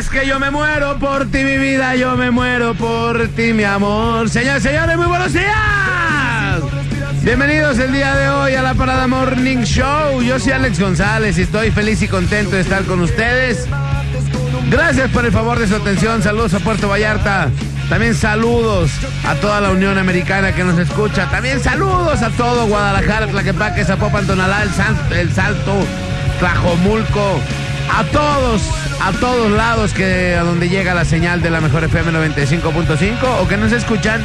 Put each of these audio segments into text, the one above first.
es que yo me muero por ti, mi vida, yo me muero por ti, mi amor. Señores, señores, muy buenos días. Bienvenidos el día de hoy a la Parada Morning Show. Yo soy Alex González y estoy feliz y contento de estar con ustedes. Gracias por el favor de su atención. Saludos a Puerto Vallarta. También saludos a toda la Unión Americana que nos escucha. También saludos a todo Guadalajara, Tlaquepaque, Zapopan, Tonalá, el, San- el Salto, Tlajomulco. A todos, a todos lados que a donde llega la señal de la mejor FM 95.5 o que nos escuchan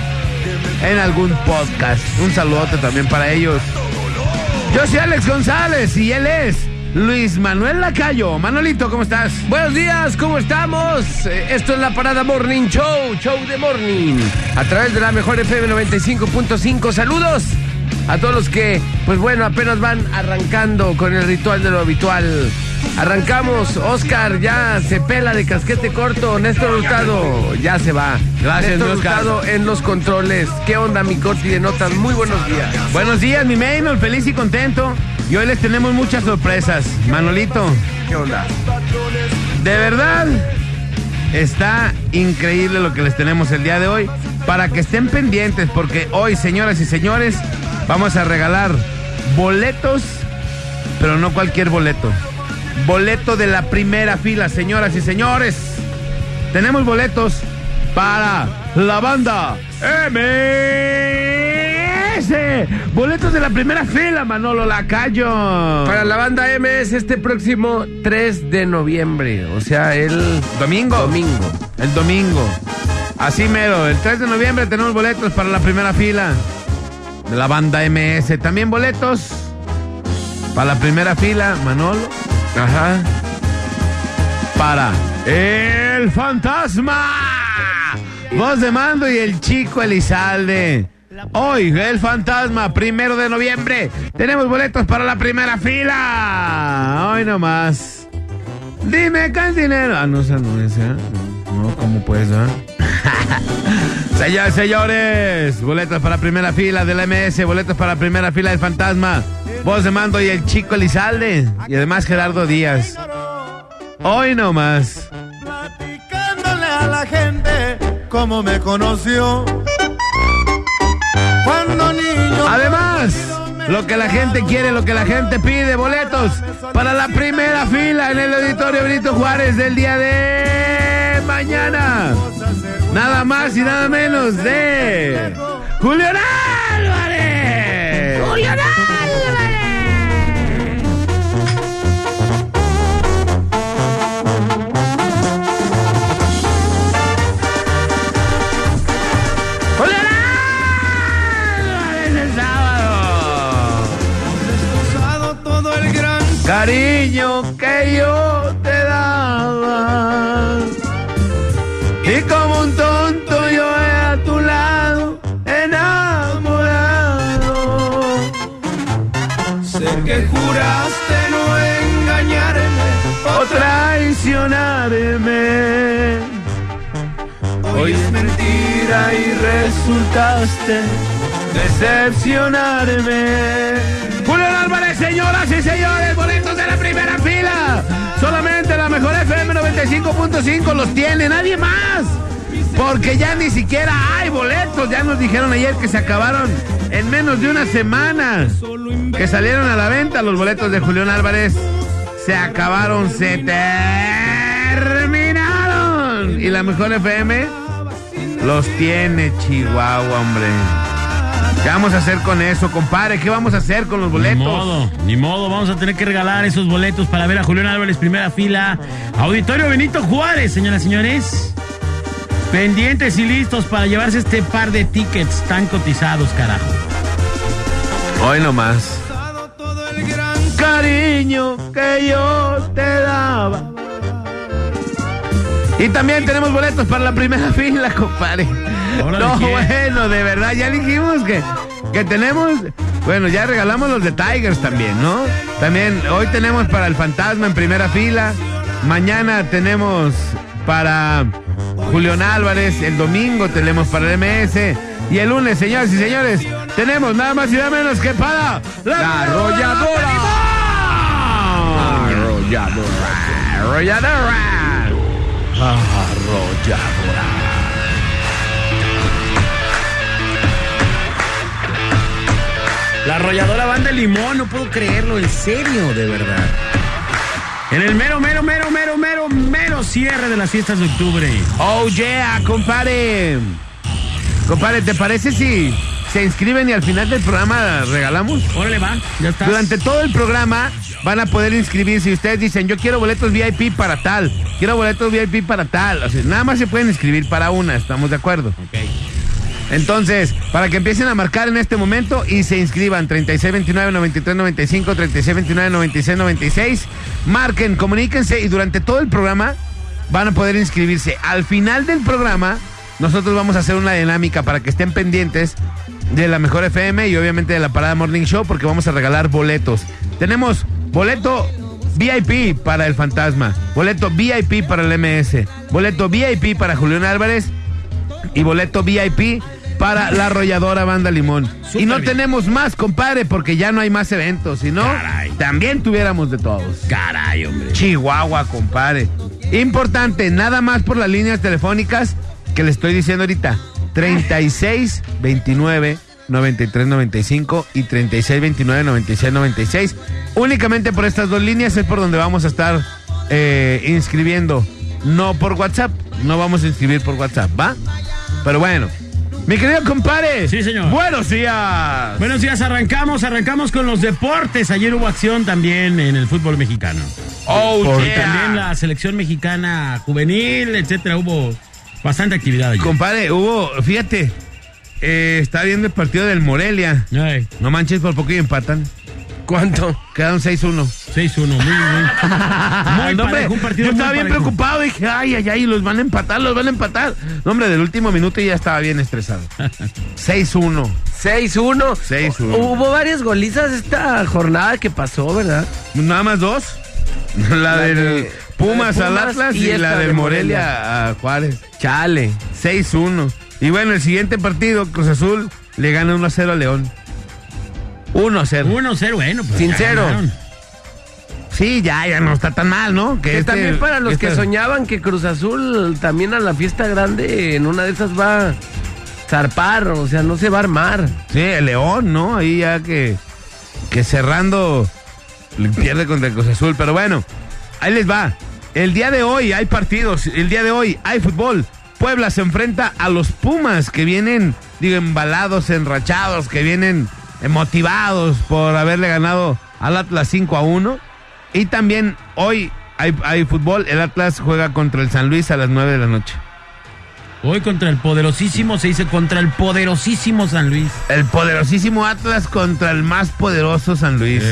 en algún podcast. Un saludote también para ellos. Yo soy Alex González y él es Luis Manuel Lacayo. Manolito, ¿cómo estás? Buenos días, ¿cómo estamos? Eh, Esto es la Parada Morning Show, Show de Morning, a través de la mejor FM 95.5. Saludos a todos los que, pues bueno, apenas van arrancando con el ritual de lo habitual. Arrancamos, Oscar ya se pela de casquete corto, Néstor Hurtado ya se va. Gracias, Néstor Oscar. Hurtado en los controles. ¿Qué onda, mi Coti de Notas? Muy buenos días. Buenos días, mi Maynol, feliz y contento. Y hoy les tenemos muchas sorpresas. Manolito, ¿Qué onda? de verdad está increíble lo que les tenemos el día de hoy. Para que estén pendientes, porque hoy, señoras y señores, vamos a regalar boletos, pero no cualquier boleto. Boleto de la primera fila, señoras y señores. Tenemos boletos para la banda MS. Boletos de la primera fila, Manolo Lacayo. Para la banda MS este próximo 3 de noviembre, o sea, el domingo. domingo. El domingo. Así mero, el 3 de noviembre tenemos boletos para la primera fila de la banda MS. También boletos para la primera fila, Manolo. Ajá. Para El Fantasma. Voz de mando y el chico Elizalde. Hoy, El Fantasma, primero de noviembre. Tenemos boletos para la primera fila. Hoy nomás. Dime, cantinero. Ah, no, esa no es, ¿eh? No, ¿cómo puedes, ah? Señores, señores, boletos para primera fila del MS, boletos para primera fila del Fantasma, voz de mando y el chico Elizalde, y además Gerardo Díaz. Hoy nomás. Platicándole a la gente cómo me conoció. Cuando niño. Además, lo que la gente quiere, lo que la gente pide, boletos para la primera fila en el Auditorio Benito Juárez del día de mañana. Nada más y nada menos de Julián Álvarez. Julián Álvarez. Julián Álvarez el sábado. Todo el gran cariño que yo traicionarme. Hoy es mentira y resultaste decepcionarme. Julián Álvarez, señoras y señores, boletos de la primera fila. Solamente la mejor FM 95.5 los tiene, nadie más. Porque ya ni siquiera hay boletos. Ya nos dijeron ayer que se acabaron en menos de una semana. Que salieron a la venta los boletos de Julián Álvarez. Se acabaron, se terminaron. Y la mejor FM los tiene Chihuahua, hombre. ¿Qué vamos a hacer con eso, compadre? ¿Qué vamos a hacer con los boletos? Ni modo, ni modo, vamos a tener que regalar esos boletos para ver a Julián Álvarez, primera fila. Auditorio Benito Juárez, señoras y señores. Pendientes y listos para llevarse este par de tickets tan cotizados, carajo. Hoy nomás. Cariño que yo te daba. Y también tenemos boletos para la primera fila, compadre. Ahora, No, bueno, de verdad, ya dijimos que, que tenemos. Bueno, ya regalamos los de Tigers también, ¿no? También hoy tenemos para el Fantasma en primera fila. Mañana tenemos para Julián Álvarez. El domingo tenemos para el MS. Y el lunes, señoras y señores, tenemos nada más y nada menos que para La arrolladora. Arrolladora. Arrolladora. Arrolladora. La arrolladora banda limón, no puedo creerlo, en serio, de verdad. En el mero, mero, mero, mero, mero, mero cierre de las fiestas de octubre. Oh yeah, compadre. Compadre, ¿te parece si se inscriben y al final del programa regalamos? Órale, va, ya está. Durante todo el programa van a poder inscribirse. Y ustedes dicen, yo quiero boletos VIP para tal, quiero boletos VIP para tal. O sea, nada más se pueden inscribir para una, ¿estamos de acuerdo? Ok. Entonces, para que empiecen a marcar en este momento y se inscriban 3629-9395, 3629-9696, marquen, comuníquense y durante todo el programa van a poder inscribirse. Al final del programa, nosotros vamos a hacer una dinámica para que estén pendientes de la Mejor FM y obviamente de la Parada Morning Show porque vamos a regalar boletos. Tenemos boleto VIP para el Fantasma, boleto VIP para el MS, boleto VIP para Julián Álvarez y boleto VIP para la arrolladora Banda Limón. Y no bien. tenemos más, compadre, porque ya no hay más eventos, si no, Caray. también tuviéramos de todos. Caray, hombre. Chihuahua, compadre. Importante, nada más por las líneas telefónicas que le estoy diciendo ahorita. 36 29 93 95 y 36 29 96 96. Únicamente por estas dos líneas es por donde vamos a estar eh, inscribiendo. No por WhatsApp. No vamos a inscribir por WhatsApp, ¿va? Pero bueno. Mi querido compadre. Sí, señor. Buenos días. Buenos días, arrancamos, arrancamos con los deportes. Ayer hubo acción también en el fútbol mexicano. Oh, yeah. También la selección mexicana juvenil, etcétera, hubo bastante actividad ayer. Compadre, hubo, fíjate, eh, está viendo el partido del Morelia. Ay, No manches, por poco y empatan. ¿Cuánto? Quedaron 6-1. 6-1, muy, muy. Muy No, hombre, parejo, un partido yo muy estaba bien parejo. preocupado. Dije, ay, ay, ay, los van a empatar, los van a empatar. No, hombre, del último minuto ya estaba bien estresado. 6-1. 6-1. 6-1. Hubo varias golizas esta jornada que pasó, ¿verdad? Nada más dos. La, La del de- Pumas, de al Atlas y la de del Morelia. Morelia a Juárez. Chale. 6-1. Y bueno, el siguiente partido, Cruz Azul le gana 1-0 a León. 1-0. 1-0, bueno, pues. Sincero. Sí, ya, ya no está tan mal, ¿no? Que este- también para los que soñaban que Cruz Azul también a la fiesta grande en una de esas va a zarpar, o sea, no se va a armar. Sí, el León, ¿no? Ahí ya que, que cerrando le pierde contra el Cruz Azul. Pero bueno, ahí les va. El día de hoy hay partidos, el día de hoy hay fútbol. Puebla se enfrenta a los Pumas que vienen, digo, embalados, enrachados, que vienen motivados por haberle ganado al Atlas 5 a 1. Y también hoy hay, hay fútbol. El Atlas juega contra el San Luis a las 9 de la noche. Hoy contra el poderosísimo, se dice contra el poderosísimo San Luis. El poderosísimo Atlas contra el más poderoso San Luis.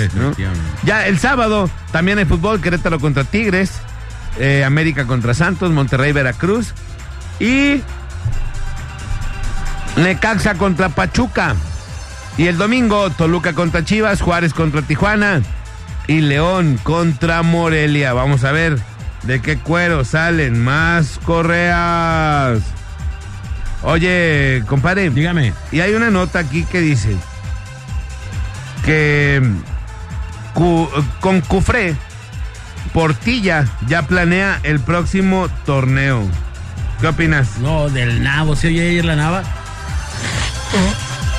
Ya el sábado también hay fútbol, Querétaro contra Tigres, eh, América contra Santos, Monterrey, Veracruz y Necaxa contra Pachuca. Y el domingo Toluca contra Chivas, Juárez contra Tijuana y León contra Morelia. Vamos a ver de qué cuero salen más correas. Oye, compadre. Dígame. Y hay una nota aquí que dice que cu- con Cufré, Portilla ya planea el próximo torneo. ¿Qué opinas? No, del nabo, ¿se oye ayer la nava?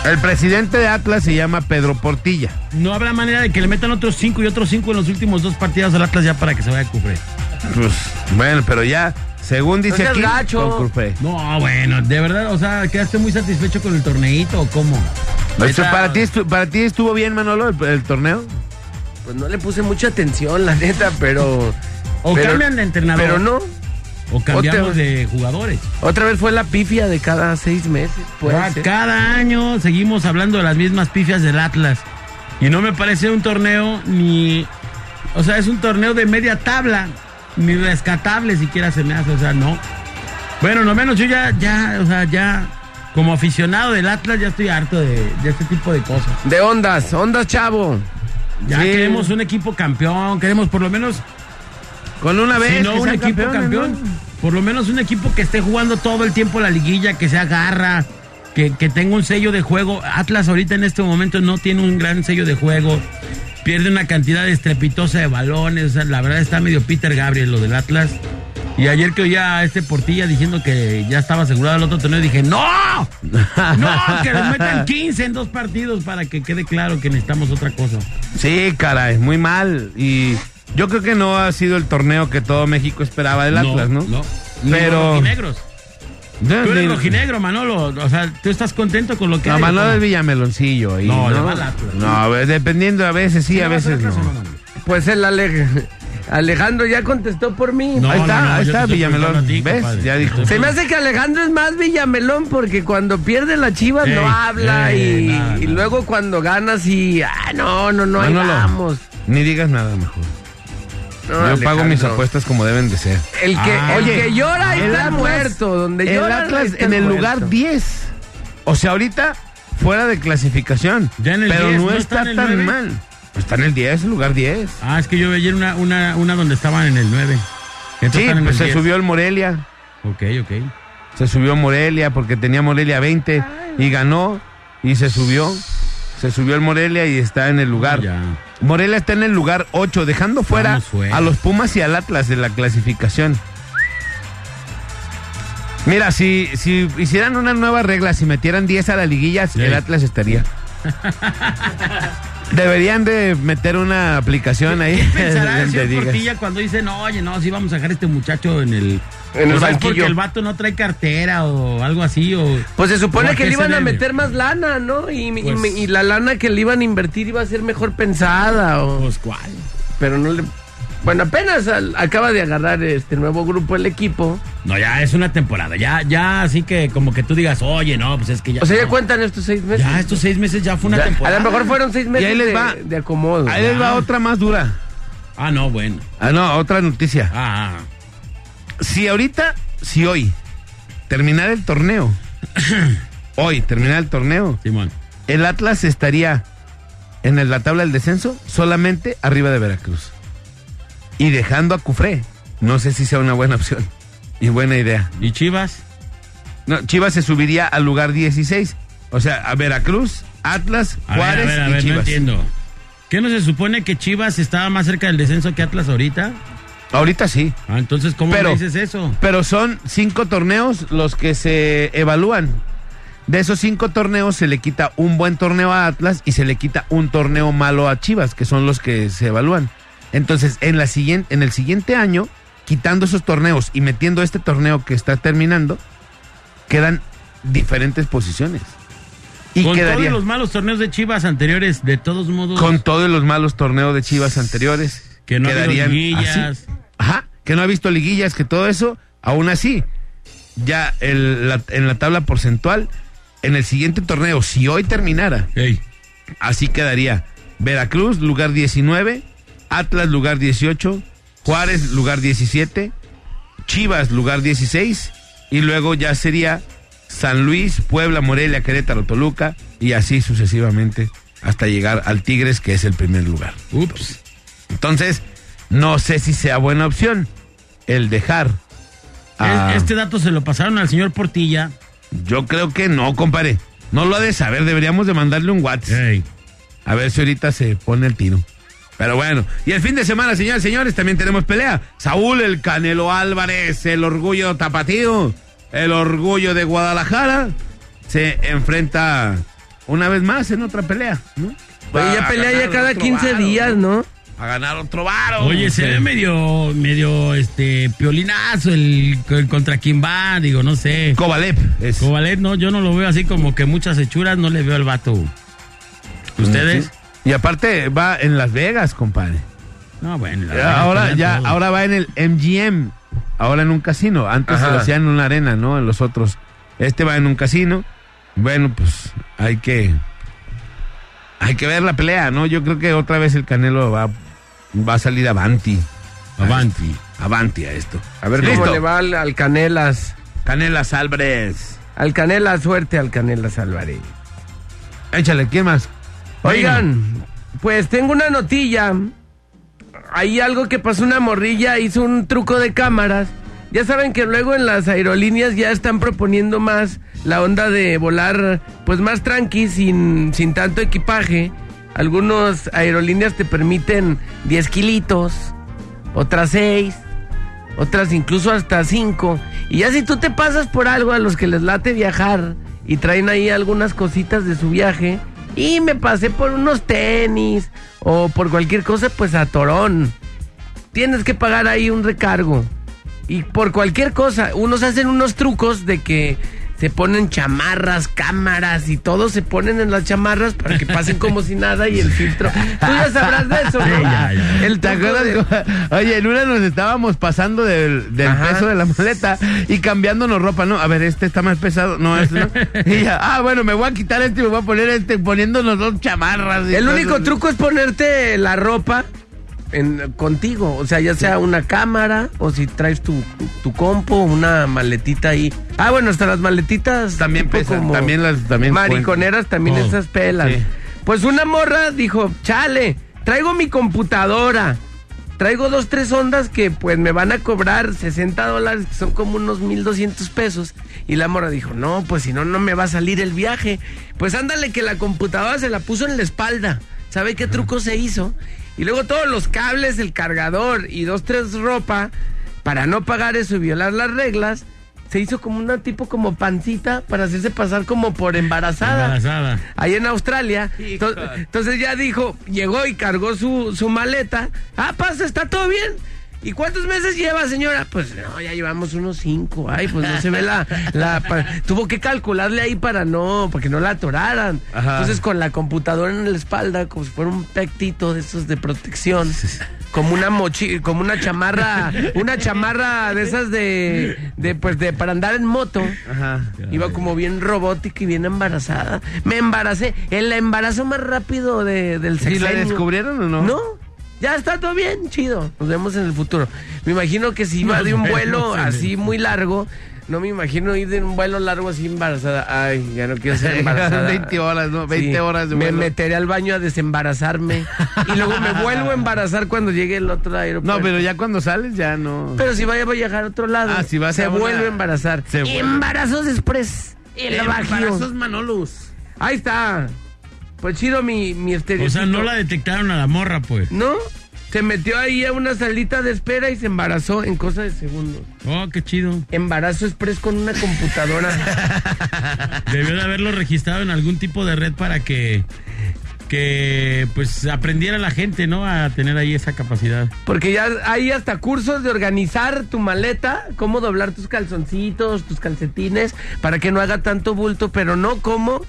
El presidente de Atlas se llama Pedro Portilla. No habrá manera de que le metan otros cinco y otros cinco en los últimos dos partidos al Atlas ya para que se vaya a cubrir. Pues, bueno, pero ya, según dice aquí, con. No, bueno, de verdad, o sea, ¿quedaste muy satisfecho con el torneito o cómo? Esto, ¿Para ti, estu- ¿Para ti estuvo bien, Manolo, el, el torneo? Pues no le puse mucha atención, la neta, pero. O pero- cambian de entrenador. Pero no. O cambiamos Otra- de jugadores. Otra vez fue la pifia de cada seis meses. puede Ah, ser. Cada año seguimos hablando de las mismas pifias del Atlas. Y no me parece un torneo ni. O sea, es un torneo de media tabla. Ni rescatable siquiera se me hace. O sea, no. Bueno, no menos yo ya, ya, o sea, ya. Como aficionado del Atlas ya estoy harto de, de este tipo de cosas. De ondas, ondas, chavo. Ya Sí. queremos un equipo campeón, queremos por lo menos Con una vez. Si no, que un equipo campeón. ¿no? Por lo menos un equipo que esté jugando todo el tiempo la liguilla, que se agarra, que, que tenga un sello de juego. Atlas ahorita en este momento no tiene un gran sello de juego. Pierde una cantidad estrepitosa de balones. O sea, la verdad está medio Peter Gabriel lo del Atlas. Y ayer que oía a este Portilla diciendo que ya estaba asegurado el otro torneo, dije, ¡No! ¡No! Que les metan 15 en dos partidos para que quede claro que necesitamos otra cosa. Sí, caray, muy mal. Y yo creo que no ha sido el torneo que todo México esperaba del Atlas, ¿no? No. Pero-. Tú eres rojinegro, Manolo. O sea, ¿tú estás contento con lo que No, hay? Manolo es Villameloncillo. ahí, No, ¿no? No, a ver, dependiendo, a veces sí, a ¿Le vas veces no. Pues el Ale- Alejandro ya contestó por mí. No, ahí está, no, no, ahí está Villamelón. ti, ¿Ves? compadre. Ya dijo. Se me hace que Alejandro es más Villamelón porque cuando pierde la Chivas Ey, no habla ey, y, nada, y nada. luego cuando gana sí, ah, no, no, no, ahí vamos. Ni digas nada mejor. No, Yo pago Alejandro. mis apuestas como deben de ser. El que, Ah. el Oye, que llora el está Atlas- muerto. Donde El Atlas está en el muerto. lugar 10. O sea, ahorita fuera de clasificación. Ya en el pero 10, no, ¿no está, está en el tan 9? mal. Está en el 10, el lugar 10. Ah, es que yo vi ayer una, una, una donde estaban en el 9. Estos Sí, en pues se 10. subió el Morelia. Ok, ok. Se subió Morelia porque tenía Morelia 20 y ganó y se subió. Se subió el Morelia y está en el lugar. Ya. Morelia está en el lugar 8, dejando fuera a los Pumas y al Atlas de la clasificación. Mira, si, si hicieran una nueva regla, si metieran 10 a la liguilla, Sí. el Atlas estaría. Deberían de meter una aplicación ahí. ¿Qué pensará el señor. Portilla cuando dice, no, oye, no, sí vamos a dejar a este muchacho en el... En el banquillo. porque el vato no trae cartera o algo así, o... Pues se ¿O supone que le iban a meter más lana, ¿no? Y, y- Pues- y la lana que le iban a invertir iba a ser mejor pensada. o- Pues, ¿cuál? pero no le. Bueno, apenas al- acaba de agarrar este nuevo grupo el equipo. No, ya es una temporada, ya, ya, así que como que tú digas, oye, no, pues es que ya... O sea, ya no. cuentan estos seis meses. Ya, estos seis meses ya fue una Ya. A temporada. lo mejor fueron seis meses ahí les de, va. de acomodo. Ahí les va otra más dura. Ah, no, bueno. Ah, no, otra noticia. Ah, ah. Si ahorita, si hoy, terminar el torneo, hoy, terminar el torneo, Simón. el Atlas estaría en el- la tabla del descenso solamente arriba de Veracruz. Y dejando a Cufré. No sé si sea una buena opción y buena idea. ¿Y Chivas? No, Chivas se subiría al lugar 16. O sea, a Veracruz, Atlas, A ver, Juárez a ver, a y ver, no Chivas. entiendo. ¿Qué no se supone que Chivas estaba más cerca del descenso que Atlas ahorita? Ahorita sí. Ah, entonces, ¿cómo Pero- me dices eso? Pero son cinco torneos los que se evalúan. De esos cinco torneos se le quita un buen torneo a Atlas y se le quita un torneo malo a Chivas, que son los que se evalúan. Entonces, en, la siguiente, en el siguiente año, quitando esos torneos y metiendo este torneo que está terminando, quedan diferentes posiciones. Y Con quedaría todos los malos torneos de Chivas anteriores, de todos modos, con todos los malos torneos de Chivas anteriores. que no ha quedarían liguillas. así. Ajá, que no ha visto liguillas, que todo eso, aún así, ya el- la- en la tabla porcentual, en el siguiente torneo, si hoy terminara, Ey, así quedaría Veracruz, lugar 19, Atlas, lugar 18, Juárez, lugar 17, Chivas, lugar 16, y luego ya sería San Luis, Puebla, Morelia, Querétaro, Toluca, y así sucesivamente hasta llegar al Tigres, que es el primer lugar. ups. Entonces, no sé si sea buena opción el dejar. a- Este dato se lo pasaron al señor Portilla. Yo creo que no, compadre. No lo ha de saber, deberíamos de mandarle un WhatsApp. A ver si ahorita se pone el tiro. Pero bueno, y el fin de semana, señores, señores, también tenemos pelea. Saúl el Canelo Álvarez, el orgullo tapatío, el orgullo de Guadalajara, se enfrenta una vez más en otra pelea. ¿no? Oye, ya pelea ya cada otro 15 varo, días, ¿no? A ganar otro varo. Oye, se ve medio, medio, este, piolinazo el, el contra quién va, digo, no sé. Kovalev es. Covalet, no, yo no lo veo así como que muchas hechuras, no le veo al vato. ¿Ustedes? Sí. Y aparte va en Las Vegas, compadre. No, bueno. la Ya, verdad, ahora ya, ahora va en el MGM. Ahora en un casino. Antes Ajá. se lo hacían en una arena, ¿no? En los otros. Este va en un casino. Bueno, pues hay que. Hay que ver la pelea, ¿no? Yo creo que otra vez el Canelo va, va a salir avanti. Avanti. Avanti a esto. A ver Listo. cómo le va al, al Canelas. Canelas Álvarez. Al Canelas, suerte al Canelas Álvarez. Échale, ¿quién más? Oigan, pues tengo una notilla. Hay algo que pasó una morrilla, hizo un truco de cámaras. Ya saben que luego en las aerolíneas ya están proponiendo más la onda de volar pues más tranqui, sin, sin tanto equipaje. Algunos aerolíneas te permiten 10 kilitos, otras 6. otras incluso hasta cinco. Y ya si tú te pasas por algo a los que les late viajar y traen ahí algunas cositas de su viaje, y me pasé por unos tenis o por cualquier cosa, pues a Torón. Tienes que pagar ahí un recargo. Y por cualquier cosa, unos hacen unos trucos de que se ponen chamarras, cámaras y todo se ponen en las chamarras para que pasen como si nada y el filtro. Tú ya sabrás de eso, ¿no? Sí, ya, de- Oye, en una nos estábamos pasando del, peso de la maleta y cambiándonos ropa, ¿no? A ver, este está más pesado, no, este no. Y ya, ah, bueno, me voy a quitar este y me voy a poner este, poniéndonos dos chamarras. y El único truco es ponerte la ropa en, contigo, o sea, ya sea una cámara o si traes tu, tu compo, una maletita ahí. Ah, bueno, hasta las maletitas También pesan, también las- también mariconeras también Oh. esas pelas. Sí. Pues una morra dijo, "Chale, traigo mi computadora." Traigo dos, tres ondas que pues me van a cobrar 60 dólares, que son como unos 1200 pesos. Y la morra dijo, no, pues si no, no me va a salir el viaje. Pues ándale que la computadora se la puso en la espalda. ¿Sabe qué truco se hizo? Y luego todos los cables, el cargador y dos, tres ropa, para no pagar eso y violar las reglas, se hizo como una tipo como pancita para hacerse pasar como por embarazada Embarazada. ahí en Australia. To- Entonces ya dijo, llegó y cargó su, su maleta. Ah, pasa, está todo bien. ¿Y cuántos meses lleva, señora? Pues no, ya llevamos unos cinco. Ay, pues no se ve la... la pa- tuvo que calcularle ahí para no, para que no la atoraran. Ajá. Entonces con la computadora en la espalda, como si fuera un pectito de esos de protección. Como una mochi, como una chamarra, una chamarra de esas de, de pues de para andar en moto. Ajá. Iba como bien robótica y bien embarazada. Me embaracé. El embarazo más rápido de, del ¿Sí la sexenio. descubrieron o no? No. Ya está todo bien, chido. Nos vemos en el futuro. Me imagino que si iba de un vuelo así muy largo, no me imagino ir de un vuelo largo así embarazada. Ay, ya no quiero ser embarazada. 20 horas, ¿no? 20 horas de Me vuelo. meteré al baño a desembarazarme. y luego me vuelvo a embarazar cuando llegue el otro aeropuerto. No, pero ya cuando sales ya no. Pero si vaya a viajar a otro lado, Ah, si vas se a una- vuelve a embarazar. Se vuelve. Embarazos express. El Bajío. Embarazos Manolus. Ahí está. Pues chido mi, mi O sea, no la detectaron a la morra, pues. ¿No? Se metió ahí a una salita de espera y se embarazó en cosa de segundos. Oh, qué chido. Embarazo express con una computadora. Debió de haberlo registrado en algún tipo de red para que, que pues aprendiera la gente, ¿no? A tener ahí esa capacidad. Porque ya hay hasta cursos de organizar tu maleta, cómo doblar tus calzoncitos, tus calcetines, para que no haga tanto bulto, pero no cómo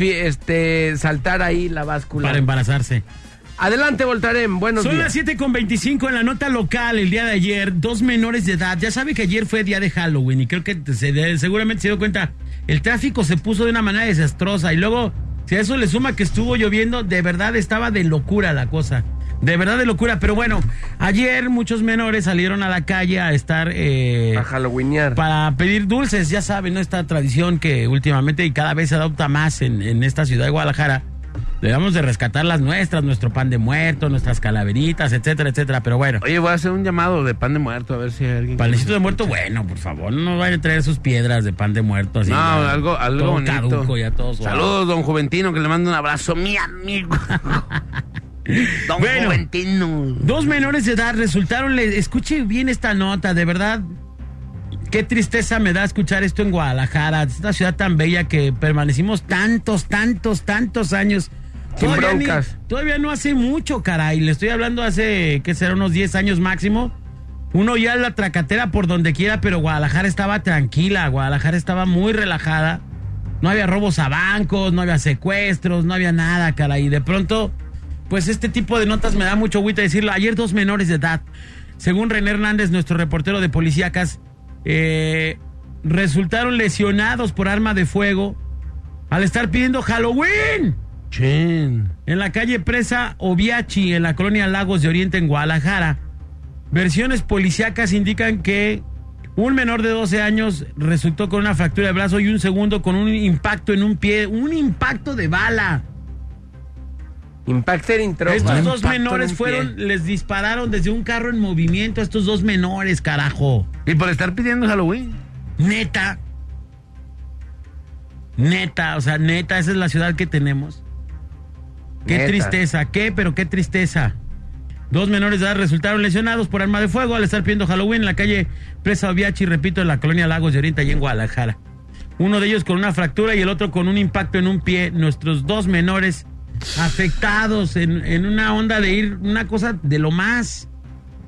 este, saltar ahí la báscula. Para embarazarse. Adelante, Voltaren. Buenos Son días. las 7 con 25 en la nota local el día de ayer. Dos menores de edad. Ya sabe que ayer fue día de Halloween y creo que se seguramente se dio cuenta. El tráfico se puso de una manera desastrosa y luego, si a eso le suma que estuvo lloviendo, de verdad estaba de locura la cosa. De verdad de locura. Pero bueno, ayer muchos menores salieron a la calle a estar... eh, A halloweenear. para pedir dulces, ya saben, ¿no? Esta tradición que últimamente y cada vez se adopta más en, en esta ciudad de Guadalajara. Debemos de rescatar las nuestras, nuestro pan de muerto, nuestras calaveritas, etcétera, etcétera. Pero bueno, Oye, voy a hacer un llamado de pan de muerto a ver si hay alguien. panecito de muerto, bueno, por favor, no vayan a traer sus piedras de pan de muerto así. No, ya, algo, algo todo bonito. caduco, ya. Saludos, don Juventino, que le mando un abrazo, mi amigo. don Bueno. Juventino. Dos menores de edad resultaron, le- escuche bien esta nota, de verdad. Qué tristeza me da escuchar esto en Guadalajara, esta ciudad tan bella que permanecimos tantos, tantos, tantos años. Sin Todavía, ni- todavía no hace mucho, caray. Le estoy hablando hace, ¿qué será? Unos 10 años máximo. Uno ya la tracatera por donde quiera, pero Guadalajara estaba tranquila, Guadalajara estaba muy relajada. No había robos a bancos, no había secuestros, no había nada, caray. Y de pronto, pues este tipo de notas me da mucho agüita decirlo. Ayer dos menores de edad, según René Hernández, nuestro reportero de policíacas, eh, resultaron lesionados por arma de fuego al estar pidiendo Halloween Chin. en la calle Presa Obiachi, en la colonia Lagos de Oriente, en Guadalajara. Versiones policíacas indican que un menor de 12 años resultó con una fractura de brazo y un segundo con un impacto en un pie, un impacto de bala. Impacter intro. Estos dos Impacto en menores fueron, pie. les dispararon desde un carro en movimiento a estos dos menores, carajo. Y por estar pidiendo Halloween. Neta. Neta, o sea, neta, esa es la ciudad que tenemos. Qué Neta. tristeza, qué, pero qué tristeza. Dos menores de edad resultaron lesionados por arma de fuego al estar pidiendo Halloween en la calle Presa Oviachi, repito, en la colonia Lagos de Oriente, y en Guadalajara. Uno de ellos con una fractura y el otro con un impacto en un pie. Nuestros dos menores afectados en, en una onda de ir, una cosa de lo más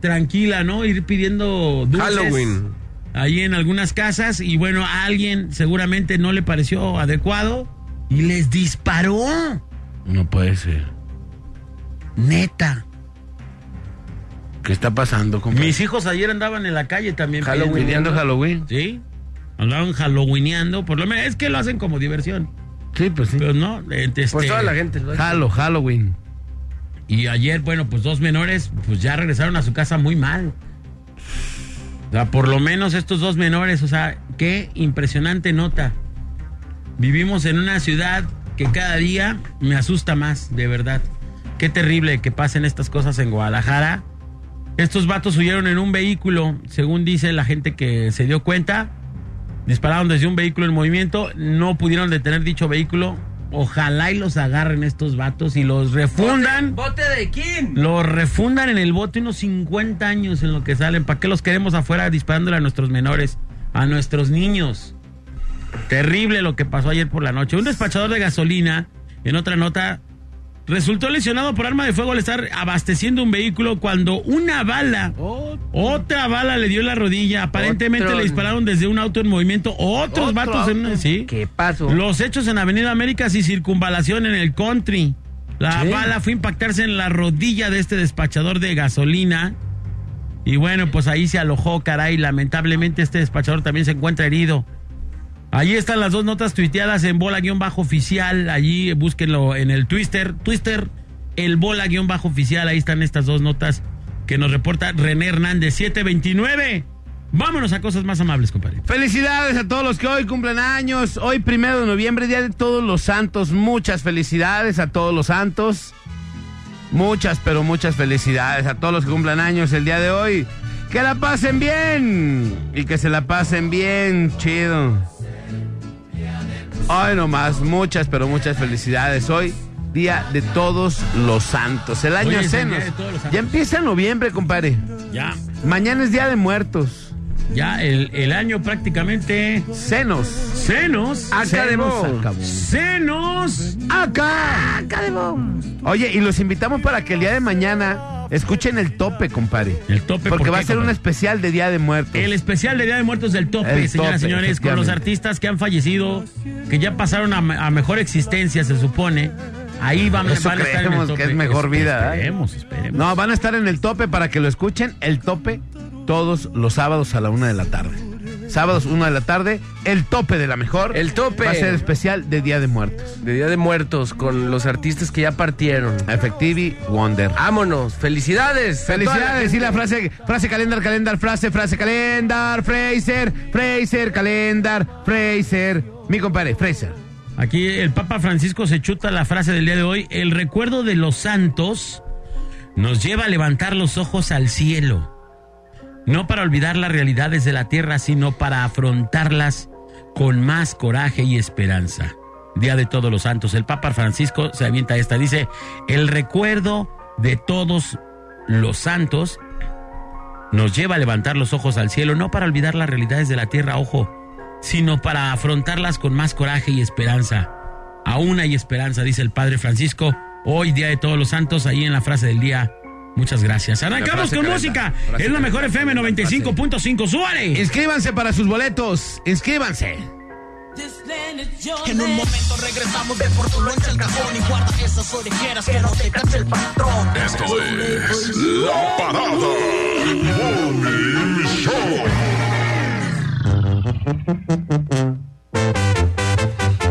tranquila, ¿no? Ir pidiendo dulces. Halloween. Ahí en algunas casas y bueno, a alguien seguramente no le pareció adecuado y les disparó. No puede ser. Neta. ¿Qué está pasando, compadre? Mis hijos ayer andaban en la calle también. Halloween. pidiendo- Pidiendo Halloween. Sí. Andaban halloweeneando, por lo menos es que lo hacen como diversión. Sí, pues sí. Pero no, este, Pues toda la gente. lo hace. Halo, Halloween. Y ayer, bueno, pues dos menores, pues ya regresaron a su casa muy mal. O sea, por lo menos estos dos menores, o sea, qué impresionante nota. Vivimos en una ciudad que cada día me asusta más, de verdad. Qué terrible que pasen estas cosas en Guadalajara. Estos vatos huyeron en un vehículo, según dice la gente que se dio cuenta. Dispararon desde un vehículo en movimiento, no pudieron detener dicho vehículo. Ojalá y los agarren estos vatos y los refundan. ¿Bote de quién? Los refundan en el bote unos 50 años en lo que salen. ¿Para qué los queremos afuera disparándole a nuestros menores? A nuestros niños. Terrible lo que pasó ayer por la noche. Un despachador de gasolina, en otra nota, resultó lesionado por arma de fuego al estar abasteciendo un vehículo cuando una bala, otra bala le dio en la rodilla. Aparentemente Otro. le dispararon desde un auto en movimiento. Otros Otro vatos en una... Sí. ¿Qué pasó? Los hechos en Avenida Américas y circunvalación en el country. La bala fue a impactarse en la rodilla de este despachador de gasolina. Y bueno, pues ahí se alojó, caray. Lamentablemente este despachador también se encuentra herido. Allí están las dos notas tuiteadas en bola-oficial. Allí búsquenlo en el Twitter. Twitter, el bola-oficial. Ahí están estas dos notas que nos reporta René Hernández 729. Vámonos a cosas más amables, compadre. Felicidades a todos los que hoy cumplen años. Hoy, primero de noviembre, Día de Todos los Santos. Muchas felicidades a todos los santos. Muchas, pero muchas felicidades a todos los que cumplan años el día de hoy. Que la pasen bien. Y que se la pasen bien, chido. Hoy nomás, muchas, pero muchas felicidades. Hoy, Día de Todos los Santos. El año el los Santos. Ya empieza noviembre, compadre. Ya, Mañana es Día de Muertos. ya el, el año prácticamente. Senos. Senos. Acabó. Senos. Acá. Oye, y los invitamos para que el día de mañana escuchen el tope, compadre. El tope. Porque ¿por va a ser un especial de Día de Muertos. El especial de Día de Muertos del tope, El señoras y señores, con los artistas que han fallecido, que ya pasaron a, a mejor existencia, se supone. Ahí van, Eso van a estar en el tope. que es mejor vida, ¿eh? Esperemos, esperemos. No, van a estar en el tope para que lo escuchen. El tope todos los sábados a la una de la tarde. Sábados, una de la tarde, el tope de la mejor. El tope. Va a ser especial de Día de Muertos. De Día de Muertos con los artistas que ya partieron. Effectivi Wonder. Vámonos. Felicidades. Felicidades, gente. la frase, frase calendar, calendar, frase, frase calendar, Fraser, Fraser, calendar, Fraser. Mi compadre, Fraser. Aquí el Papa Francisco se chuta la frase del día de hoy. El recuerdo de los santos nos lleva a levantar los ojos al cielo. No para olvidar las realidades de la tierra, sino para afrontarlas con más coraje y esperanza. Día de todos los santos. El Papa Francisco se avienta esta. Dice, el recuerdo de todos los santos nos lleva a levantar los ojos al cielo, no para olvidar las realidades de la tierra, ojo, sino para afrontarlas con más coraje y esperanza. Aún hay esperanza, dice el Padre Francisco. Hoy, Día de Todos los Santos, ahí en la frase del día. Muchas gracias. Arrancamos con música. frase Es la mejor FM 95.5. ¡Súbale! Inscríbanse para sus boletos, inscríbanse. En un momento regresamos de por tu loncha al cajón y guarda esas orejeras que no te cache el patrón. Esto es La Parada Morning Show.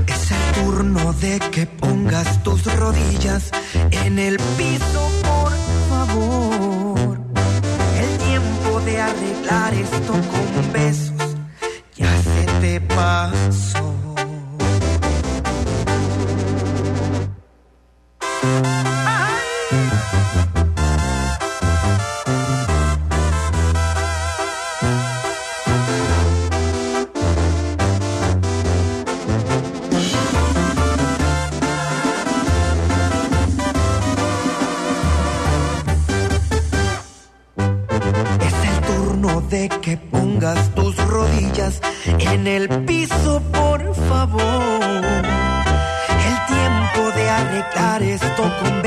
Es el turno de que pongas tus rodillas en el piso, arreglar esto con besos ya se te pasó. Que pongas tus rodillas en el piso, por favor. El tiempo de arreglar esto con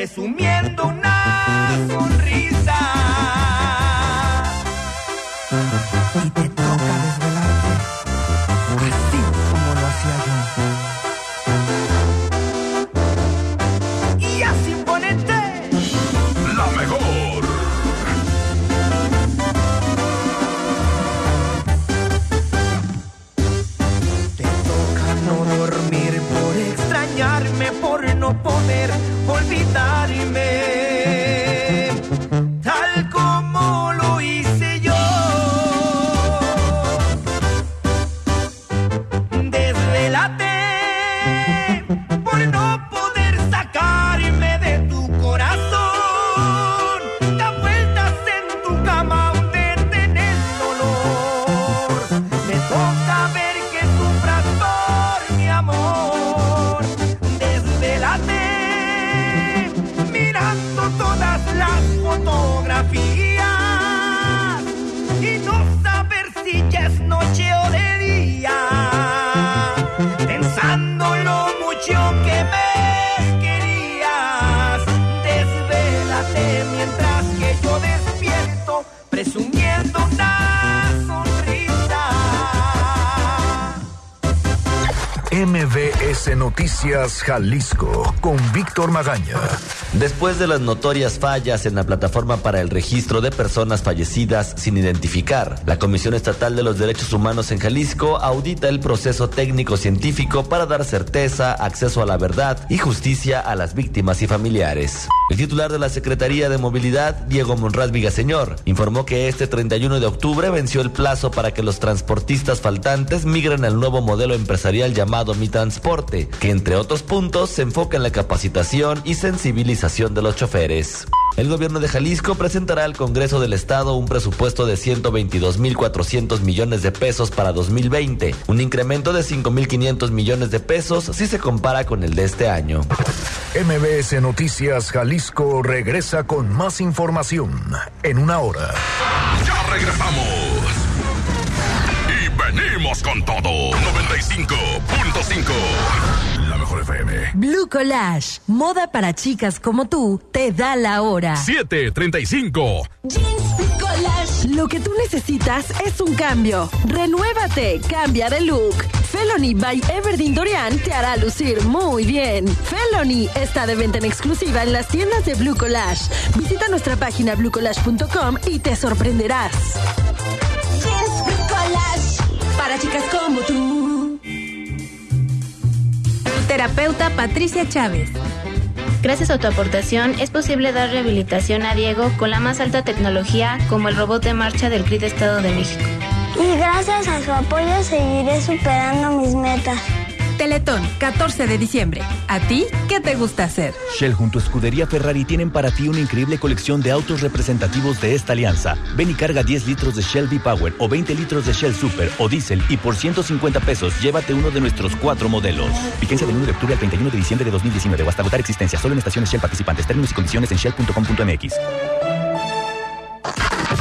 presumiendo una Jalisco con Víctor Magaña. Después de las notorias fallas en la plataforma para el registro de personas fallecidas sin identificar, la Comisión Estatal de los Derechos Humanos en Jalisco audita el proceso técnico-científico para dar certeza, acceso a la verdad y justicia a las víctimas y familiares. El titular de la Secretaría de Movilidad, Diego Monraz Vigaseñor, informó que este 31 de octubre venció el plazo para que los transportistas faltantes migren al nuevo modelo empresarial llamado Mi Transporte, que entre otros puntos se enfoca en la capacitación y sensibilización de los choferes. El gobierno de Jalisco presentará al Congreso del Estado un presupuesto de 122.400 millones de pesos para 2020, un incremento de 5.500 millones de pesos si se compara con el de este año. MBS Noticias Jalisco regresa con más información en una hora. Ya regresamos. Y venimos con todo. 95.5. La mejor FM. Blue Collage, moda para chicas como tú, te da la hora. 735. Collage. Lo que tú necesitas es un cambio. Renuévate, cambia de look. Felony by Everdeen Dorian te hará lucir muy bien. Felony está de venta en exclusiva en las tiendas de Blue Collage. Visita nuestra página bluecollage.com y te sorprenderás. Blue Collage. Para chicas como tú. Terapeuta Patricia Chávez. Gracias a tu aportación es posible dar rehabilitación a Diego con la más alta tecnología como el robot de marcha del CRIT Estado de México. Y gracias a su apoyo seguiré superando mis metas. Teletón, 14 de diciembre. ¿A ti qué te gusta hacer? Shell junto a Escudería Ferrari tienen para ti una increíble colección de autos representativos de esta alianza. Ven y carga 10 litros de Shell V-Power o 20 litros de Shell Super o Diesel y por 150 pesos llévate uno de nuestros cuatro modelos. Vigencia del 1 de octubre al 31 de diciembre de 2019 o hasta agotar existencia solo en estaciones Shell participantes. Términos y condiciones en shell.com.mx.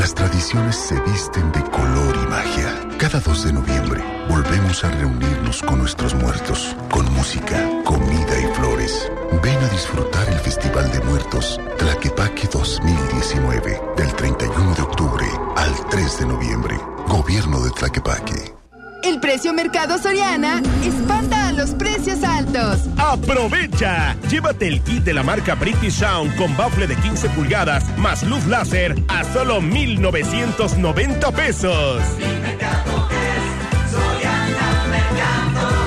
las tradiciones se visten de color y magia. Cada 2 de noviembre volvemos a reunirnos con nuestros muertos, con música, comida y flores. Ven a disfrutar el Festival de Muertos Tlaquepaque 2019 del 31 de octubre al 3 de noviembre. Gobierno de Tlaquepaque. El precio Mercado Soriana espanta a los precios altos. ¡Aprovecha! Llévate el kit de la marca British Sound con bafle de 15 pulgadas más luz láser a solo 1,990 pesos.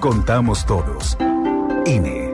contamos todos. INE.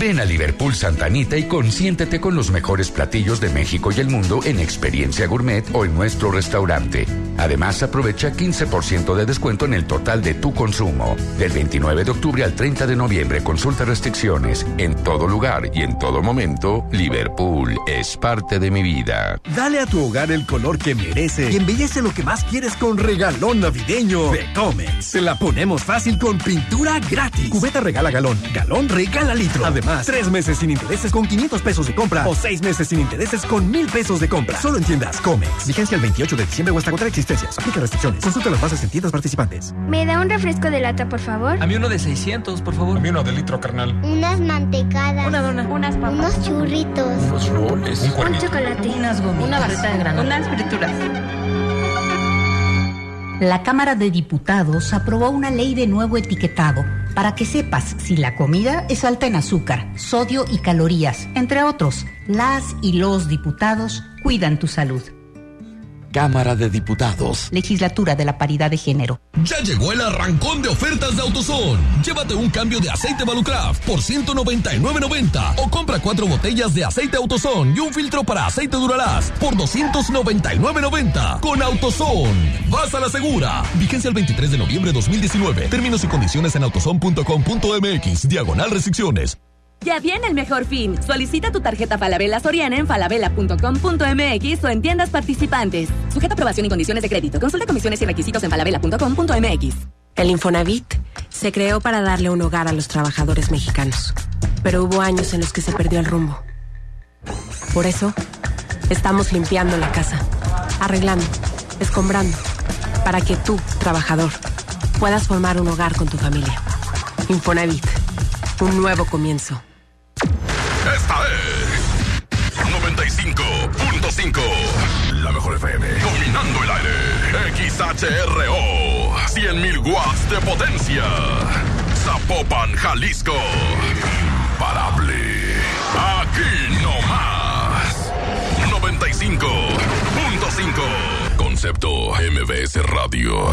Ven a Liverpool Santa Anita y consiéntete con los mejores platillos de México y el mundo en experiencia gourmet o en nuestro restaurante. Además, aprovecha 15% de descuento en el total de tu consumo. Del 29 de octubre al 30 de noviembre, consulta restricciones. En todo lugar y en todo momento, Liverpool es parte de mi vida. Dale a tu hogar el color que merece y embellece lo que más quieres con regalón navideño de Comex. Se la ponemos fácil con pintura gratis. Cubeta regala galón, galón regala litro. Además, tres meses sin intereses con 500 pesos de compra o seis meses sin intereses con 1000 pesos de compra. Solo en tiendas Comex. Vigencia el 28 de diciembre o hasta agotar existencias. Aplica restricciones. Consulta las bases en tiendas participantes. ¿Me da un refresco de lata, por favor? A mí uno de 600, por favor. A mí uno de litro, carnal. Unas mantecadas. Una dona. Unas papas. Unos churritos. Unos roles. Un, un chocolate. Unas gomitas. Una barrita de grano. Unas frituras. La Cámara de Diputados aprobó una ley de nuevo etiquetado para que sepas si la comida es alta en azúcar, sodio y calorías, entre otros. Las y los diputados cuidan tu salud. Cámara de Diputados. Legislatura de la Paridad de Género. Ya llegó el arrancón de ofertas de AutoZone. Llévate un cambio de aceite Valucraft por 199.90 o compra cuatro botellas de aceite AutoZone y un filtro para aceite Duralast por 299.90 con AutoZone. Vas a la segura. Vigencia el 23 de noviembre de 2019. Términos y condiciones en autozone.com.mx. Diagonal restricciones. Ya viene el mejor fin. Solicita tu tarjeta Falabella Soriana en falabella.com.mx o en tiendas participantes. Sujeta aprobación y condiciones de crédito. Consulta comisiones y requisitos en falabella.com.mx. El Infonavit se creó para darle un hogar a los trabajadores mexicanos. Pero hubo años en los que se perdió el rumbo. Por eso, estamos limpiando la casa, arreglando, escombrando, para que tú, trabajador, puedas formar un hogar con tu familia. Infonavit, un nuevo comienzo. 95.5. La mejor FM. Dominando el aire. XHRO. 100.000 watts de potencia. Zapopan, Jalisco. Imparable. Aquí no más. 95.5. Concepto MBS Radio.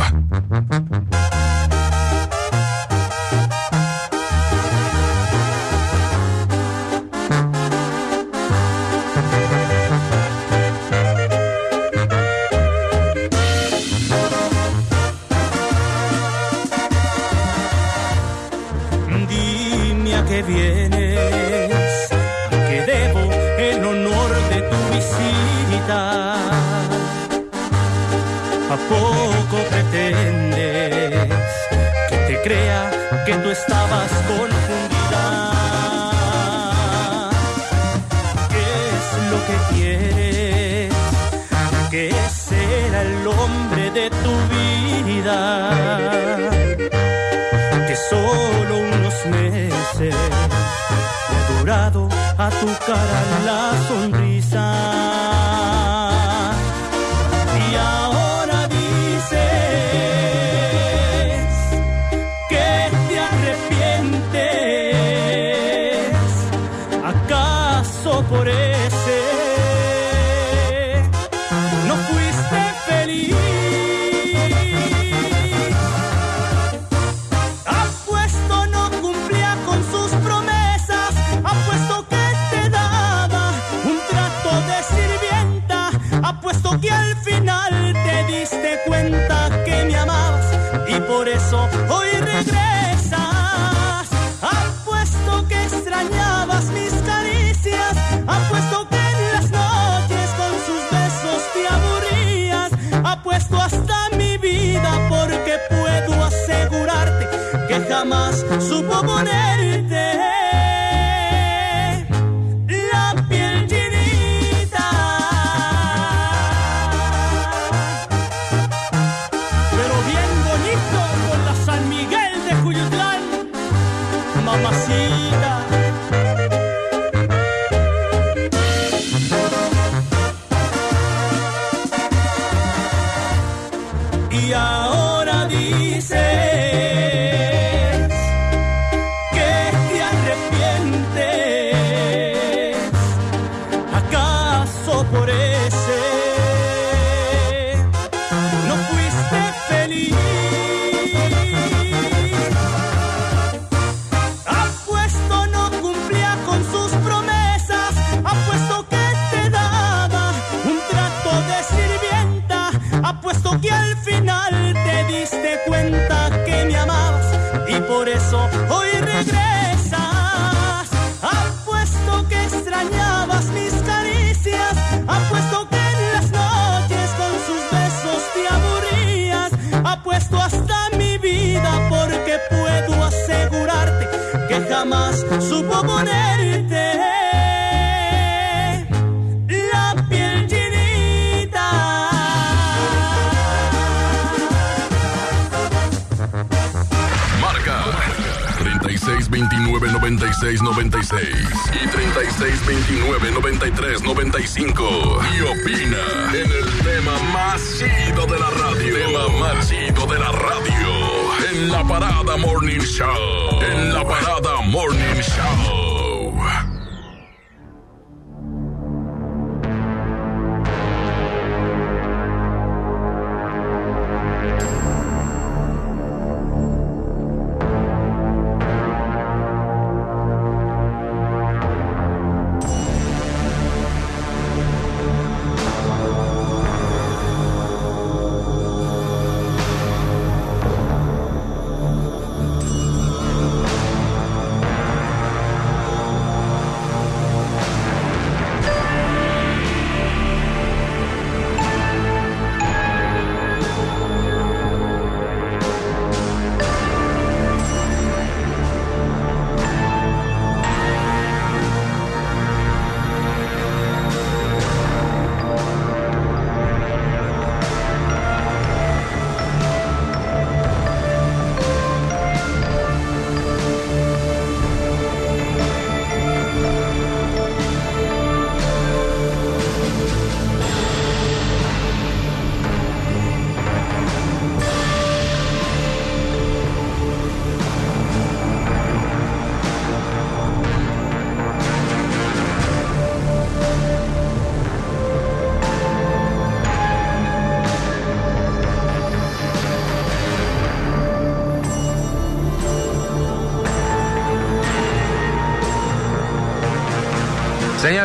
Qué vienes, a qué debo el honor de tu visita. ¿A poco pretendes que te crea cara la sonrisa. Jamás supo ponerte jamás supo la piel llenita. Marca 3629 96 96 y 3629 93 95. Y opina en el tema más chido de la radio. Tema más chido de la radio. En la parada Morning Show. En la parada Morning Show.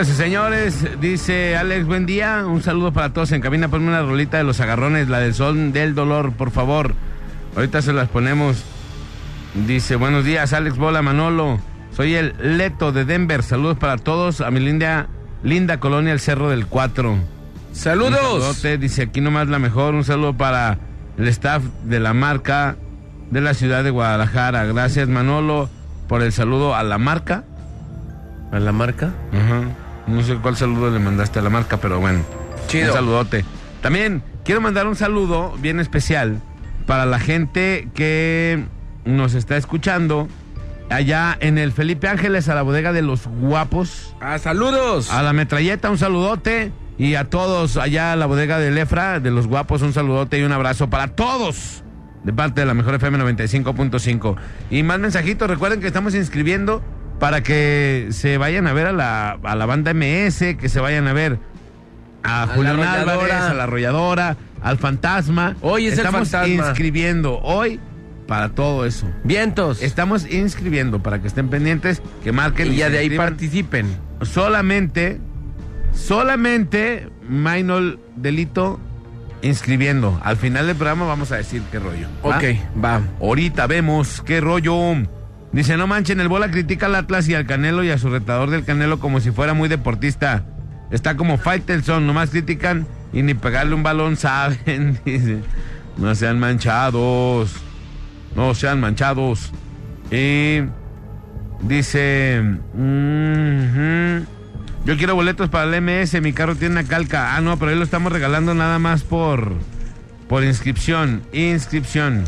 Señoras y señores, dice Alex, buen día. Un saludo para todos en cabina. Ponme una rolita de los agarrones, la del sol del dolor, por favor. Ahorita se las ponemos. Dice, buenos días, Alex Bola Manolo. Soy el Leto de Denver. Saludos para todos. A mi linda, linda colonia, el Cerro del Cuatro. ¡Saludos! Dice aquí nomás la mejor. Un saludo para el staff de la marca de la ciudad de Guadalajara. Gracias, Manolo, por el saludo a la marca. ¿A la marca? Ajá. No sé cuál saludo le mandaste a la marca, pero bueno. Chido. Un saludote. También quiero mandar un saludo bien especial para la gente que nos está escuchando allá en el Felipe Ángeles, a la bodega de los guapos. ¡Ah, saludos! A la metralleta, un saludote. Y a todos allá a la bodega de Lefra, de los guapos, un saludote y un abrazo para todos. De parte de la Mejor FM 95.5. Y más mensajitos, recuerden que estamos inscribiendo para que se vayan a ver a la, a la banda MS, que se vayan a ver a, A Julián Álvarez, a la arrolladora, al fantasma. Hoy es el estamos fantasma. inscribiendo hoy para todo eso. Vientos. Estamos inscribiendo para que estén pendientes, que marquen Y ya de ahí participen. Solamente, solamente Minor Delito inscribiendo. Al final del programa vamos a decir qué rollo. ¿va? Ok, va. Ahorita vemos qué rollo. Dice, no manchen, el bola critica al Atlas y al Canelo y a su retador del Canelo como si fuera muy deportista. Está como Faitelson, nomás critican y ni pegarle un balón saben. Dice, no sean manchados. No sean manchados. Y dice, "Mhm, yo quiero boletos para el MS, mi carro tiene una calca. Ah, no, pero ahí lo estamos regalando nada más por, por inscripción. Inscripción.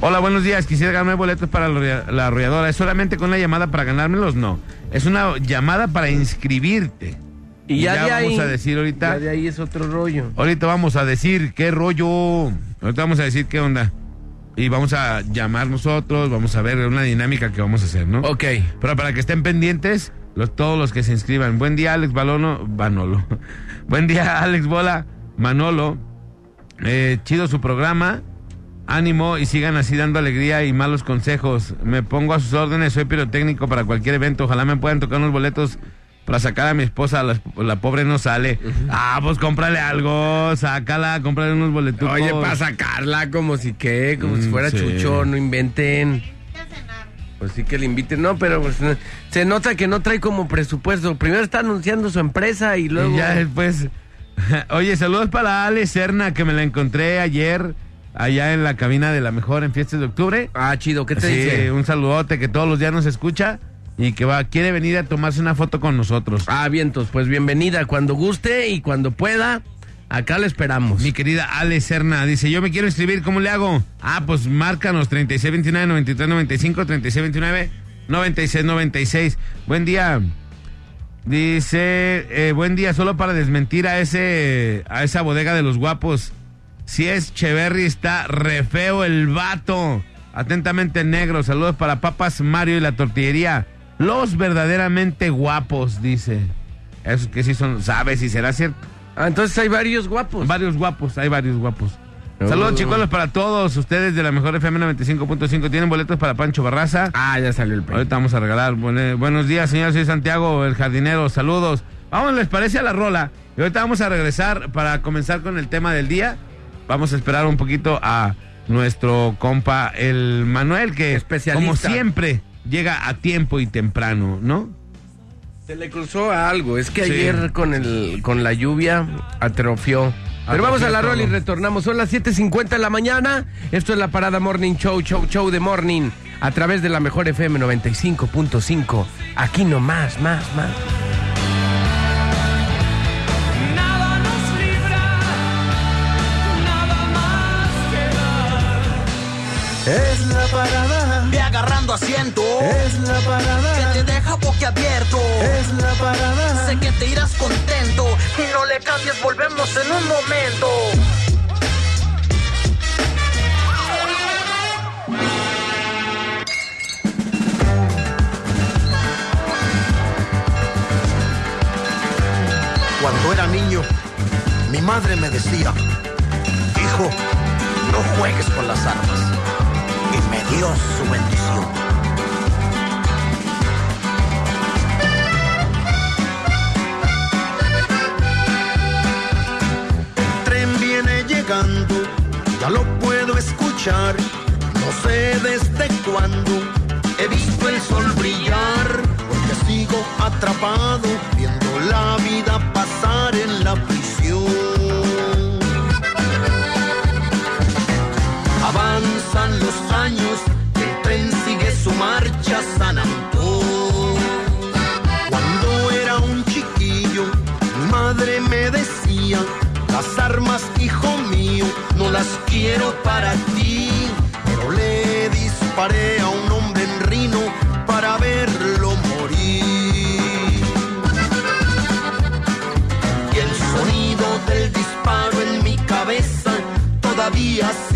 Hola, buenos días. Quisiera ganarme boletos para la arrolla- la arrolladora. ¿Es solamente con la llamada para ganármelos? No. Es una llamada para inscribirte. Y ya, de ahí. vamos a decir ahorita. Ya de ahí es otro rollo. Ahorita vamos a decir qué rollo. Ahorita vamos a decir qué onda. Y vamos a llamar nosotros, vamos a ver una dinámica que vamos a hacer, ¿no? Ok. Pero para que estén pendientes, los, todos los que se inscriban. Buen día, Alex Balono. Manolo. Buen día, Alex Bola. Manolo. Eh, chido su programa. Ánimo y sigan así dando alegría y malos consejos. Me pongo a sus órdenes, soy pirotécnico para cualquier evento. Ojalá me puedan tocar unos boletos para sacar a mi esposa. La, la pobre no sale. Ah, pues cómprale algo, sácala, cómprale unos boletos. Oye, para sacarla como si qué, como si Mm, fuera sí. chucho, no inventen. Pues sí que le inviten, no, pero pues, se nota que no trae como presupuesto. Primero está anunciando su empresa y luego. Y ya después. Oye, saludos para Ale Serna, que me la encontré ayer allá en la cabina de la mejor en fiestas de octubre. Ah, chido, ¿qué te Sí, dice? Un saludote que todos los días nos escucha y que va, quiere venir a tomarse una foto con nosotros. Ah, vientos, pues bienvenida cuando guste y cuando pueda. Acá la esperamos. Mi querida Ale Serna dice, yo me quiero inscribir, ¿cómo le hago? Ah, pues márcanos 3629-9395, 3629-9696. Buen día. Dice, eh, buen día, solo para desmentir a ese, a esa bodega de los guapos. Si es Cheverry, está re feo el vato. Atentamente negro, saludos para Papas Mario y la tortillería. Los verdaderamente guapos, dice. Eso que sí son, ¿sabes si será cierto? Ah, entonces hay varios guapos. Varios guapos, hay varios guapos. Oh. Saludos chicos para todos ustedes de la mejor FM 95.5. ¿Tienen boletos para Pancho Barraza? Ah, ya salió el premio. Ahorita vamos a regalar. Buenos días, señor. Soy Santiago, el jardinero. Saludos. Vamos, ¿les parece a la rola? Y ahorita vamos a regresar para comenzar con el tema del día. Vamos a esperar un poquito a nuestro compa, el Manuel, que Especialista. como siempre llega a tiempo y temprano, ¿no? Se le cruzó a algo. Es que Sí. ayer con el con la lluvia atrofió. Pero vamos a la rola y retornamos. Son las 7.50 de la mañana. Esto es la Parada Morning Show, Show, Show de Morning. A través de la mejor FM 95.5. Aquí nomás, más, más. Es la parada. Ve agarrando asiento. Es la parada. Que te deja boquiabierto. Es la parada. Sé que te irás contento. Y no le cambies, volvemos en un momento. Cuando era niño, mi madre me decía, hijo, no juegues con las armas. Y me dio su bendición. El tren viene llegando, ya lo puedo escuchar. No sé desde cuándo he visto el sol brillar, porque sigo atrapado viendo la vida pasar en la prisión. Avanzan los años, el tren sigue su marcha San Antón. Cuando era un chiquillo, mi madre me decía, las armas las quiero para ti. Pero le disparé a un hombre en Rino para verlo morir. Y el sonido del disparo en mi cabeza todavía sigue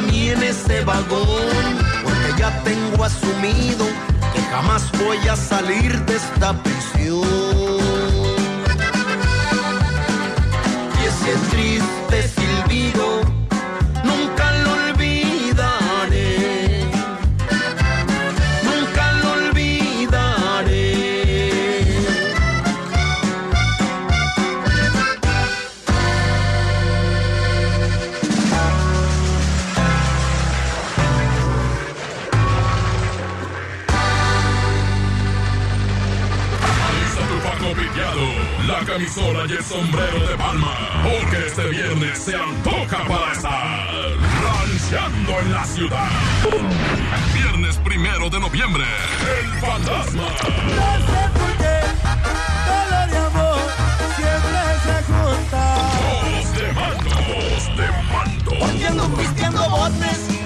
Mí en ese vagón, porque ya tengo asumido que jamás voy a salir de esta prisión. La camisola y el sombrero de palma, porque este viernes se antoja para estar rancheando en la ciudad. Viernes primero de noviembre, el fantasma. Dolor y amor siempre se juntan. Dos de mandos, de mando. Pisteando, pisteando botes,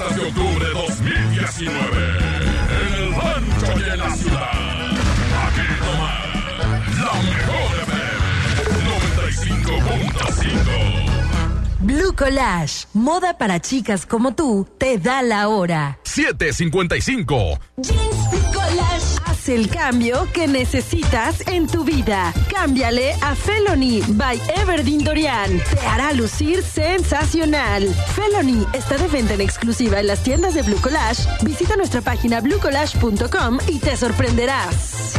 fiestas de octubre 2019. En el rancho y en la ciudad. Aquí nomás, la mejor FM 95.5. Blue Collage, moda para chicas como tú, te da la hora. 755. Haz el cambio que necesitas en tu vida. Cámbiale a Felony by Everdeen Dorian. Te hará lucir sensacional. Felony está de venta en exclusiva en las tiendas de Blue Collage. Visita nuestra página bluecollage.com y te sorprenderás.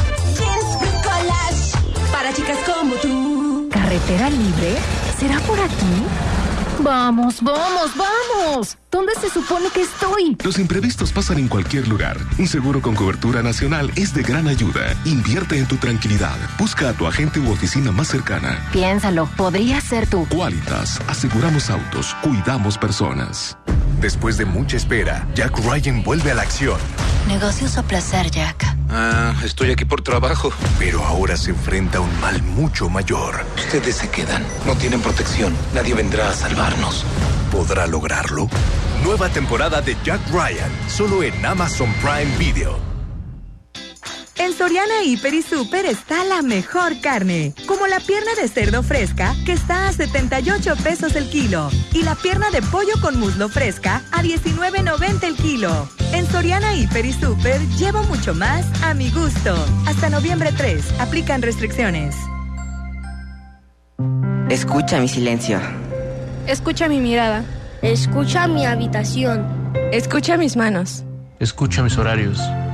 Para chicas como tú. ¿Carretera libre? ¿Será por aquí? Vamos, vamos, vamos. ¿Dónde se supone que estoy? Los imprevistos pasan en cualquier lugar. Un seguro con cobertura nacional es de gran ayuda. Invierte en tu tranquilidad. Busca a tu agente u oficina más cercana. Piénsalo, podría ser tú. Qualitas, aseguramos autos, cuidamos personas. Después de mucha espera, Jack Ryan vuelve a la acción. Negocios o placer, Jack. Ah, estoy aquí por trabajo. Pero ahora se enfrenta a un mal mucho mayor. Ustedes se quedan. No tienen protección. Nadie vendrá a salvarnos. ¿Podrá lograrlo? Nueva temporada de Jack Ryan, solo en Amazon Prime Video. En Soriana Hiper y Super está la mejor carne, como la pierna de cerdo fresca que está a 78 pesos el kilo y la pierna de pollo con muslo fresca a 19.90 el kilo. En Soriana Hiper y Super llevo mucho más a mi gusto. Hasta noviembre 3, aplican restricciones. Escucha mi silencio. Escucha mi mirada. Escucha mi habitación. Escucha mis manos. Escucha mis horarios.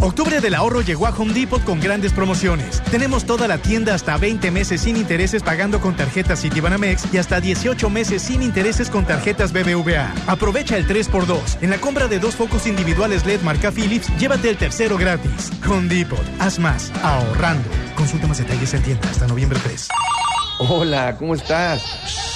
Octubre del ahorro llegó a Home Depot con grandes promociones. Tenemos toda la tienda hasta 20 meses sin intereses pagando con tarjetas Citibanamex y hasta 18 meses sin intereses con tarjetas BBVA. Aprovecha el 3x2. En la compra de dos focos individuales LED marca Philips, llévate el tercero gratis. Home Depot. Haz más. Ahorrando. Consulta más detalles en tienda hasta noviembre 3. Hola, ¿cómo estás?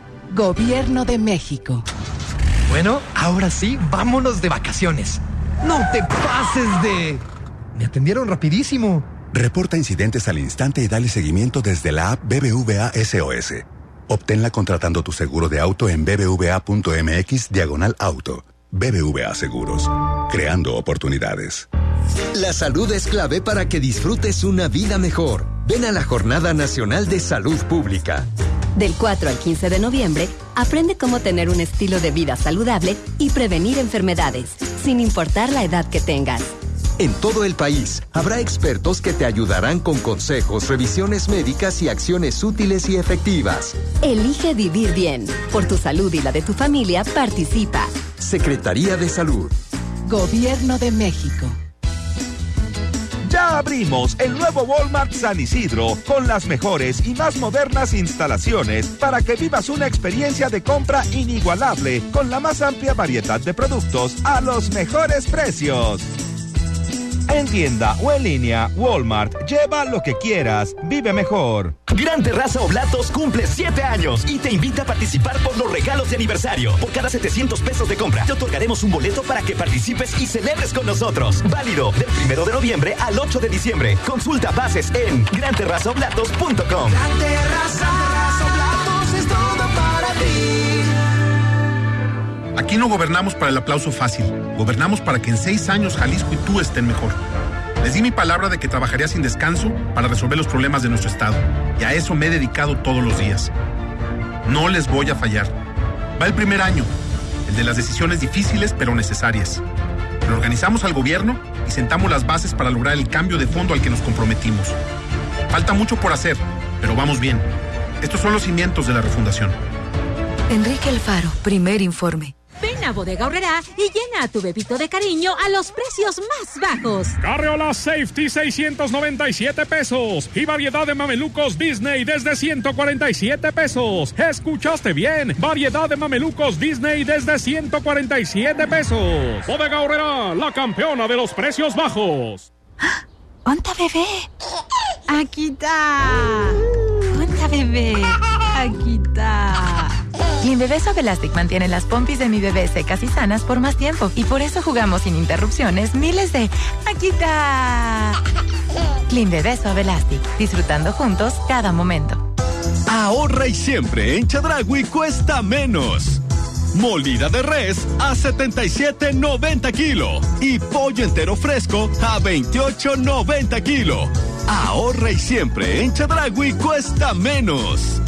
Gobierno de México. Bueno, ahora sí, vámonos de vacaciones. No te pases de... Me atendieron rapidísimo. Reporta incidentes al instante y dale seguimiento desde la app BBVA SOS. Obténla contratando tu seguro de auto en bbva.mx diagonal auto. BBVA Seguros. Creando oportunidades. La salud es clave para que disfrutes una vida mejor. Ven a la Jornada Nacional de Salud Pública. Del 4 al 15 de noviembre, aprende cómo tener un estilo de vida saludable y prevenir enfermedades, sin importar la edad que tengas. En todo el país habrá expertos que te ayudarán con consejos, revisiones médicas y acciones útiles y efectivas. Elige vivir bien. Por tu salud y la de tu familia, participa. Secretaría de Salud. Gobierno de México. Ya abrimos el nuevo Walmart San Isidro con las mejores y más modernas instalaciones para que vivas una experiencia de compra inigualable con la más amplia variedad de productos a los mejores precios. En tienda o en línea, Walmart, lleva lo que quieras, vive mejor. Gran Terraza Oblatos cumple 7 años y te invita a participar por los regalos de aniversario. Por cada 700 pesos de compra, te otorgaremos un boleto para que participes y celebres con nosotros. Válido del 1 de noviembre al 8 de diciembre. Consulta bases en granterrazaoblatos.com. Gran Terraza Oblatos es todo para ti. Aquí no gobernamos para el aplauso fácil, gobernamos para que en seis años Jalisco y tú estén mejor. Les di mi palabra de que trabajaría sin descanso para resolver los problemas de nuestro Estado, y a eso me he dedicado todos los días. No les voy a fallar. Va el primer año, el de las decisiones difíciles pero necesarias. Reorganizamos al gobierno y sentamos las bases para lograr el cambio de fondo al que nos comprometimos. Falta mucho por hacer, pero vamos bien. Estos son los cimientos de la refundación. Enrique Alfaro, primer informe. A Bodega Horrera y llena a tu bebito de cariño a los precios más bajos. Carriola Safety 697 pesos y variedad de mamelucos Disney desde 147 pesos. ¿Escuchaste bien? Variedad de mamelucos Disney desde 147 pesos. Bodega Horrera, la campeona de los precios bajos. ¡Onta bebé! Aquí está. ¡Onta bebé! Aquí está. Clean Bebé Suave Elastic mantiene las pompis de mi bebé secas y sanas por más tiempo y por eso jugamos sin interrupciones miles de aquí está. Clean Bebé Suave Elastic, disfrutando juntos cada momento. Ahorra y siempre en Chadragui cuesta menos. Molida de res a 77.90 kilo y pollo entero fresco a 28.90 kilo. Ahorra y siempre en Chadragui cuesta menos.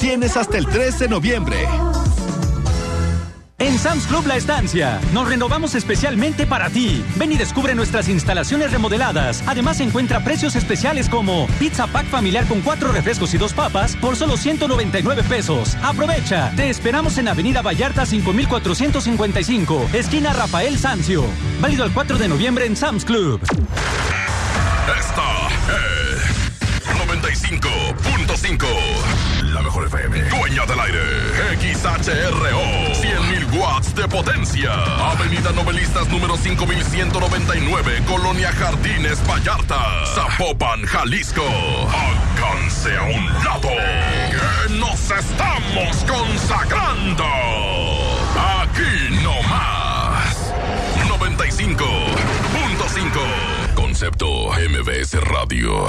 Tienes hasta el 3 de noviembre. En Sam's Club La Estancia, nos renovamos especialmente para ti. Ven y descubre nuestras instalaciones remodeladas. Además, encuentra precios especiales como pizza pack familiar con cuatro refrescos y dos papas por solo 199 pesos. Aprovecha. Te esperamos en Avenida Vallarta 5455, esquina Rafael Sancio. Válido el 4 de noviembre en Sam's Club. Esta es 95.5. La mejor FM. Dueña del aire. XHRO. 100.000 watts de potencia. Avenida Novelistas número 5199. Colonia Jardines Vallarta. Zapopan, Jalisco. Alcance a un lado. Que nos estamos consagrando. Aquí no más. 95.5. Concepto MBS Radio.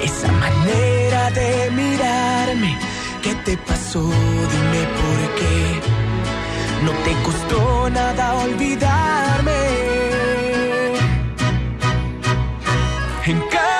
esa manera de mirarme? ¿Qué te pasó? Dime por qué. No te costó nada olvidarme. En cambio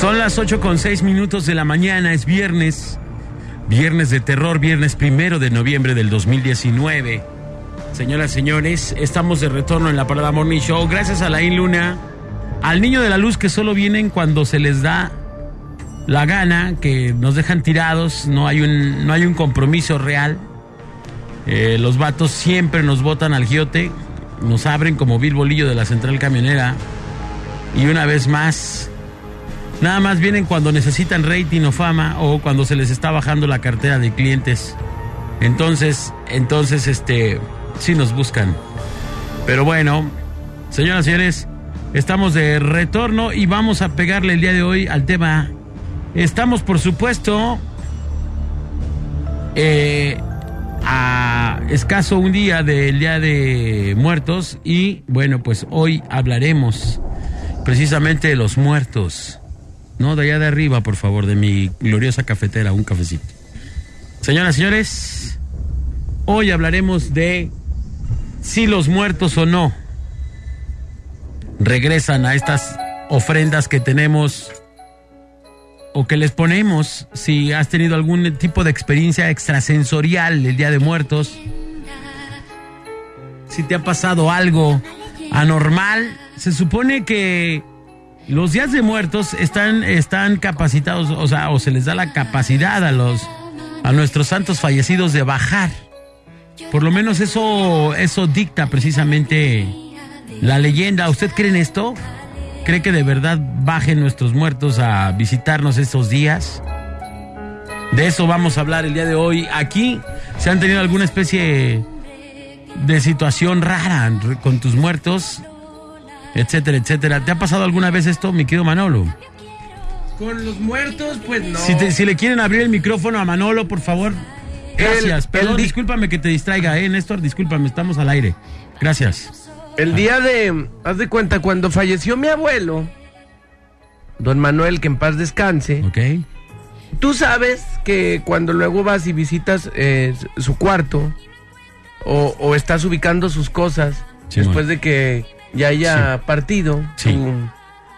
Son las 8 con 6 minutos de la mañana, es viernes. Viernes de terror, viernes primero de noviembre del 2019. Señoras, señores, estamos de retorno en la Parada Morning Show. Gracias a la Luna, al niño de la luz que solo vienen cuando se les da la gana, que nos dejan tirados, no hay un, no hay un compromiso real. Eh, los vatos siempre nos botan al giote, nos abren como Bill Bolillo de la central camionera. Y una vez más, Nada más vienen cuando necesitan rating o fama o cuando se les está bajando la cartera de clientes. Entonces, entonces, este, sí nos buscan. Pero bueno, señoras y señores, estamos de retorno y vamos a pegarle el día de hoy al tema. Estamos, por supuesto, eh, a escaso un día del Día de Muertos y bueno, pues hoy hablaremos precisamente de los muertos. No, de allá de arriba, por favor, de mi gloriosa cafetera, un cafecito. Señoras y señores, hoy hablaremos de si los muertos o no regresan a estas ofrendas que tenemos o que les ponemos si has tenido algún tipo de experiencia extrasensorial el Día de Muertos. Si te ha pasado algo anormal, se supone que los días de muertos están, están capacitados, o sea, o se les da la capacidad a los a nuestros santos fallecidos de bajar. Por lo menos eso, eso dicta precisamente la leyenda. ¿Usted cree en esto? ¿Cree que de verdad bajen nuestros muertos a visitarnos estos días? De eso vamos a hablar el día de hoy. Aquí se han tenido alguna especie de situación rara con tus muertos etcétera, etcétera. ¿Te ha pasado alguna vez esto, mi querido Manolo? Con los muertos, pues no. Si, te- si le quieren abrir el micrófono a Manolo, por favor. Gracias. El- Perdón, el discúlpame que te distraiga, eh, Néstor, discúlpame, estamos al aire. Gracias. El día de, haz de cuenta, cuando falleció mi abuelo, don Manuel, que en paz descanse. Ok. Tú sabes que cuando luego vas y visitas eh, su cuarto o, o estás ubicando sus cosas Sí, después bueno. de que ya haya partido, Sí. tu,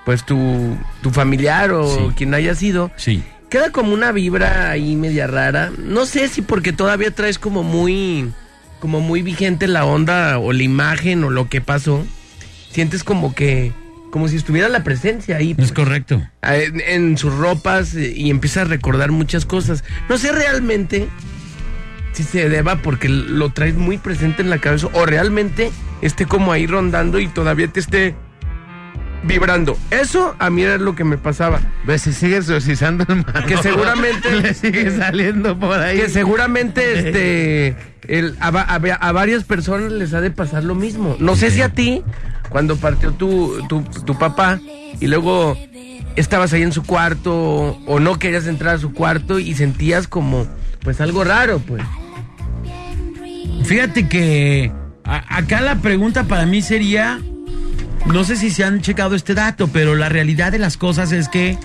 pues tu, tu familiar o Sí. quien haya sido, Sí. queda como una vibra ahí media rara. No sé si porque todavía traes como muy, como muy vigente la onda o la imagen o lo que pasó. Sientes como que, como si estuviera la presencia ahí. Es correcto. En, en sus ropas eh, y empiezas a recordar muchas cosas. No sé realmente si se deba porque lo traes muy presente en la cabeza o realmente esté como ahí rondando y todavía te esté vibrando. Eso a mí era lo que me pasaba. Si sigue exorcizando. Que seguramente Le sigue saliendo por ahí. Que seguramente este el- a, a varias personas les ha de pasar lo mismo. No sé si a ti, cuando partió tu, tu, tu papá y luego estabas ahí en su cuarto o no querías entrar a su cuarto y sentías como pues algo raro, pues. Fíjate que acá la pregunta para mí sería, no sé si se han checado este dato, pero la realidad de las cosas es que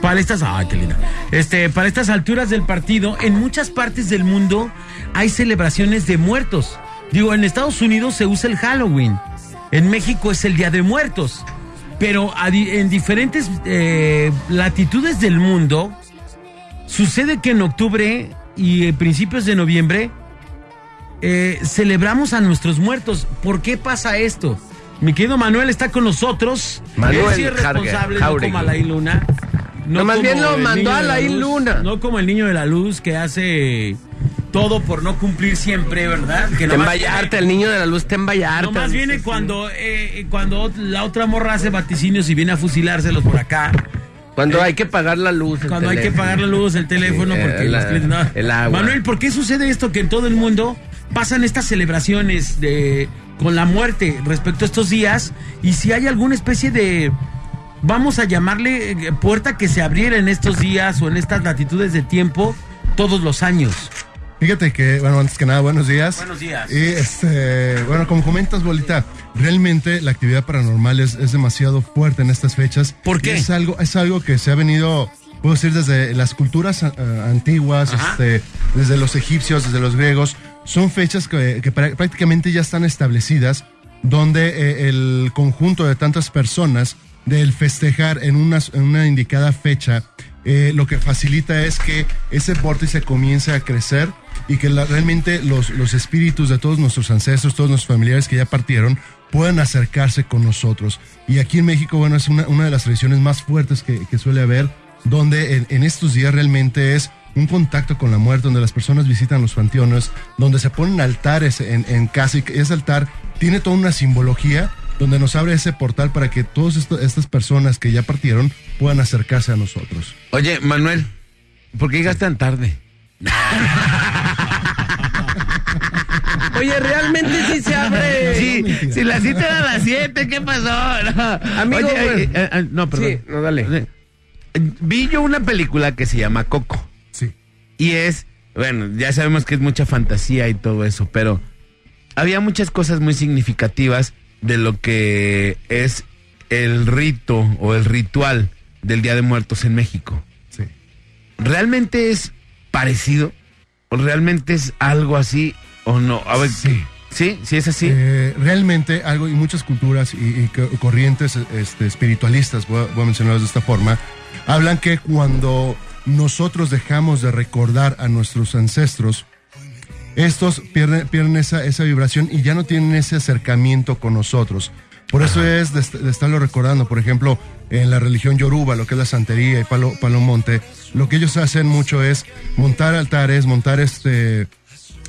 para estas, qué linda. Este, para estas alturas del partido, en muchas partes del mundo hay celebraciones de muertos. Digo, en Estados Unidos se usa el Halloween. En México es el Día de Muertos. Pero en diferentes eh, latitudes del mundo, sucede que en octubre y eh, principios de noviembre eh, celebramos a nuestros muertos. ¿Por qué pasa esto? Mi querido Manuel está con nosotros. Manuel Él sí es responsable, no como Alain Luna. No, más bien lo mandó a Alain Luna. No como el niño de la luz que hace todo por no cumplir siempre, ¿verdad? Que Ten Vallarta, el niño de la luz, ten Vallarta. Nomás viene cuando, eh, cuando la otra morra hace vaticinios y viene a fusilárselos por acá. Cuando Eh, hay que pagar la luz. Cuando hay que pagar la luz, el teléfono, Sí, porque los no. el agua. Manuel, ¿por qué sucede esto que en todo el mundo pasan estas celebraciones de con la muerte respecto a estos días? Y si hay alguna especie de vamos a llamarle eh, puerta que se abriera en estos días o en estas latitudes de tiempo todos los años. Fíjate que, bueno, antes que nada, buenos días. Buenos días. Y este, bueno, como comentas, Bolita, realmente la actividad paranormal es, es demasiado fuerte en estas fechas. ¿Por qué? Es algo, es algo que se ha venido, puedo decir, desde las culturas eh, antiguas, este, desde los egipcios, desde los griegos. Son fechas que, que prá- prácticamente ya están establecidas, donde eh, el conjunto de tantas personas del festejar en una, en una indicada fecha, eh, lo que facilita es que ese vórtice comience a crecer y que realmente los, los espíritus de todos nuestros ancestros, todos nuestros familiares que ya partieron, puedan acercarse con nosotros. Y aquí en México, bueno, es una, una de las tradiciones más fuertes que, suele haber, donde en estos días realmente es un contacto con la muerte, donde las personas visitan los panteones, donde se ponen altares en, en casa y ese altar tiene toda una simbología donde nos abre ese portal para que todas estas personas que ya partieron puedan acercarse a nosotros. Oye, Manuel, ¿por qué llegas tan tarde? Oye, realmente sí se abre. Sí, si la cita era a las 7, ¿qué pasó? No. Amigo, Oye, bueno. eh, eh, no, perdón. Sí, no, dale. Vi yo una película que se llama Coco. Y es, bueno, ya sabemos que es mucha fantasía y todo eso, pero había muchas cosas muy significativas de lo que es el rito o el ritual del Día de Muertos en México. Sí. ¿Realmente es parecido? ¿O realmente es algo así o no? A ver, Sí. ¿sí? ¿Sí es así? Eh, realmente algo y muchas culturas y, y co- corrientes este, espiritualistas, voy a, voy a mencionarlos de esta forma, hablan que cuando nosotros dejamos de recordar a nuestros ancestros, estos pierden, pierden esa, esa vibración y ya no tienen ese acercamiento con nosotros. Por eso es de, est- de estarlo recordando, por ejemplo, en la religión yoruba, lo que es la santería y palo, palomonte, lo que ellos hacen mucho es montar altares, montar este,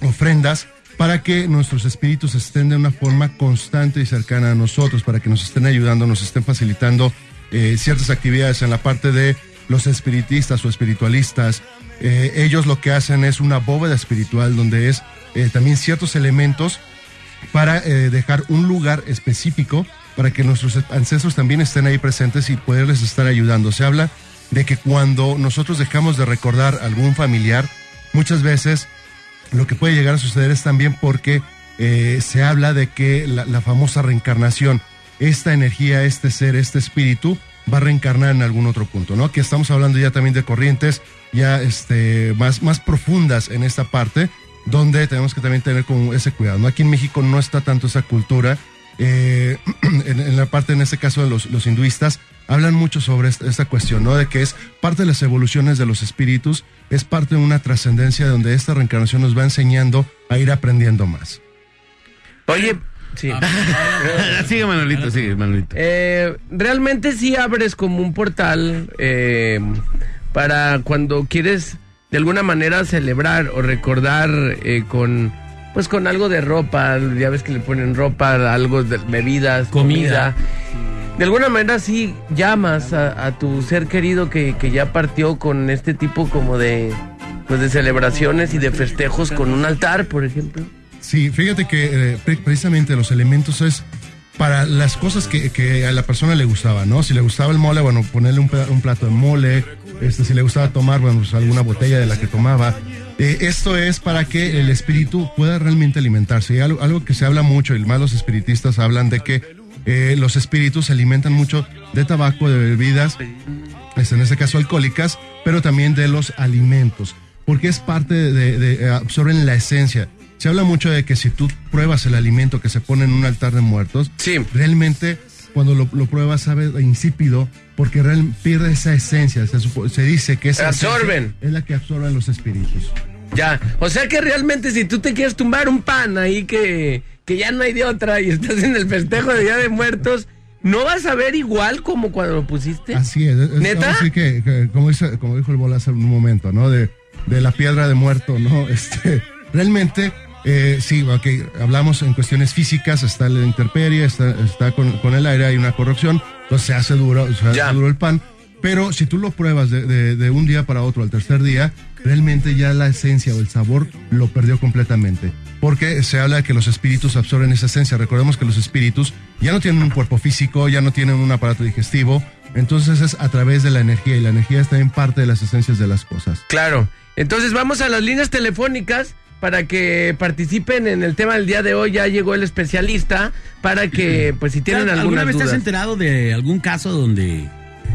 ofrendas para que nuestros espíritus estén de una forma constante y cercana a nosotros, para que nos estén ayudando, nos estén facilitando eh, ciertas actividades en la parte de los espiritistas o espiritualistas. Eh, ellos lo que hacen es una bóveda espiritual donde es eh, también ciertos elementos para eh, dejar un lugar específico para que nuestros ancestros también estén ahí presentes y poderles estar ayudando. Se habla de que cuando nosotros dejamos de recordar a algún familiar, muchas veces lo que puede llegar a suceder es también porque se habla de que la famosa reencarnación, esta energía, este ser, este espíritu, va a reencarnar en algún otro punto, ¿no? Que estamos hablando ya también de corrientes ya este, más, más profundas en esta parte, donde tenemos que también tener como ese cuidado, ¿no? Aquí en México no está tanto esa cultura, eh, en, la parte, en este caso de los, los hinduistas, hablan mucho sobre esta cuestión, ¿no? De que es parte de las evoluciones de los espíritus, es parte de una trascendencia donde esta reencarnación nos va enseñando a ir aprendiendo más. Oye, sí. sigue Manolito, sigue Manolito. Eh, realmente sí abres como un portal eh, para cuando quieres de alguna manera celebrar o recordar eh, con pues con algo de ropa, ya ves que le ponen ropa, algo de bebidas, comida. Comida. De alguna manera sí llamas a, a tu ser querido que, que ya partió con este tipo como de pues de celebraciones y de festejos con un altar, por ejemplo. Sí, fíjate que eh, pre- precisamente los elementos es para las cosas que, que a la persona le gustaba, ¿no? Si le gustaba el mole, bueno, ponerle un, pla- un plato de mole, este, si le gustaba tomar, bueno, pues alguna botella de la que tomaba. Eh, esto es para que el espíritu pueda realmente alimentarse. Y algo, que se habla mucho, y más los espiritistas hablan de que eh, los espíritus se alimentan mucho de tabaco, de bebidas, pues, en este caso alcohólicas, pero también de los alimentos, porque es parte de- absorben la esencia. Se habla mucho de que si tú pruebas el alimento que se pone en un altar de muertos, realmente cuando lo, lo pruebas sabe insípido, porque real- pierde esa esencia. Se, dice que esa Absorben. es la que absorben los espíritus. Ya, o sea que realmente si tú te quieres tumbar un pan ahí que, que ya no hay de otra y estás en el festejo de Día de Muertos, ¿no vas a ver igual como cuando lo pusiste? Así es. es- ¿Neta? Así que, que como, dice, como dijo el bola hace un momento, ¿no? De, de la piedra de muerto, ¿no? Este, realmente, eh, sí, ok, hablamos en cuestiones físicas, está la intemperie, está, está con, con el aire, hay una corrupción, entonces se hace duro, se hace duro el pan. Pero si tú lo pruebas de, de- de un día para otro, al tercer día, realmente ya la esencia o el sabor lo perdió completamente. Porque se habla de que los espíritus absorben esa esencia. Recordemos que los espíritus ya no tienen un cuerpo físico, ya no tienen un aparato digestivo. Entonces es a través de la energía y la energía está en parte de las esencias de las cosas. Claro. Entonces vamos a las líneas telefónicas para que participen en el tema del día de hoy. Ya llegó el especialista para que, pues si tienen ¿Alguna alguna vez te has duda. enterado de algún caso donde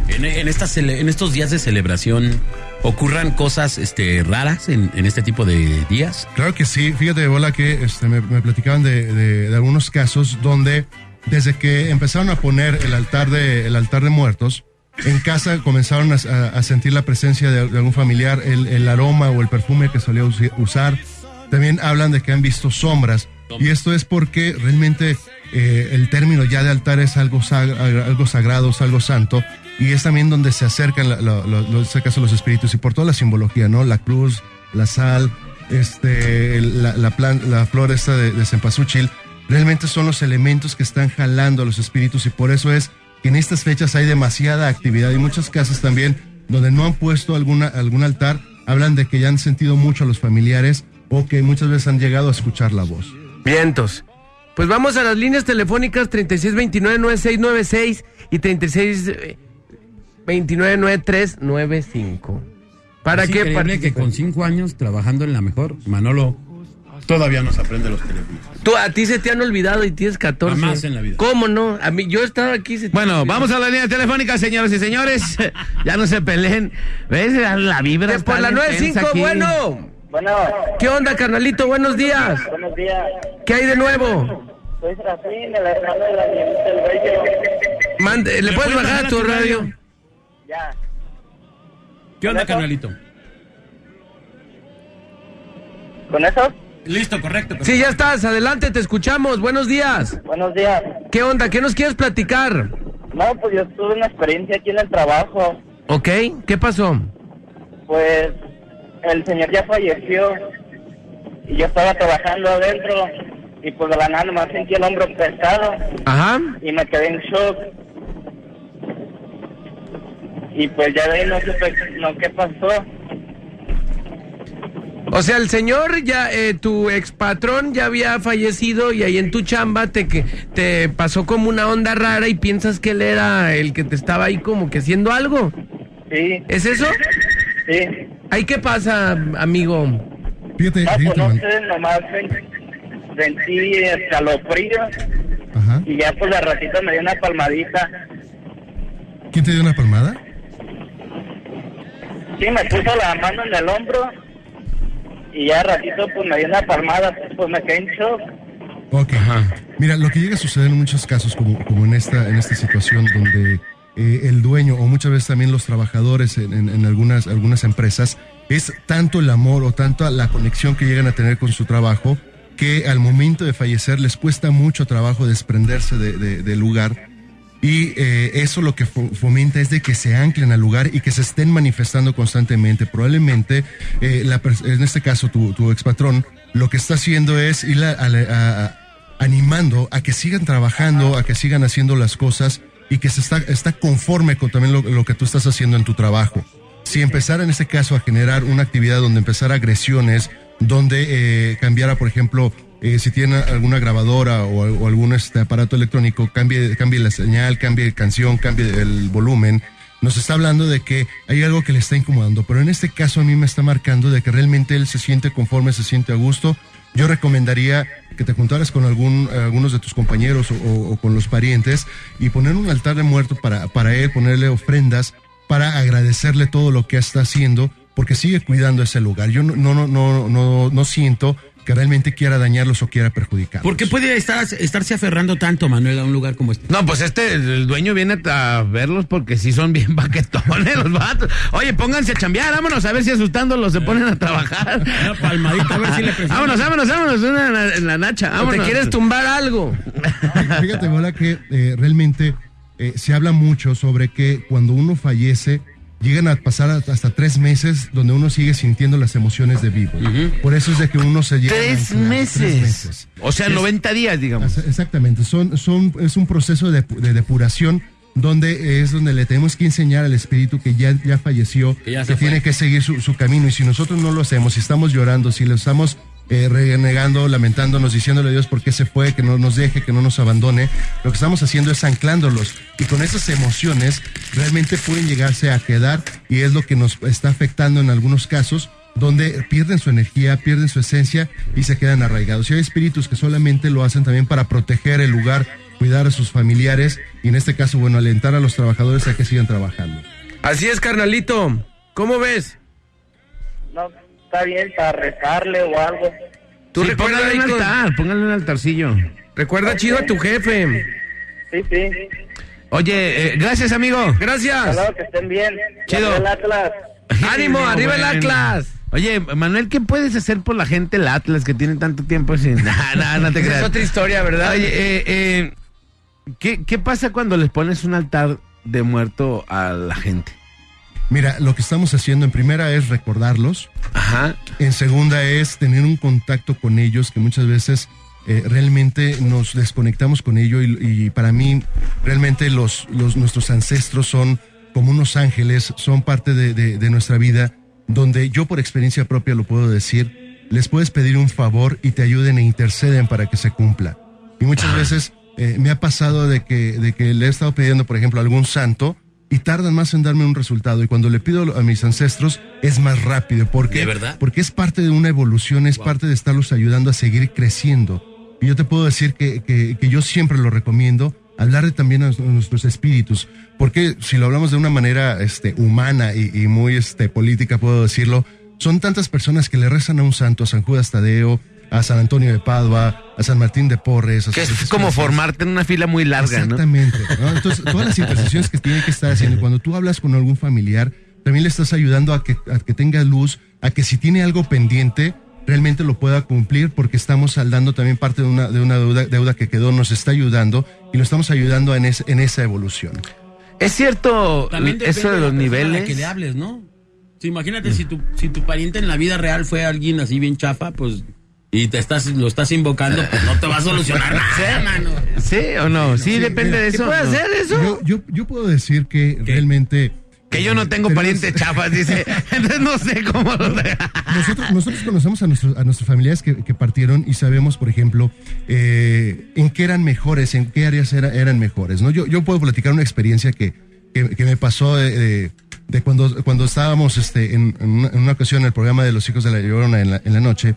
en, en estas en estos días de celebración ocurran cosas este, raras en, en este tipo de días? Claro que sí. Fíjate, Bola, que este, me, me platicaban de, de- de algunos casos donde desde que empezaron a poner el altar de, el altar de muertos, en casa comenzaron a, a- a sentir la presencia de, de algún familiar, el, el aroma o el perfume que solía usar. También hablan de que han visto sombras. Y esto es porque realmente eh, el término ya de altar es algo, sag- algo sagrado, es algo santo. Y es también donde se acercan, la- este caso, los espíritus. Y por toda la simbología, ¿no? La cruz, la sal, este, la, la, plan- la flor esta de, de cempasúchil, realmente son los elementos que están jalando a los espíritus y por eso es que en estas fechas hay demasiada actividad y muchas casas también donde no han puesto alguna, algún altar, hablan de que ya han sentido mucho a los familiares o que muchas veces han llegado a escuchar la voz. Vientos. Pues vamos a las líneas telefónicas 3629-9696 y 3629-9395. ¿Para Es qué increíble que con cinco años trabajando en la mejor, Manolo todavía nos aprende los teléfonos. Tú, a ti se te han olvidado y tienes 14. Jamás en la vida. ¿Cómo no? A mí, yo estaba aquí. se Bueno, vamos a la línea telefónica, señoras y señores. ya no se peleen. ¿Ves? La vibra por la bien 95, tensa aquí. bueno. Bueno. ¿Qué onda, carnalito? Buenos días. Buenos días. ¿Qué hay de nuevo? Soy Rafín, el hermano de la niña del Bello. Mande, ¿Le puedes bajar a tu radio? Ya. ¿Qué onda, eso? carnalito? ¿Con eso? Listo, correcto. Sí, ya estás. Adelante, te escuchamos. Buenos días. Buenos días. ¿Qué onda? ¿Qué nos quieres platicar? No, pues yo tuve una experiencia aquí en el trabajo. ¿Ok? ¿Qué pasó? Pues el señor ya falleció y yo estaba trabajando adentro y pues de la nada nomás sentí el hombro pesado Ajá. y me quedé en shock. Y pues ya de ahí no supe no, qué pasó. O sea, el señor ya, eh, tu ex patrón ya había fallecido y ahí en tu chamba te, que, te pasó como una onda rara y piensas que él era el que te estaba ahí como que haciendo algo. Sí. ¿Es eso? Sí. ¿Ahí qué pasa, amigo? Fíjate, No, pues fíjate, no man. sé, nomás sen- sentí escalofrío Ajá. y ya pues de ratito me dio una palmadita. ¿Quién te dio una palmada? Sí, me puso la mano en el hombro y ya de ratito pues me dio una palmada, pues me quedé en shock. Ok. Mira, lo que llega a suceder en muchos casos, como, como en, esta, en esta situación donde eh, el dueño o muchas veces también los trabajadores en, algunas, algunas empresas, es tanto el amor o tanto la conexión que llegan a tener con su trabajo que al momento de fallecer les cuesta mucho trabajo desprenderse de- de- del lugar y eh, eso lo que fo- fomenta es de que se anclen al lugar y que se estén manifestando constantemente. Probablemente, eh, en este caso, tu, expatrón, lo que está haciendo es ir a- animando a que sigan trabajando, a que sigan haciendo las cosas y que se está, está conforme con también lo, lo que tú estás haciendo en tu trabajo. Si empezara en este caso a generar una actividad donde empezara agresiones, donde eh, cambiara, por ejemplo, eh, si tiene alguna grabadora o, algún este aparato electrónico, cambie, cambie la señal, cambie canción, cambie el volumen. Nos está hablando de que hay algo que le está incomodando, pero en este caso a mí me está marcando de que realmente él se siente conforme, se siente a gusto. Yo recomendaría que te juntaras con algún, algunos de tus compañeros o, con los parientes y poner un altar de muerto para, para él, ponerle ofrendas para agradecerle todo lo que está haciendo, porque sigue cuidando ese lugar. Yo no, no, no, no, no siento que realmente quiera dañarlos o quiera perjudicarlos. ¿Por qué puede estar, estarse aferrando tanto, Manuel, a un lugar como este? No, pues este, el dueño viene a verlos porque sí son bien baquetones los vatos. Oye, pónganse a chambear, vámonos a ver si asustándolos se ponen a trabajar. Una palmadita, a ver si le presionan. Vámonos, vámonos, vámonos, una en la, en la nacha. ¿O te vámonos. quieres tumbar algo? Fíjate, Bola, que eh, realmente eh, se habla mucho sobre que cuando uno fallece, llegan a pasar hasta tres meses donde uno sigue sintiendo las emociones de vivo. Por eso es de que uno se llega a Tres meses. Tres meses. O sea, Es- 90 días, digamos. Exactamente, son, son, es un proceso de, de depuración donde es donde le tenemos que enseñar al espíritu que ya, ya falleció, Que ya que tiene que seguir su, su camino. Y si nosotros no lo hacemos, si estamos llorando, si lo estamos eh, renegando, lamentándonos, diciéndole a Dios por qué se fue, que no nos deje, que no nos abandone, lo que estamos haciendo es anclándolos. Y con esas emociones realmente pueden llegarse a quedar y es lo que nos está afectando en algunos casos donde pierden su energía, pierden su esencia y se quedan arraigados. Y hay espíritus que solamente lo hacen también para proteger el lugar, cuidar a sus familiares y en este caso, bueno, alentar a los trabajadores a que sigan trabajando. Así es, carnalito. ¿Cómo ves? No, está bien para rezarle o algo. Tú Sí, recuerda póngale un altar, póngale un altarcillo. Recuerda chido a tu jefe. Sí, sí. Oye, eh, gracias, amigo. Gracias. Hasta luego, que estén bien. Chido. Arriba el Atlas. Ánimo, arriba el bueno. Atlas. Oye, Manuel, ¿qué puedes hacer por la gente del Atlas que tiene tanto tiempo sin... Nah, nah, no te creas. es otra historia, ¿verdad? Oye, eh, eh, ¿qué, ¿qué pasa cuando les pones un altar de muerto a la gente? Mira, lo que estamos haciendo en primera es recordarlos. Ajá. En segunda es tener un contacto con ellos que muchas veces eh, realmente nos desconectamos con ello y, y para mí realmente los, los nuestros ancestros son como unos ángeles, son parte de, de- de nuestra vida, donde yo por experiencia propia lo puedo decir, les puedes pedir un favor y te ayuden e interceden para que se cumpla. Y muchas veces eh, me ha pasado de que, de que le he estado pidiendo, por ejemplo, a algún santo y tardan más en darme un resultado. Y cuando le pido a mis ancestros es más rápido. porque ¿De verdad? Porque es parte de una evolución, es parte de estarlos ayudando a seguir creciendo. Y yo te puedo decir que, que- que yo siempre lo recomiendo, hablarle también a, nuestros- a nuestros espíritus. Porque si lo hablamos de una manera este, humana y, y muy este, política, puedo decirlo, son tantas personas que le rezan a un santo, a San Judas Tadeo, a San Antonio de Padua, a San Martín de Porres. a Que es como formarte en una fila muy larga, ¿no? Exactamente. ¿no? Entonces, todas las intercesiones que tiene que estar haciendo, cuando tú hablas con algún familiar, también le estás ayudando a que, a que tenga luz, a que si tiene algo pendiente, realmente lo pueda cumplir, porque estamos saldando también parte de una, de una deuda, deuda que quedó, nos está ayudando y lo estamos ayudando en, es- en esa evolución. Es cierto eso de la los persona a la niveles. que le hables, ¿no? Sí, imagínate si tu, si tu pariente en la vida real fue alguien así bien chafa, pues, y te estás, lo estás invocando, pues no te va a solucionar nada, mano. ¿Sí o no? Sí, depende de eso. puede ¿no? hacer eso? Yo, yo, yo puedo decir que realmente... Que yo no tengo Tenemos- parientes chafas, dice. Entonces no sé cómo lo nosotros, nosotros conocemos a, nuestros a nuestros familiares que, que partieron y sabemos, por ejemplo, eh, en qué eran mejores, en qué áreas era- eran mejores. ¿no? Yo, yo puedo platicar una experiencia que, que, que me pasó de, de- cuando, cuando estábamos este, en, en una, en una ocasión en el programa de Los Hijos de la Llorona en la, en la noche.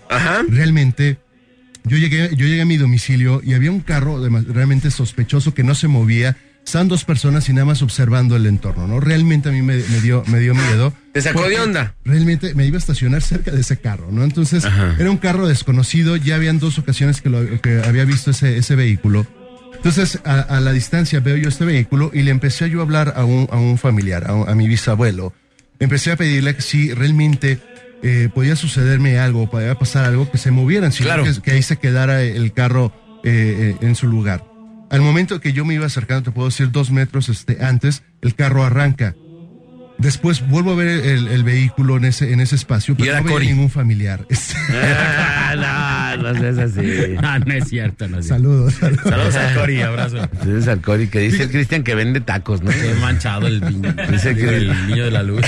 Realmente yo llegué, yo llegué a mi domicilio y había un carro realmente sospechoso que no se movía. Estaban dos personas y nada más observando el entorno, ¿no? Realmente a mí me, me dio, me dio miedo. Te sacó de onda. Realmente me iba a estacionar cerca de ese carro, ¿no? Entonces, era un carro desconocido, ya habían dos ocasiones que, lo, que había visto ese, ese vehículo. Entonces, a, a la distancia veo yo este vehículo y le empecé a yo a hablar a un, a un familiar, a, un- a mi bisabuelo. Empecé a pedirle que si realmente eh, podía sucederme algo, podía pasar algo, que se movieran, sino Claro. que, que ahí se quedara el carro eh, eh, en su lugar. Al momento que yo me iba acercando, te puedo decir dos metros este, antes, el carro arranca. Después vuelvo a ver el, el vehículo en ese, en ese espacio, pero no Cory. ningún familiar. Ah, no, no seas así. No, no es cierto. No es cierto. Saludos, saludos. Saludos a Cori, abrazo. Saludos al Cori, que dice el Cristian que vende tacos, ¿no? Qué manchado el, niño, Dice que- el niño de la luz.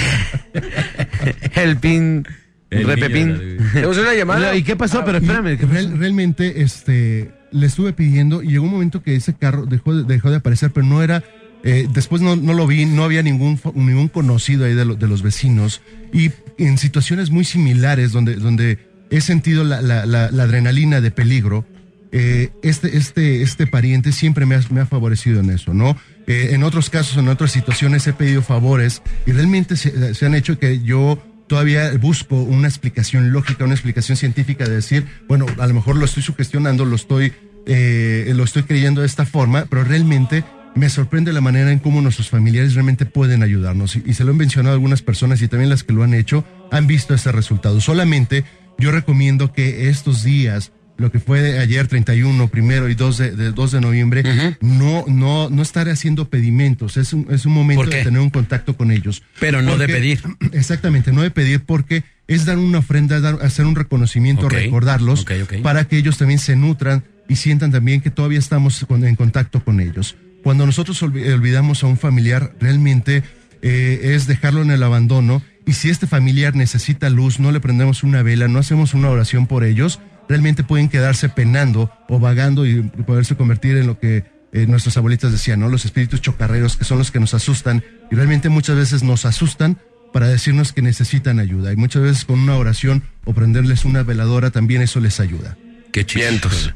El pin. El repepín. ¿Tenemos una llamada? ¿Y qué pasó? Pero Y espérame. ¿qué pasó? real- realmente, este, le estuve pidiendo y llegó un momento que ese carro dejó, de- dejó de aparecer, pero no era. Eh, después no, no lo vi, no había ningún, ningún conocido ahí de, lo- de los vecinos. Y en situaciones muy similares, donde, donde he sentido la, la- adrenalina de peligro, eh, este, este, este pariente siempre me ha, me ha favorecido en eso, ¿no? Eh, en otros casos, en otras situaciones he pedido favores y realmente se, se han hecho que yo todavía busco una explicación lógica, una explicación científica de decir, bueno, a lo mejor lo estoy sugestionando, lo estoy, lo estoy creyendo de esta forma, pero realmente me sorprende la manera en cómo nuestros familiares realmente pueden ayudarnos. Y, y se lo han mencionado algunas personas y también las que lo han hecho han visto ese resultado. Solamente yo recomiendo que estos días, lo que fue ayer 31, primero y 2 de, de 2 de noviembre, no, no, no estar haciendo pedimentos. Es un, es un momento de tener un contacto con ellos. Pero no de pedir. Exactamente, no de pedir porque es dar una ofrenda, dar, hacer un reconocimiento, recordarlos para que ellos también se nutran y sientan también que todavía estamos con- en contacto con ellos. Cuando nosotros olvi- olvidamos a un familiar, realmente eh, es dejarlo en el abandono y si este familiar necesita luz, no le prendemos una vela, no hacemos una oración por ellos, realmente pueden quedarse penando o vagando y poderse convertir en lo que eh, nuestras abuelitas decían, ¿no? Los espíritus chocarreros que son los que nos asustan y realmente muchas veces nos asustan para decirnos que necesitan ayuda y muchas veces con una oración o prenderles una veladora también eso les ayuda. Qué Vientos.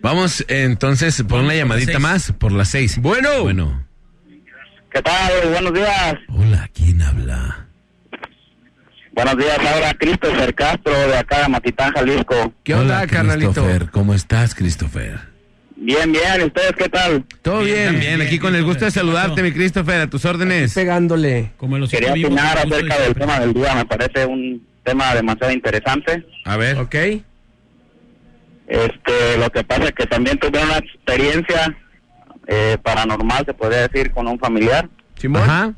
Vamos entonces por una llamadita más, por las seis. Bueno. Bueno. ¿Qué tal? Buenos días. Hola, ¿quién habla? Buenos días, ahora Christopher Castro de acá de Matitán, Jalisco. ¿Qué onda, Hola, carnalito? Christopher. ¿Cómo estás, Christopher? Bien, bien, ¿y ustedes qué tal? Todo Bien, bien, también, bien. Aquí bien, con el gusto de saludarte, mi Christopher, a tus órdenes. Pegándole. Como en los Quería opinar acerca del tema del día, me parece un tema demasiado interesante. A ver. ¿Ok? Este, lo que pasa es que también tuve una experiencia eh, paranormal, se podría decir, con un familiar. Simón. Ajá.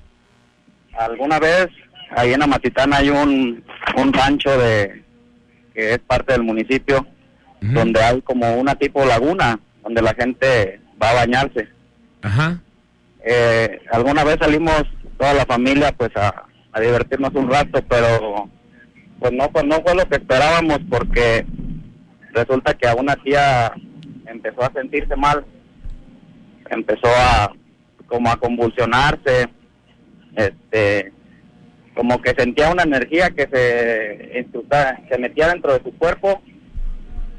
Alguna vez, ahí en Amatitán hay un, un rancho de que es parte del municipio, donde hay como una tipo laguna, donde la gente va a bañarse. Ajá. Eh, alguna vez salimos toda la familia pues a, a divertirnos un rato, pero pues no, pues no fue lo que esperábamos porque resulta que a una tía empezó a sentirse mal, empezó a como a convulsionarse, este, como que sentía una energía que se, se metía dentro de su cuerpo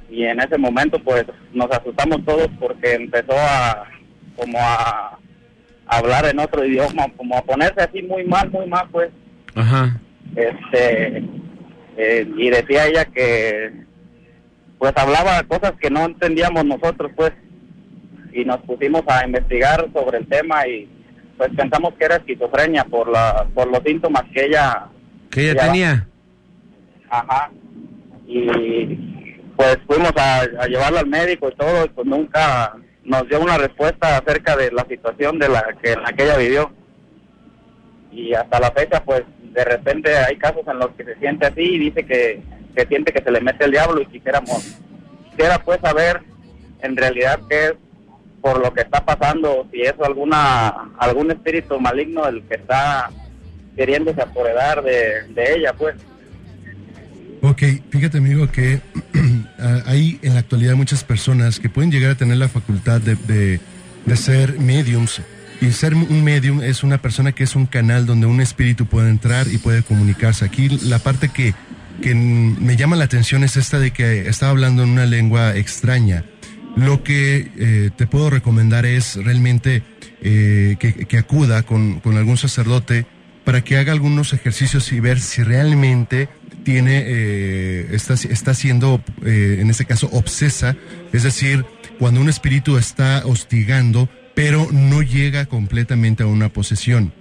y en ese momento pues nos asustamos todos porque empezó a como a hablar en otro idioma, como a ponerse así muy mal, muy mal pues Ajá. este eh, y decía ella que pues hablaba cosas que no entendíamos nosotros pues y nos pusimos a investigar sobre el tema y pues pensamos que era esquizofrenia por la por los síntomas que ella ¿Qué ella tenía? ajá. Y pues fuimos a, a llevarla al médico y todo y pues nunca nos dio una respuesta acerca de la situación de la que, en la que ella vivió. Y hasta la fecha pues de repente hay casos en los que se siente así y dice que, que siente que se le mete el diablo y quisiéramos quisiera pues saber en realidad qué es por lo que está pasando si es alguna algún espíritu maligno el que está queriéndose apoderar de, de ella pues Ok, fíjate amigo que ah, hay en la actualidad muchas personas que pueden llegar a tener la facultad de, de- de ser mediums. Y ser un medium es una persona que es un canal donde un espíritu puede entrar y puede comunicarse. Aquí la parte que que me llama la atención es esta de que estaba hablando en una lengua extraña. Lo que eh, te puedo recomendar es realmente eh, que, acuda con, con algún sacerdote para que haga algunos ejercicios y ver si realmente tiene, eh, está, está siendo, en este caso, obsesa, es decir, cuando un espíritu está hostigando, pero no llega completamente a una posesión.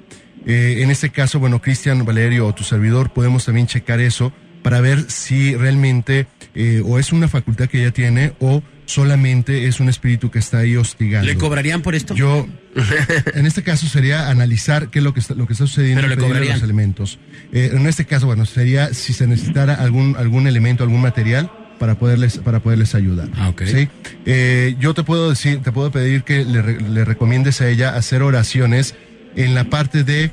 En este caso, bueno, Cristian, Valerio o tu servidor, podemos también checar eso para ver si realmente eh, o es una facultad que ella tiene o solamente es un espíritu que está ahí hostigando. ¿Le cobrarían por esto? Yo, en este caso sería analizar qué es lo que está, lo que está sucediendo Pero le cobrarían. los elementos. Eh, en este caso, bueno, sería si se necesitara algún, algún elemento, algún material para poderles, para poderles ayudar. ¿sí? Eh, yo te puedo decir, te puedo pedir que le recomiendes a ella hacer oraciones en la parte de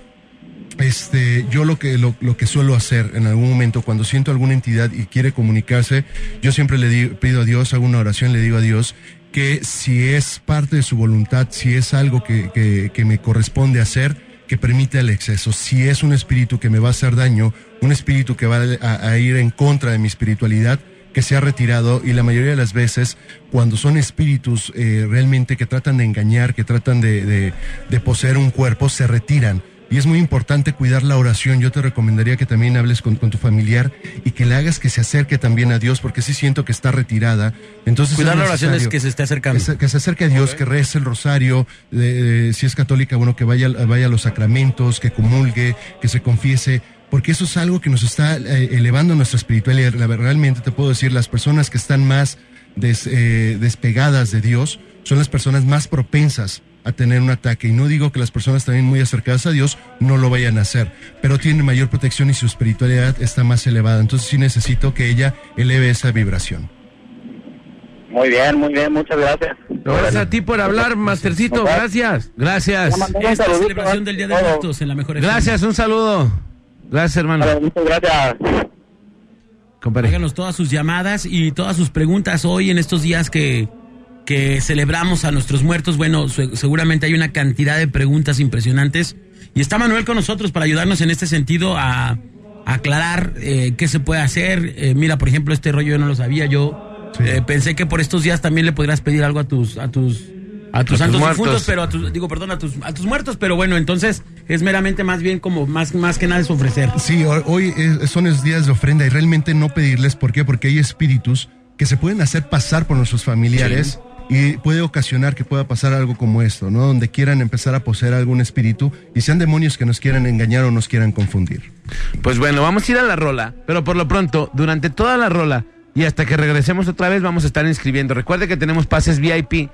este, yo lo que, lo, lo que suelo hacer en algún momento cuando siento alguna entidad y quiere comunicarse, yo siempre le di- pido a Dios, hago una oración, le digo a Dios que si es parte de su voluntad, si es algo que, que, que me corresponde hacer, que permite el exceso. Si es un espíritu que me va a hacer daño, un espíritu que va a, a ir en contra de mi espiritualidad, que se ha retirado y la mayoría de las veces cuando son espíritus eh, realmente que tratan de engañar, que tratan de, de, de poseer un cuerpo, se retiran. Y es muy importante cuidar la oración. Yo te recomendaría que también hables con, con tu familiar y que le hagas que se acerque también a Dios, porque sí siento que está retirada. Entonces Cuidar la oración es que se esté acercando. Que se, que se acerque a Dios, que rece el rosario, eh, eh, si es católica, bueno, que vaya, vaya a los sacramentos, que comulgue, que se confiese, porque eso es algo que nos está eh, elevando nuestra espiritualidad. Realmente te puedo decir, las personas que están más des- eh, despegadas de Dios son las personas más propensas a tener un ataque. Y no digo que las personas también muy acercadas a Dios no lo vayan a hacer, pero tienen mayor protección y su espiritualidad está más elevada. Entonces sí necesito que ella eleve esa vibración. Muy bien, muy bien, muchas gracias. Gracias a ti por hablar, Mastercito. Gracias. Gracias. Esta es la celebración del Día de Muertos en la mejor FM. Gracias, un saludo. Gracias, hermano. muchas gracias. Háganos todas sus llamadas y todas sus preguntas hoy en estos días que, que celebramos a nuestros muertos. Bueno, se- seguramente hay una cantidad de preguntas impresionantes. Y está Manuel con nosotros para ayudarnos en este sentido a, a aclarar eh, qué se puede hacer. Eh, mira, por ejemplo, este rollo yo no lo sabía. Yo eh, pensé que por estos días también le podrías pedir algo a tus, a tus, a tus tus santos muertos. difuntos, pero a tus, digo, perdón, a tus, a tus muertos. Pero bueno, entonces es meramente más bien como más, más que nada es ofrecer. Sí, ho- hoy es- son los días de ofrenda y realmente no pedirles, ¿por qué? Porque hay espíritus que se pueden hacer pasar por nuestros familiares y puede ocasionar que pueda pasar algo como esto, ¿no? Donde quieran empezar a poseer algún espíritu y sean demonios que nos quieran engañar o nos quieran confundir. Pues bueno, vamos a ir a la rola, pero por lo pronto, durante toda la rola y hasta que regresemos otra vez, vamos a estar inscribiendo. Recuerde que tenemos pases VIP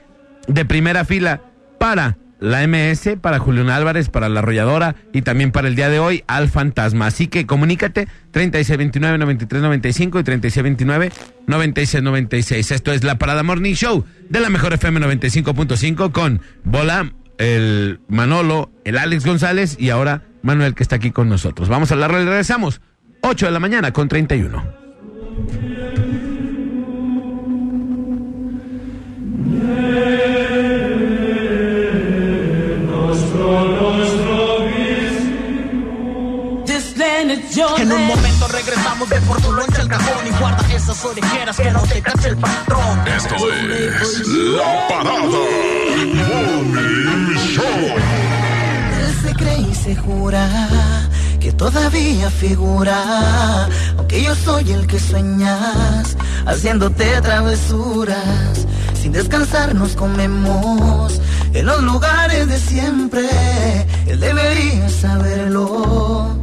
de primera fila para la MS, para Julián Álvarez, para la arrolladora y también para el día de hoy al fantasma. Así que comunícate 3629-9395 y 3629-9696. Esto es la Parada Morning Show de la Mejor FM 95.5 con Bola, el Manolo, el Alex González y ahora Manuel que está aquí con nosotros. Vamos a y regresamos. 8 de la mañana con 31. En un momento regresamos de por tu loncha al cajón y guarda esas orejeras que no te cache el patrón. Esto es La Parada Morning Show. Él se cree y se jura que todavía figura, aunque yo soy el que sueñas, haciéndote travesuras. Sin descansar nos comemos en los lugares de siempre. Él debería saberlo.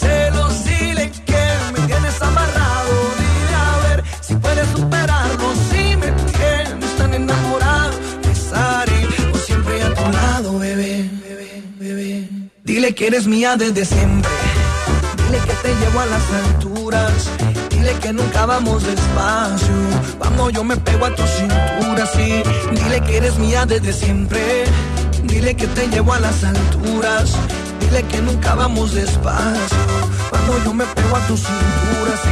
Dile que me tienes amarrado. Dile a ver si puedes superarlo. Si me tienes tan enamorado. Estaré por siempre a tu lado, bebé. Bebé, bebé. Dile que eres mía desde siempre. Dile que te llevo a las alturas. Dile que nunca vamos despacio. Cuando yo me pego a tu cintura, sí. Dile que eres mía desde siempre. Dile que te llevo a las alturas. Dile que nunca vamos despacio. Cuando yo me pego a tu cintura, sí.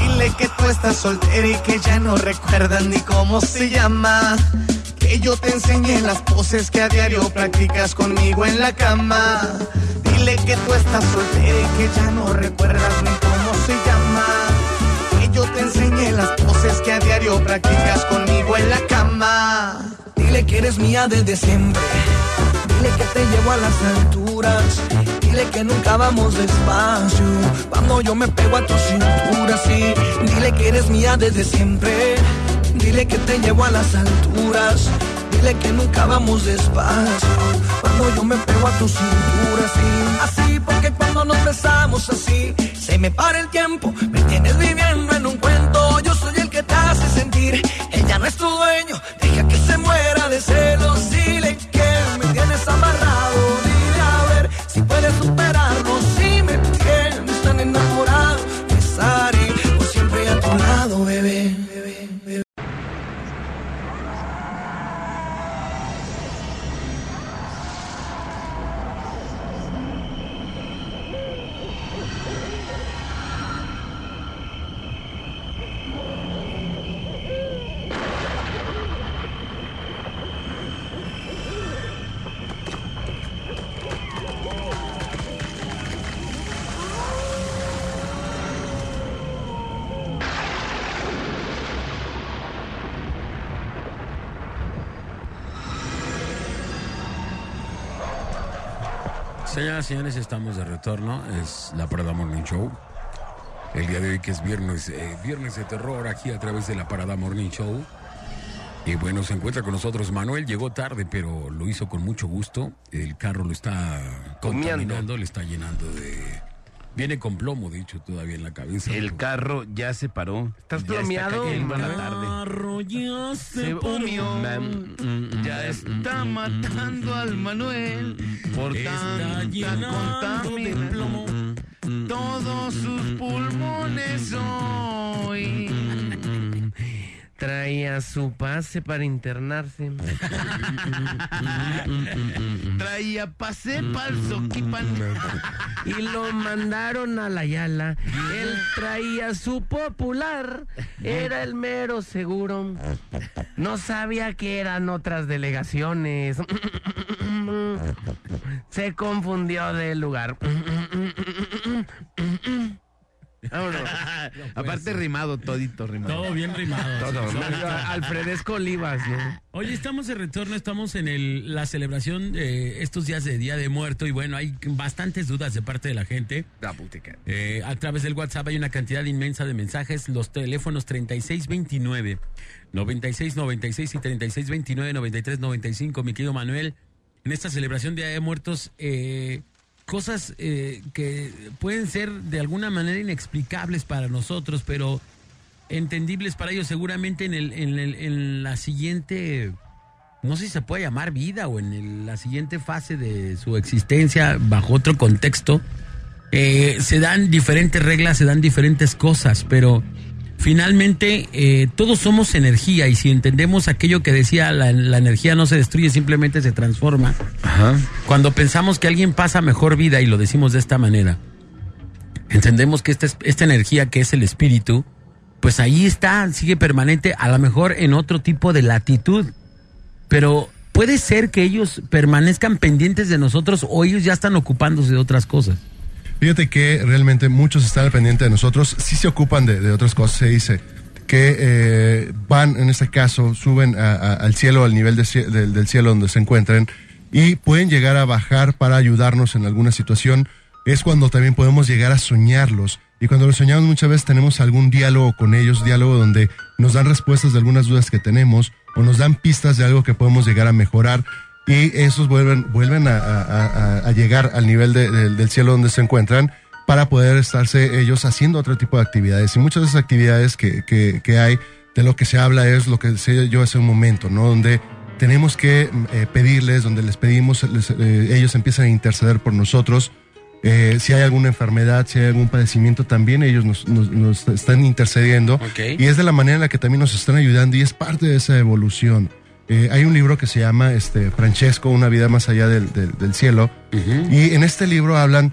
Dile que tú estás soltera y que ya no recuerdas ni cómo se llama. Que yo te enseñé las poses que a diario practicas conmigo en la cama. Dile que tú estás soltera y que ya no recuerdas ni cómo llama. Que yo te enseñé las poses que a diario practicas conmigo en la cama. Dile que eres mía desde siempre. Dile que te llevo a las alturas. Dile que nunca vamos despacio. Cuando yo me pego a tu cintura, sí. Dile que eres mía desde siempre. Dile que te llevo a las alturas. Dile que nunca vamos despacio. Cuando yo me pego a tu cintura, sí. Cuando nos besamos así, se me para el tiempo. Me tienes viviendo en un cuento. Yo soy el que te hace sentir. Ella no es tu dueño. Deja que se muera de celos. Señoras y señores, estamos de retorno. Es la Parada Morning Show. El día de hoy que es viernes, eh, viernes de terror aquí a través de la Parada Morning Show. Y bueno, se encuentra con nosotros Manuel. Llegó tarde, pero lo hizo con mucho gusto. El carro lo está contaminando, le está llenando de... Viene con plomo, de hecho, todavía en la cabeza. El carro ya se paró. ¿Estás Ya está plomeado? la El tarde. carro ya se Se paró. humió. Ya está matando al Manuel por Está tanta llenando de plomo. Todos sus pulmones hoy. Traía su pase para internarse. Traía pase pa'l Soquipan. Y lo mandaron a la Yala. Él traía su popular. Era el mero seguro. No sabía que eran otras delegaciones. Se confundió del lugar. Vámonos. Aparte rimado, todito rimado. Todo bien rimado. Todo. sí. Alfredesco Olivas, ¿no? Oye, estamos de retorno, estamos en el, la celebración de estos días de Día de Muerto y bueno, hay bastantes dudas de parte de la gente. Eh, a través del WhatsApp hay una cantidad inmensa de mensajes, los teléfonos 3629 9696 y 3629 9395, mi querido Manuel. En esta celebración de Día de Muertos, eh, cosas eh, que pueden ser de alguna manera inexplicables para nosotros, pero entendibles para ellos. Seguramente en, el, en, el- en la siguiente, no sé si se puede llamar vida o en el- la siguiente fase de su existencia bajo otro contexto, eh, se dan diferentes reglas, se dan diferentes cosas, pero finalmente eh, todos somos energía y si entendemos aquello que decía la, la energía no se destruye, simplemente se transforma. Cuando pensamos que alguien pasa mejor vida y lo decimos de esta manera, entendemos que esta, es- esta energía que es el espíritu, pues ahí está, sigue permanente, a lo mejor en otro tipo de latitud. Pero puede ser que ellos permanezcan pendientes de nosotros o ellos ya están ocupándose de otras cosas. Fíjate que realmente muchos están al pendiente de nosotros, sí se ocupan de, de otras cosas, se dice que eh, van, en este caso, suben a- al cielo, al nivel de del, del cielo donde se encuentren y pueden llegar a bajar para ayudarnos en alguna situación. Es cuando también podemos llegar a soñarlos. Y cuando los soñamos muchas veces tenemos algún diálogo con ellos, diálogo donde nos dan respuestas de algunas dudas que tenemos o nos dan pistas de algo que podemos llegar a mejorar y esos vuelven, vuelven a, a- a- llegar al nivel de- del- del cielo donde se encuentran para poder estarse ellos haciendo otro tipo de actividades. Y muchas de esas actividades que, que, que hay, de lo que se habla es lo que decía yo hace un momento, ¿no? Donde tenemos que eh, pedirles, donde les pedimos, les- eh, ellos empiezan a interceder por nosotros. Eh, si hay alguna enfermedad, si hay algún padecimiento, también ellos nos, nos- nos están intercediendo. Y es de la manera en la que también nos están ayudando y es parte de esa evolución. Eh, hay un libro que se llama este, Francesco, Una vida más allá del, del- del cielo. Y en este libro hablan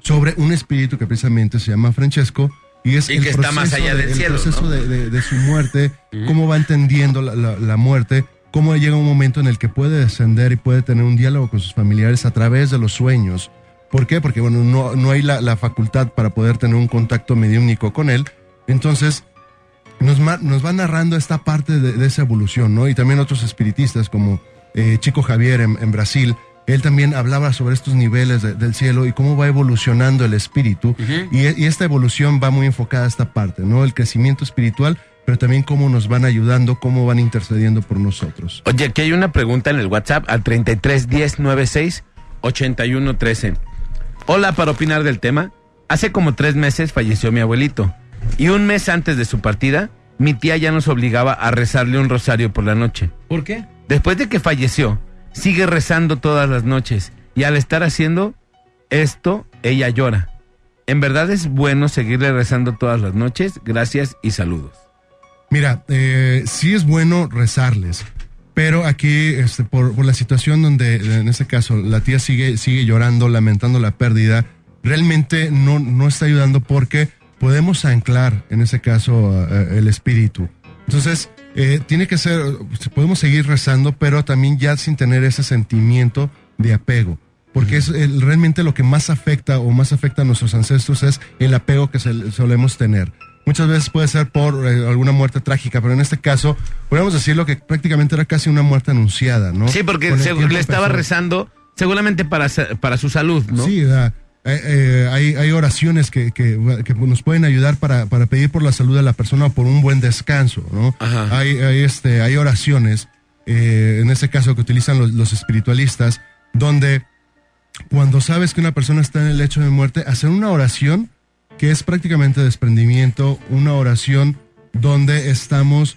sobre un espíritu que precisamente se llama Francesco. Y es Y el que está más proceso allá de- del el cielo, proceso ¿no? de, de- de su muerte, cómo va entendiendo la, la- la muerte, cómo llega un momento en el que puede descender y puede tener un diálogo con sus familiares a través de los sueños. ¿Por qué? Porque bueno, no, no hay la, la facultad para poder tener un contacto mediúnico con él. Entonces, nos, nos va narrando esta parte de, de esa evolución, ¿no? Y también otros espiritistas como eh, Chico Javier en, en Brasil, él también hablaba sobre estos niveles de- del cielo y cómo va evolucionando el espíritu. y, y esta evolución va muy enfocada a esta parte, ¿no? El crecimiento espiritual, pero también cómo nos van ayudando, cómo van intercediendo por nosotros. Oye, aquí hay una pregunta en el WhatsApp al 33 10 96 81 13. Hola, para opinar del tema. Hace como tres meses falleció mi abuelito. Y un mes antes de su partida, mi tía ya nos obligaba a rezarle un rosario por la noche. ¿Por qué? Después de que falleció, sigue rezando todas las noches. Y al estar haciendo esto, ella llora. En verdad es bueno seguirle rezando todas las noches. Gracias y saludos. Mira, eh, sí es bueno rezarles, pero aquí, este, por, por la situación donde, en este caso, la tía sigue, sigue llorando, lamentando la pérdida, realmente no, no está ayudando porque podemos anclar, en ese caso, el espíritu. Entonces, eh, tiene que ser, podemos seguir rezando, pero también ya sin tener ese sentimiento de apego. Porque es el- realmente lo que más afecta o más afecta a nuestros ancestros es el apego que se- solemos tener. Muchas veces puede ser por eh, alguna muerte trágica, pero en este caso podemos decirlo que prácticamente era casi una muerte anunciada, ¿no? Sí, porque se- le estaba empezó- rezando seguramente para, para su salud, ¿no? Sí, da- eh, eh, hay, hay oraciones que, que, que nos pueden ayudar para, para pedir por la salud de la persona o por un buen descanso, ¿no? Hay, hay, este, hay oraciones, eh, en este caso que utilizan los, los espiritualistas, donde cuando sabes que una persona está en el lecho de muerte, hacer una oración que es prácticamente desprendimiento, una oración donde estamos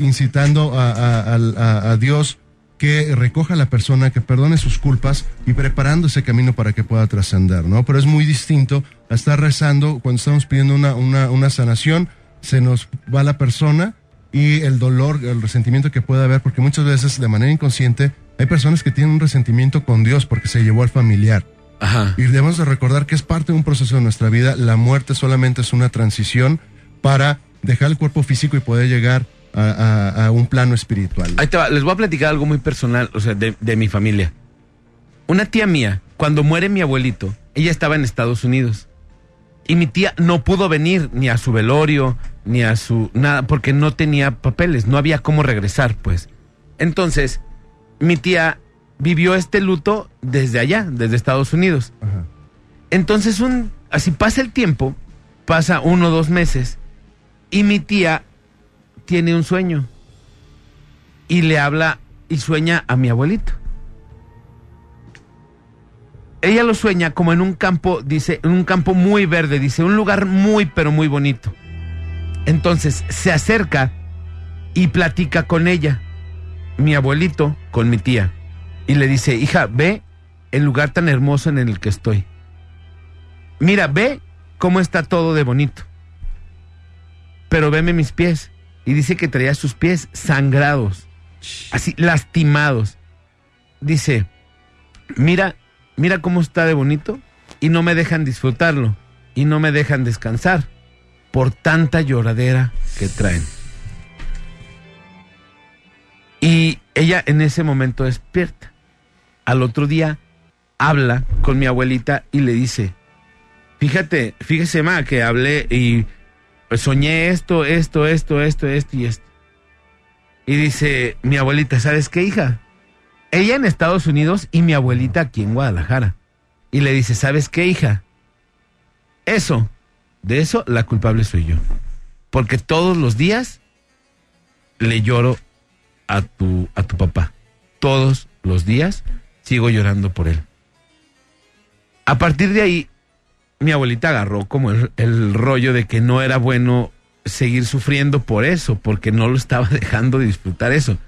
incitando a, a- a Dios que recoja a la persona, que perdone sus culpas y preparando ese camino para que pueda trascender, ¿no? Pero es muy distinto a estar rezando cuando estamos pidiendo una, una, una sanación, se nos va la persona y el dolor, el resentimiento que puede haber, porque muchas veces de manera inconsciente hay personas que tienen un resentimiento con Dios porque se llevó al familiar. Y debemos de recordar que es parte de un proceso de nuestra vida. La muerte solamente es una transición para dejar el cuerpo físico y poder llegar a, a- a un plano espiritual. Ahí te va, les voy a platicar algo muy personal, o sea, de, de mi familia. Una tía mía, cuando muere mi abuelito, ella estaba en Estados Unidos. Y mi tía no pudo venir ni a su velorio, ni a su nada, porque no tenía papeles, no había cómo regresar, pues. Entonces, mi tía vivió este luto desde allá, desde Estados Unidos. Entonces, un, así pasa el tiempo, pasa uno o dos meses, y mi tía tiene un sueño. Y le habla y sueña a mi abuelito. Ella lo sueña como en un campo, dice, en un campo muy verde, dice, un lugar muy, pero muy bonito. Entonces se acerca y platica con ella, mi abuelito, con mi tía. Y le dice, hija, ve el lugar tan hermoso en el que estoy. Mira, ve cómo está todo de bonito. Pero veme mis pies. Y dice que traía sus pies sangrados, así lastimados. Dice, mira, mira cómo está de bonito y no me dejan disfrutarlo y no me dejan descansar por tanta lloradera que traen. Y ella en ese momento despierta. Al otro día habla con mi abuelita y le dice, fíjate, fíjese ma que hablé y pues, soñé esto, esto, esto, esto, esto y esto. Y dice mi abuelita, ¿sabes qué hija? Ella en Estados Unidos y mi abuelita aquí en Guadalajara. Y le dice, ¿sabes qué hija? Eso, de eso la culpable soy yo. Porque todos los días le lloro a tu, a tu papá. Todos los días sigo llorando por él. A partir de ahí, mi abuelita agarró como el, el rollo de que no era bueno seguir sufriendo por eso, porque no lo estaba dejando disfrutar eso.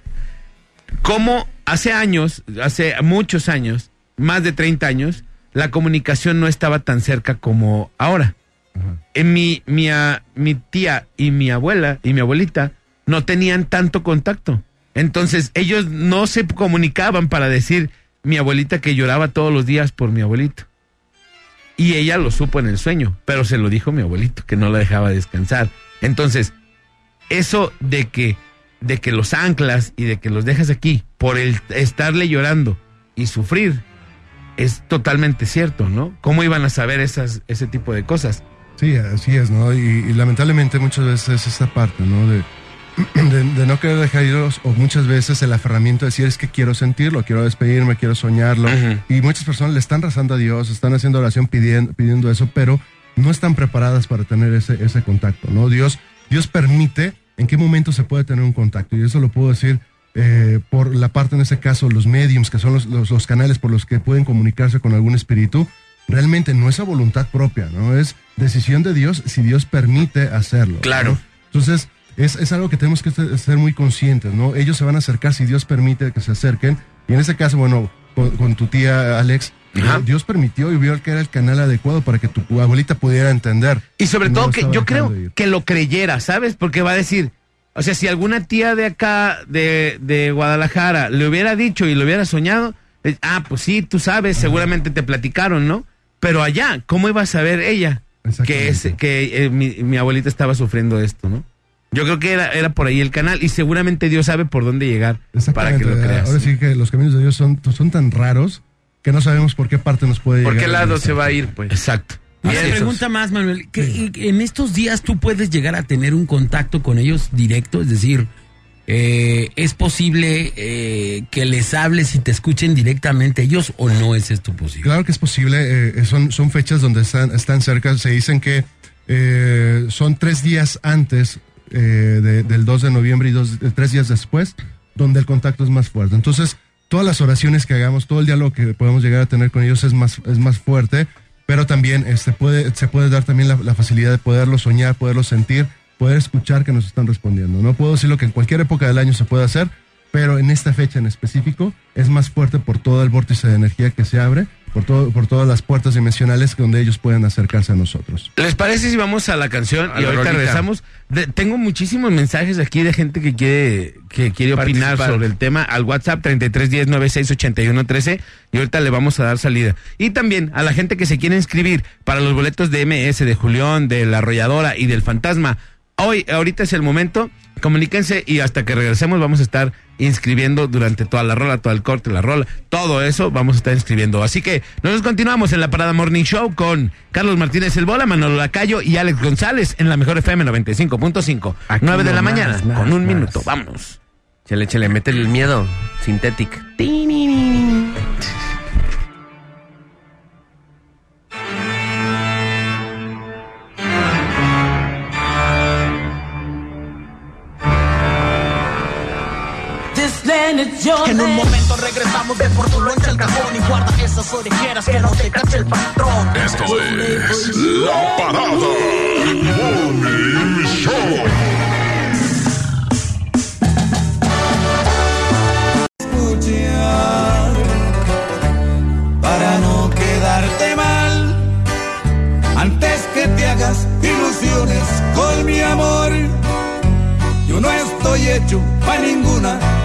Como hace años, hace muchos años, más de 30 años, la comunicación no estaba tan cerca como ahora. En mi, mi, a- mi tía y mi abuela y mi abuelita no tenían tanto contacto. Entonces ellos no se comunicaban para decir mi abuelita que lloraba todos los días por mi abuelito. Y ella lo supo en el sueño, pero se lo dijo mi abuelito, que no la dejaba descansar. Entonces, eso de que, de que los anclas y de que los dejas aquí por el estarle llorando y sufrir, es totalmente cierto, ¿no? ¿Cómo iban a saber esas, ese tipo de cosas? Sí, así es, ¿no? Y, y lamentablemente muchas veces es esta parte, ¿no? De, de, de no querer dejar irlos, o muchas veces el aferramiento de decir es que quiero sentirlo, quiero despedirme, quiero soñarlo. Y muchas personas le están rezando a Dios, están haciendo oración pidiendo, pidiendo eso, pero no están preparadas para tener ese, ese contacto, ¿no? Dios, Dios permite en qué momento se puede tener un contacto. Y eso lo puedo decir eh, por la parte, en este caso, los mediums, que son los, los, los canales por los que pueden comunicarse con algún espíritu, realmente no es a voluntad propia, ¿no? Es decisión de Dios si Dios permite hacerlo. Claro. Entonces, es, es algo que tenemos que ser muy conscientes, ¿no? Ellos se van a acercar si Dios permite que se acerquen. Y en este caso, bueno, con, con tu tía Alex, Dios permitió y vio que era el canal adecuado para que tu abuelita pudiera entender. Y sobre No todo que yo creo que lo creyera, ¿sabes? Porque va a decir, o sea, si alguna tía de acá, de, de Guadalajara, le hubiera dicho y lo hubiera soñado, eh, ah, pues sí, tú sabes, seguramente te platicaron, ¿no? Pero allá, ¿cómo iba a saber ella que, es, que eh, mi, mi abuelita estaba sufriendo esto, ¿no? Yo creo que era, era por ahí el canal y seguramente Dios sabe por dónde llegar para que lo creas. Ahora sí que los caminos de Dios son, son tan raros que no sabemos por qué parte nos puede ¿Por llegar. qué lado se va a ir, pues? Exacto. Una Bien. pregunta más, Manuel. ¿que- ¿En estos días tú puedes llegar a tener un contacto con ellos directo? Es decir, eh, ¿es posible eh, que les hables y te escuchen directamente ellos o no es esto posible? Claro que es posible, eh, son, son fechas donde están, están cerca, se dicen que eh, son tres días antes eh, de- del 2 de noviembre y dos, eh, tres días después, donde el contacto es más fuerte. Entonces, todas las oraciones que hagamos, todo el diálogo que podemos llegar a tener con ellos es más, es más fuerte, pero también este, puede, se puede dar también la, la facilidad de poderlo soñar, poderlo sentir, poder escuchar que nos están respondiendo. No puedo decir lo que en cualquier época del año se puede hacer, pero en esta fecha en específico es más fuerte por todo el vórtice de energía que se abre, por, todo, por todas las puertas dimensionales donde ellos pueden acercarse a nosotros. ¿Les parece si vamos a la canción A y la ahorita rolita. regresamos? De- tengo muchísimos mensajes aquí de gente que quiere que quiere opinar sobre el tema al WhatsApp 3310 968113 y ahorita le vamos a dar salida. Y también a la gente que se quiere inscribir para los boletos de MS, de Julián, de La Arrolladora y del Fantasma. Hoy, ahorita es el momento, comuníquense y hasta que regresemos vamos a estar inscribiendo durante toda la rola, todo el corte, la rola, todo eso vamos a estar inscribiendo. Así que nosotros continuamos en la Parada Morning Show con Carlos Martínez El Bola, Manolo Lacayo y Alex González en la mejor FM 95.5. 9 de la mañana, con un más. minuto, vámonos. Chele, chele, métele el miedo. Synthetic. En un momento regresamos de por tu loncha al cajón y guarda esas orejeras que no te cache el patrón. Esto es La Parada Morning Show. escuchar para no quedarte mal antes que te hagas ilusiones con mi amor yo no estoy hecho para ninguna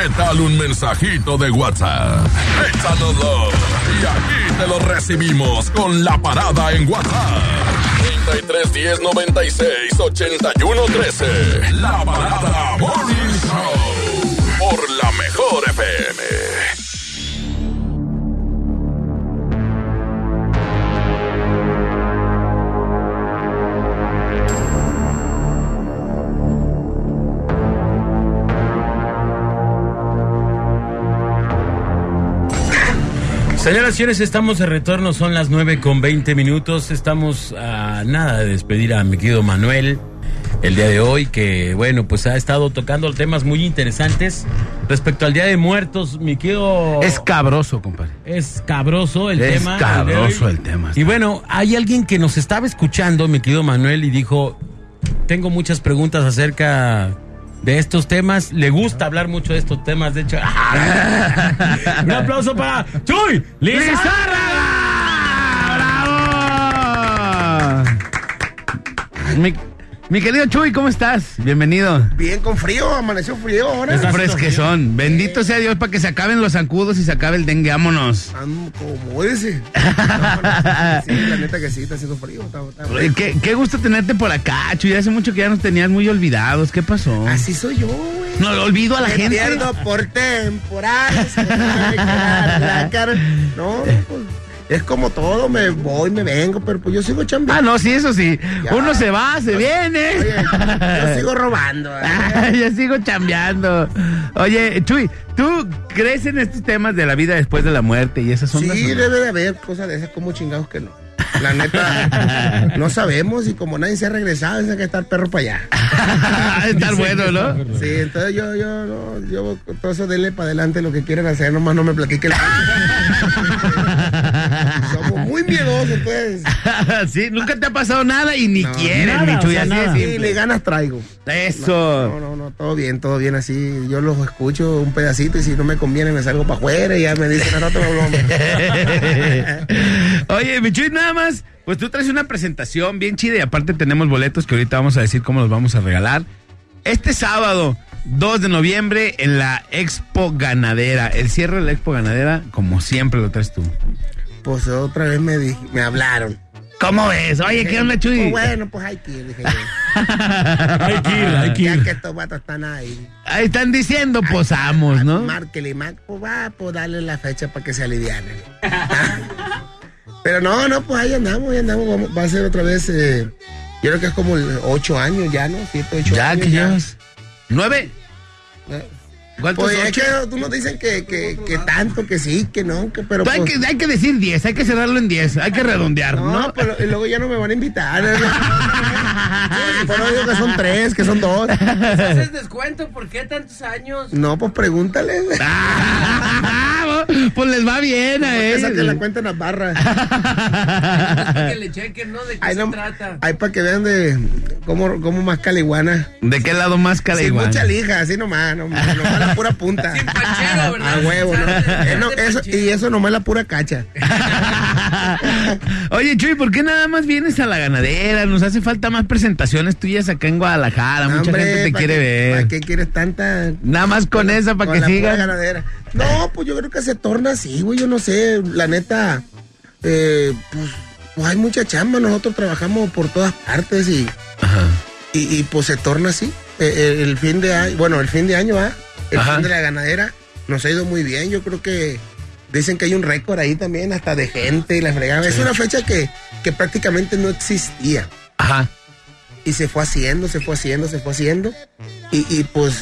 ¿Qué tal un mensajito de WhatsApp? Échanoslo y aquí te lo recibimos con la parada en WhatsApp. 33 10 96 81 13. La parada Morning Show. Por la mejor FM. Señoras y señores, estamos de retorno, son las 9 con 20 minutos. Estamos a nada de despedir a mi querido Manuel el día de hoy, que bueno, pues ha estado tocando temas muy interesantes respecto al Día de Muertos. Mi querido. Es cabroso, compadre. Es cabroso el Es tema. cabroso de hoy. el tema. Y bueno, hay alguien que nos estaba escuchando, mi querido Manuel, y dijo: Tengo muchas preguntas acerca de estos temas. Le gusta hablar mucho de estos temas, de hecho. Un aplauso para Chuy Mi, mi querido Chuy, ¿cómo estás? Bienvenido. Bien, con frío, amaneció frío ahora. Es fresquezón. Bendito sea Dios para que se acaben los zancudos y se acabe el dengue. Vámonos. Como ese. sí, la neta que sí, está haciendo frío. Está, está Oye, Qué, qué gusto tenerte por acá, Chuy. Hace mucho que ya nos tenías muy olvidados. ¿Qué pasó? Así soy yo, güey. No, lo olvido a la Me gente. pierdo por temporadas. No, pues, es como todo, me voy, me vengo, pero pues yo sigo chambeando. Ah, no, sí, eso sí. Ya. Uno se va, se viene. Oye, yo sigo robando. ¿eh? Yo sigo chambeando. Oye, Chuy, ¿tú crees en estos temas de la vida después de la muerte y esas ondas? Sí, debe de haber cosas de esas como chingados que no. La neta, no sabemos y como nadie se ha regresado, hay que estar perro para allá. Estar bueno, ¿no? Sí, entonces yo, yo, no, yo, todo eso denle para adelante lo que quieran hacer, nomás no me platiquen. Somos muy miedosos, pues. sí, nunca te ha pasado nada y ni No, quieres, nada, mi o sea, Sí, ni ganas traigo. Eso. No, no, no, todo bien, todo bien así. Yo los escucho un pedacito y si no me conviene me salgo para afuera y ya me dicen, rato me hablamos". Oye, mi Chuy, nada más, pues tú traes una presentación bien chida y aparte tenemos boletos que ahorita vamos a decir cómo los vamos a regalar. Este sábado, 2 de noviembre, en la Expo Ganadera. El cierre de la Expo Ganadera, como siempre lo traes tú. Pues otra vez me, dij- me hablaron. ¿Cómo ves? Oye, ¿qué onda, Chuy? Pues bueno, pues hay que ir, dije yo. Hay que ir, hay que Ya ir. que estos vatos están ahí. Ahí están diciendo, posamos, ¿no? Márquele, Mac, pues va, pues darle la fecha para que se alivianen. Pero no, no, pues ahí andamos, ahí andamos. Vamos- va a ser otra vez, eh, yo creo que es como ocho años ya, ¿no? Siete, ocho Ya, años. que llevas. ¿Nueve? Eh, ¿Cuántos Pues es que tú nos dicen que, que, que tanto, que sí, que no, que pero. Tú hay, pues- que, hay que decir 10, hay que cerrarlo en 10, hay que redondear, ¿no? No, pero y luego ya no me van a invitar. Que son tres, que son dos. ¿Haces descuento? ¿Por qué tantos años? No, pues pregúntale. pues les va bien a él. que la cuenta en las barras. que le chequen, ¿no? ¿De qué Ahí se no- trata? Ahí para que vean de cómo, cómo más caliguana. ¿De qué lado más Sin caliguana? mucha lija, así nomás, nomás, nomás la pura punta. Sin panchero, ¿verdad? A huevo, ¿no? Eh, no, eso, y eso nomás la pura cacha. Oye, Chuy, ¿por qué nada más vienes a la ganadera? Nos hace falta más presentaciones tuyas acá en Guadalajara. Mucha Hombre, gente te ¿pa' quiere qué- ver. ¿Para qué quieres tanta? Nada más con esa para que sigan. ganadera? No, pues yo creo que se torna así, güey. Yo no sé, la neta. eh, pues, pues hay mucha chamba. Nosotros trabajamos por todas partes y, y, y, pues se torna así. Eh, eh, el fin de año, bueno, el fin de año, ¿ah? El Ajá. fin de la ganadera nos ha ido muy bien. Yo creo que dicen que hay un récord ahí también, hasta de gente y la fregada. Es una fecha que, que prácticamente no existía. Ajá. Y se fue haciendo, se fue haciendo, se fue haciendo. Y, y, pues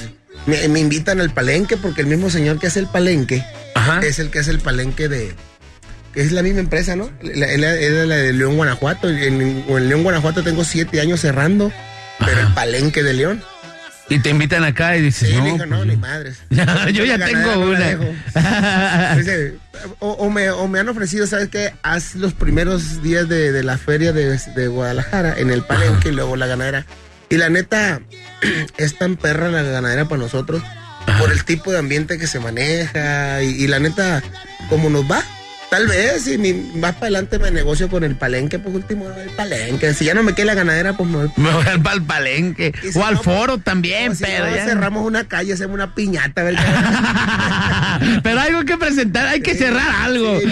me, me invitan al palenque porque el mismo señor que hace el palenque es el que hace el palenque de... que es la misma empresa, ¿no? La- era la de León, Guanajuato. En, en León, Guanajuato tengo siete años cerrando, pero el palenque de León. Y te invitan acá y dices, Sí, no. dijo, no, pues, ni madres. yo ya tengo no una. dejo. Dice, o, o me, o me han ofrecido, ¿sabes qué? Haz los primeros días de, de la feria de, de Guadalajara en el palenque y luego la ganadera. Y la neta, es tan perra la ganadera para nosotros por el tipo de ambiente que se maneja y, y la neta, como nos va. Tal vez, si mi- más para adelante me negocio con el palenque, pues último el palenque. Si ya no me queda la ganadera, pues me voy. Me voy al pal- palenque. Si O al no, foro también, si pero no, ya. cerramos una calle, hacemos una piñata, ¿verdad? Pero algo que presentar, hay que cerrar algo.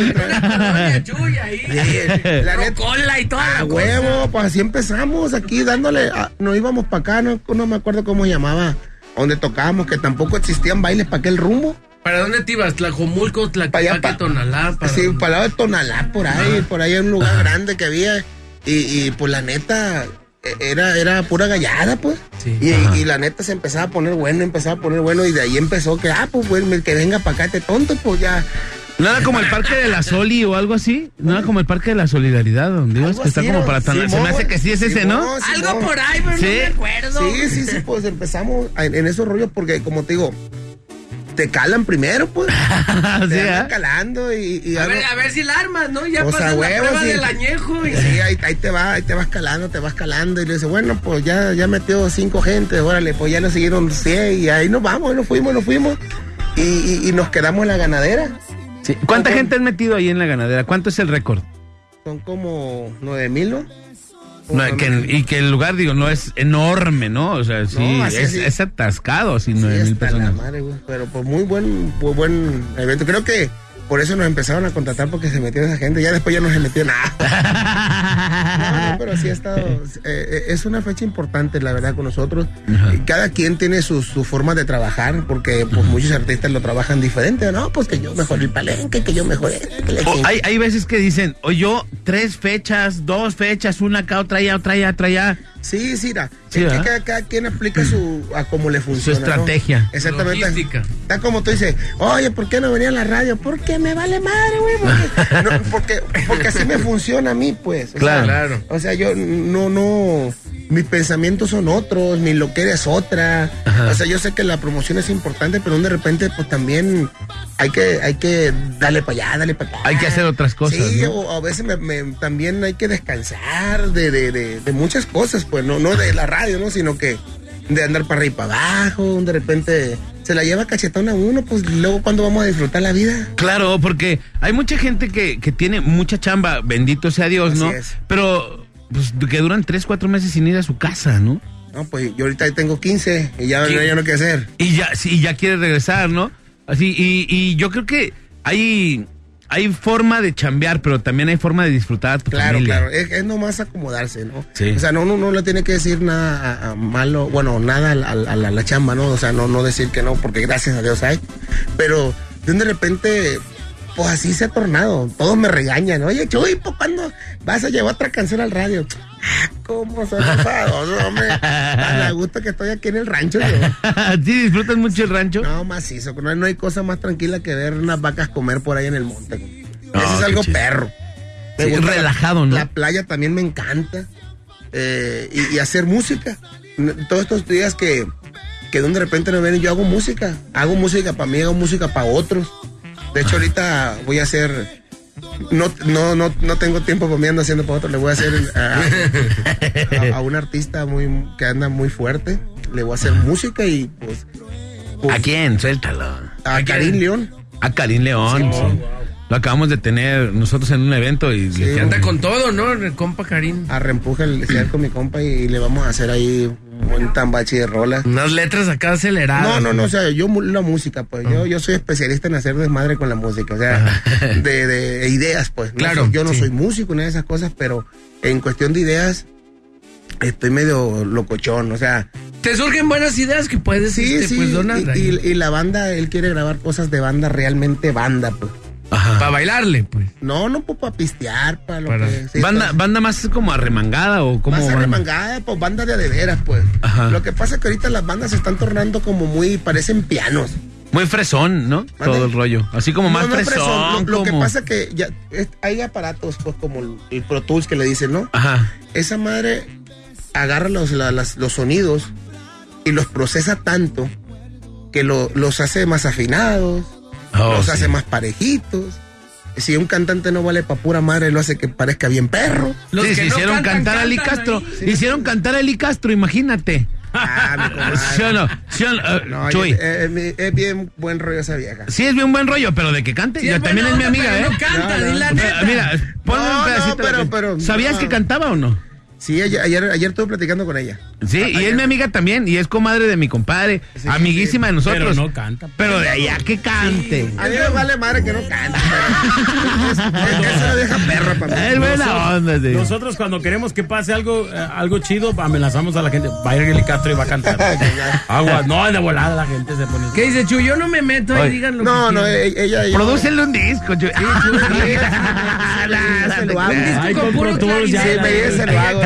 la neta, y toda a huevo, pues así empezamos aquí dándole, a- nos íbamos para acá, no, no me acuerdo cómo se llamaba, donde tocábamos, que tampoco existían bailes para aquel rumbo. ¿Para dónde te ibas? ¿Tlajomulco, Tlaquepaque, Tonalá? Para... Sí, para el lado de Tonalá, por ahí, por ahí hay un lugar grande que había, y, y pues la neta, e- era, era pura gallada, pues. Y, y la neta se empezaba a poner bueno, empezaba a poner bueno, y de ahí empezó que, ah, pues, bueno, que venga para acá este tonto, pues ya. Nada como el Parque de la Soli o algo así. Nada como el Parque de la Solidaridad, donde ibas, que está así, como para tan. Se me hace que sí es ese, ¿no? Simón, Algo por ahí, pero Sí. no me acuerdo. Sí, sí, sí, pues empezamos en, en esos rollos porque, como te digo, te calan primero, pues. Sí, te andan ¿eh? calando y... y A algo- ver, a ver si la armas, ¿no? Ya pasas la prueba sí. del añejo. Y... Sí, ahí, ahí te va, ahí te vas calando, te vas calando. Y le dice, bueno, pues ya, ya metió cinco gente, órale, pues ya nos siguieron 100 y ahí nos vamos, nos fuimos, nos fuimos. Y, y- y nos quedamos en la ganadera. Sí. ¿Cuánta gente has metido ahí en la ganadera? ¿Cuánto es el récord? Son como nueve mil, ¿no? No, que- y que el lugar, digo, no es enorme, ¿no? O sea, sí, No, así, es, así. es atascado, si Sí, nueve mil personas. madre. Pero pues muy buen, muy buen evento. Creo que por eso nos empezaron a contratar porque se metió esa gente. Ya después ya no se metió nada. Sí ha estado. eh, eh, es una fecha importante, la verdad, con nosotros. Cada quien tiene su, su forma de trabajar porque pues muchos artistas lo trabajan diferente. No, pues que yo mejoré el palenque, que yo O hay, hay veces que dicen, o yo, tres fechas, dos fechas, una acá, otra allá, otra allá, otra allá. Sí, sí, mira, Sí, es que cada, cada quien aplica su a cómo le funciona. ¿no? estrategia. Exactamente. Logística. Está como tú dices, oye, ¿por qué no venía a la radio? Porque me vale madre, güey. Porque, no, porque, porque así me funciona a mí, pues. O Claro. sea, Claro. O sea, yo no, no, mis pensamientos son otros, mi loquera es otra. Ajá. O sea, yo sé que la promoción es importante, pero de repente, pues también hay que, hay que darle para allá, darle para acá. Hay que hacer otras cosas, Sí, ¿no? o a veces me- me- también hay que descansar de, de, de, de muchas cosas, pues, no, no de la radio, ¿no? Sino que de andar para arriba y para abajo, de repente se la lleva cachetón a uno, pues luego cuando vamos a disfrutar la vida. Claro, porque hay mucha gente que, que tiene mucha chamba, bendito sea Dios, Así ¿no? es. Pero pues, que duran tres, cuatro meses sin ir a su casa, ¿no? No, pues yo ahorita tengo 15 y ya, ¿Qué? ya no qué hacer. Y ya, sí, ya quiere regresar, ¿no? Así, y, y yo creo que hay, hay forma de chambear, pero también hay forma de disfrutar a tu Claro, familia. claro, es, es nomás acomodarse, ¿no? Sí. O sea, no, no, no le tiene que decir nada a- a malo, bueno, nada a, a la chamba, ¿no? O sea, no, no decir que no, porque gracias a Dios hay. Pero de repente, pues así se ha tornado. Todos me regañan. Oye, Chuy, ¿por cuándo vas a llevar otra canción al radio? Ah, ¿cómo son enfadosos, hombre? Tan a gusto que estoy aquí en el rancho, yo. ¿Sí disfrutas mucho el rancho? No, macizo. No, hay- no hay cosa más tranquila que ver unas vacas comer por ahí en el monte. No, Eso es algo chido. perro. Sí, la- relajado, ¿no? La playa también me encanta. Eh, y, y hacer música. Todos estos días que, que de repente no ven, yo hago música. Hago música para mí, hago música para otros. De hecho, ahorita voy a hacer. No, no, no, no tengo tiempo para mí, ando haciendo para otros. Le voy a hacer a, a- a un artista muy que anda muy fuerte. Le voy a hacer música y pues. pues, ¿A quién? Suéltalo. A Karim León. A Karim León. Sí. sí. Lo acabamos de tener nosotros en un evento y le Sí, dijeron- Anda con todo, ¿no? El compa Karim. A reempuja el ser con mi compa y, y le vamos a hacer ahí un tambachi de rola. Unas letras acá aceleradas. No, no, no, o sea, yo la música, pues, yo, yo soy especialista en hacer desmadre con la música, o sea, de, de ideas, pues. No Claro, soy- yo no sí. soy músico ni de esas cosas, pero en cuestión de ideas, estoy medio locochón, o sea. Te surgen buenas ideas que puedes, Sí, este, sí, pues, y, y- y la banda, él quiere grabar cosas de banda, realmente banda, pues. Para bailarle, pues. No, no, pues para pistear, para lo Para- que... sí, banda, pues, banda más como arremangada o como Más arremangada, pues banda de adeveras, pues. Ajá. Lo que pasa es que ahorita las bandas se están tornando como muy, parecen pianos. Muy fresón, ¿no? Todo el rollo. Así como más No, no, fresón. fresón. Lo, lo que pasa que ya es- hay aparatos, pues como el, el Pro Tools que le dicen, ¿no? Ajá. Esa madre agarra los, la- las- los sonidos y los procesa tanto que lo- los hace más afinados, Oh, los sí. hace más parejitos. Si un cantante no vale pa' pura madre, lo hace que parezca bien perro. sí, sí, hicieron cantar a Eli Castro. Hicieron cantar a Eli Castro, imagínate. Ah, mi. ¿Sí o no? ¿Sí o no? Eh, No, Chuy. es, es- es bien buen rollo esa vieja. Sí, es bien buen rollo, pero de que cante. Sí, Yo es también es mi amiga, ¿eh? no canta, la neta. Mira, ponme No, un pedacito. pero- ¿Sabías no. que cantaba o no? Sí, ayer, ayer, ayer estuve platicando con ella. Sí, y es mi amiga también, y es comadre de mi compadre, amiguísima de nosotros. Pero no canta. Pero de allá que cante. A mí me vale madre que no cante. pero es- es- es una vieja perra para mí. Es buena onda, sí. Nosotros cuando queremos que pase algo, eh, algo chido, amenazamos a la gente. Va a ir Eli Castro y va a cantar. Agua, no, de volada la gente se pone. ¿Qué dice Chu? Yo no me meto y Oye, digan lo No, que no, quieran. ella. ella- ella- Prodúcele un disco, Chuy. se lo hago. Ay, con con puro Sí, me dice, lo hago.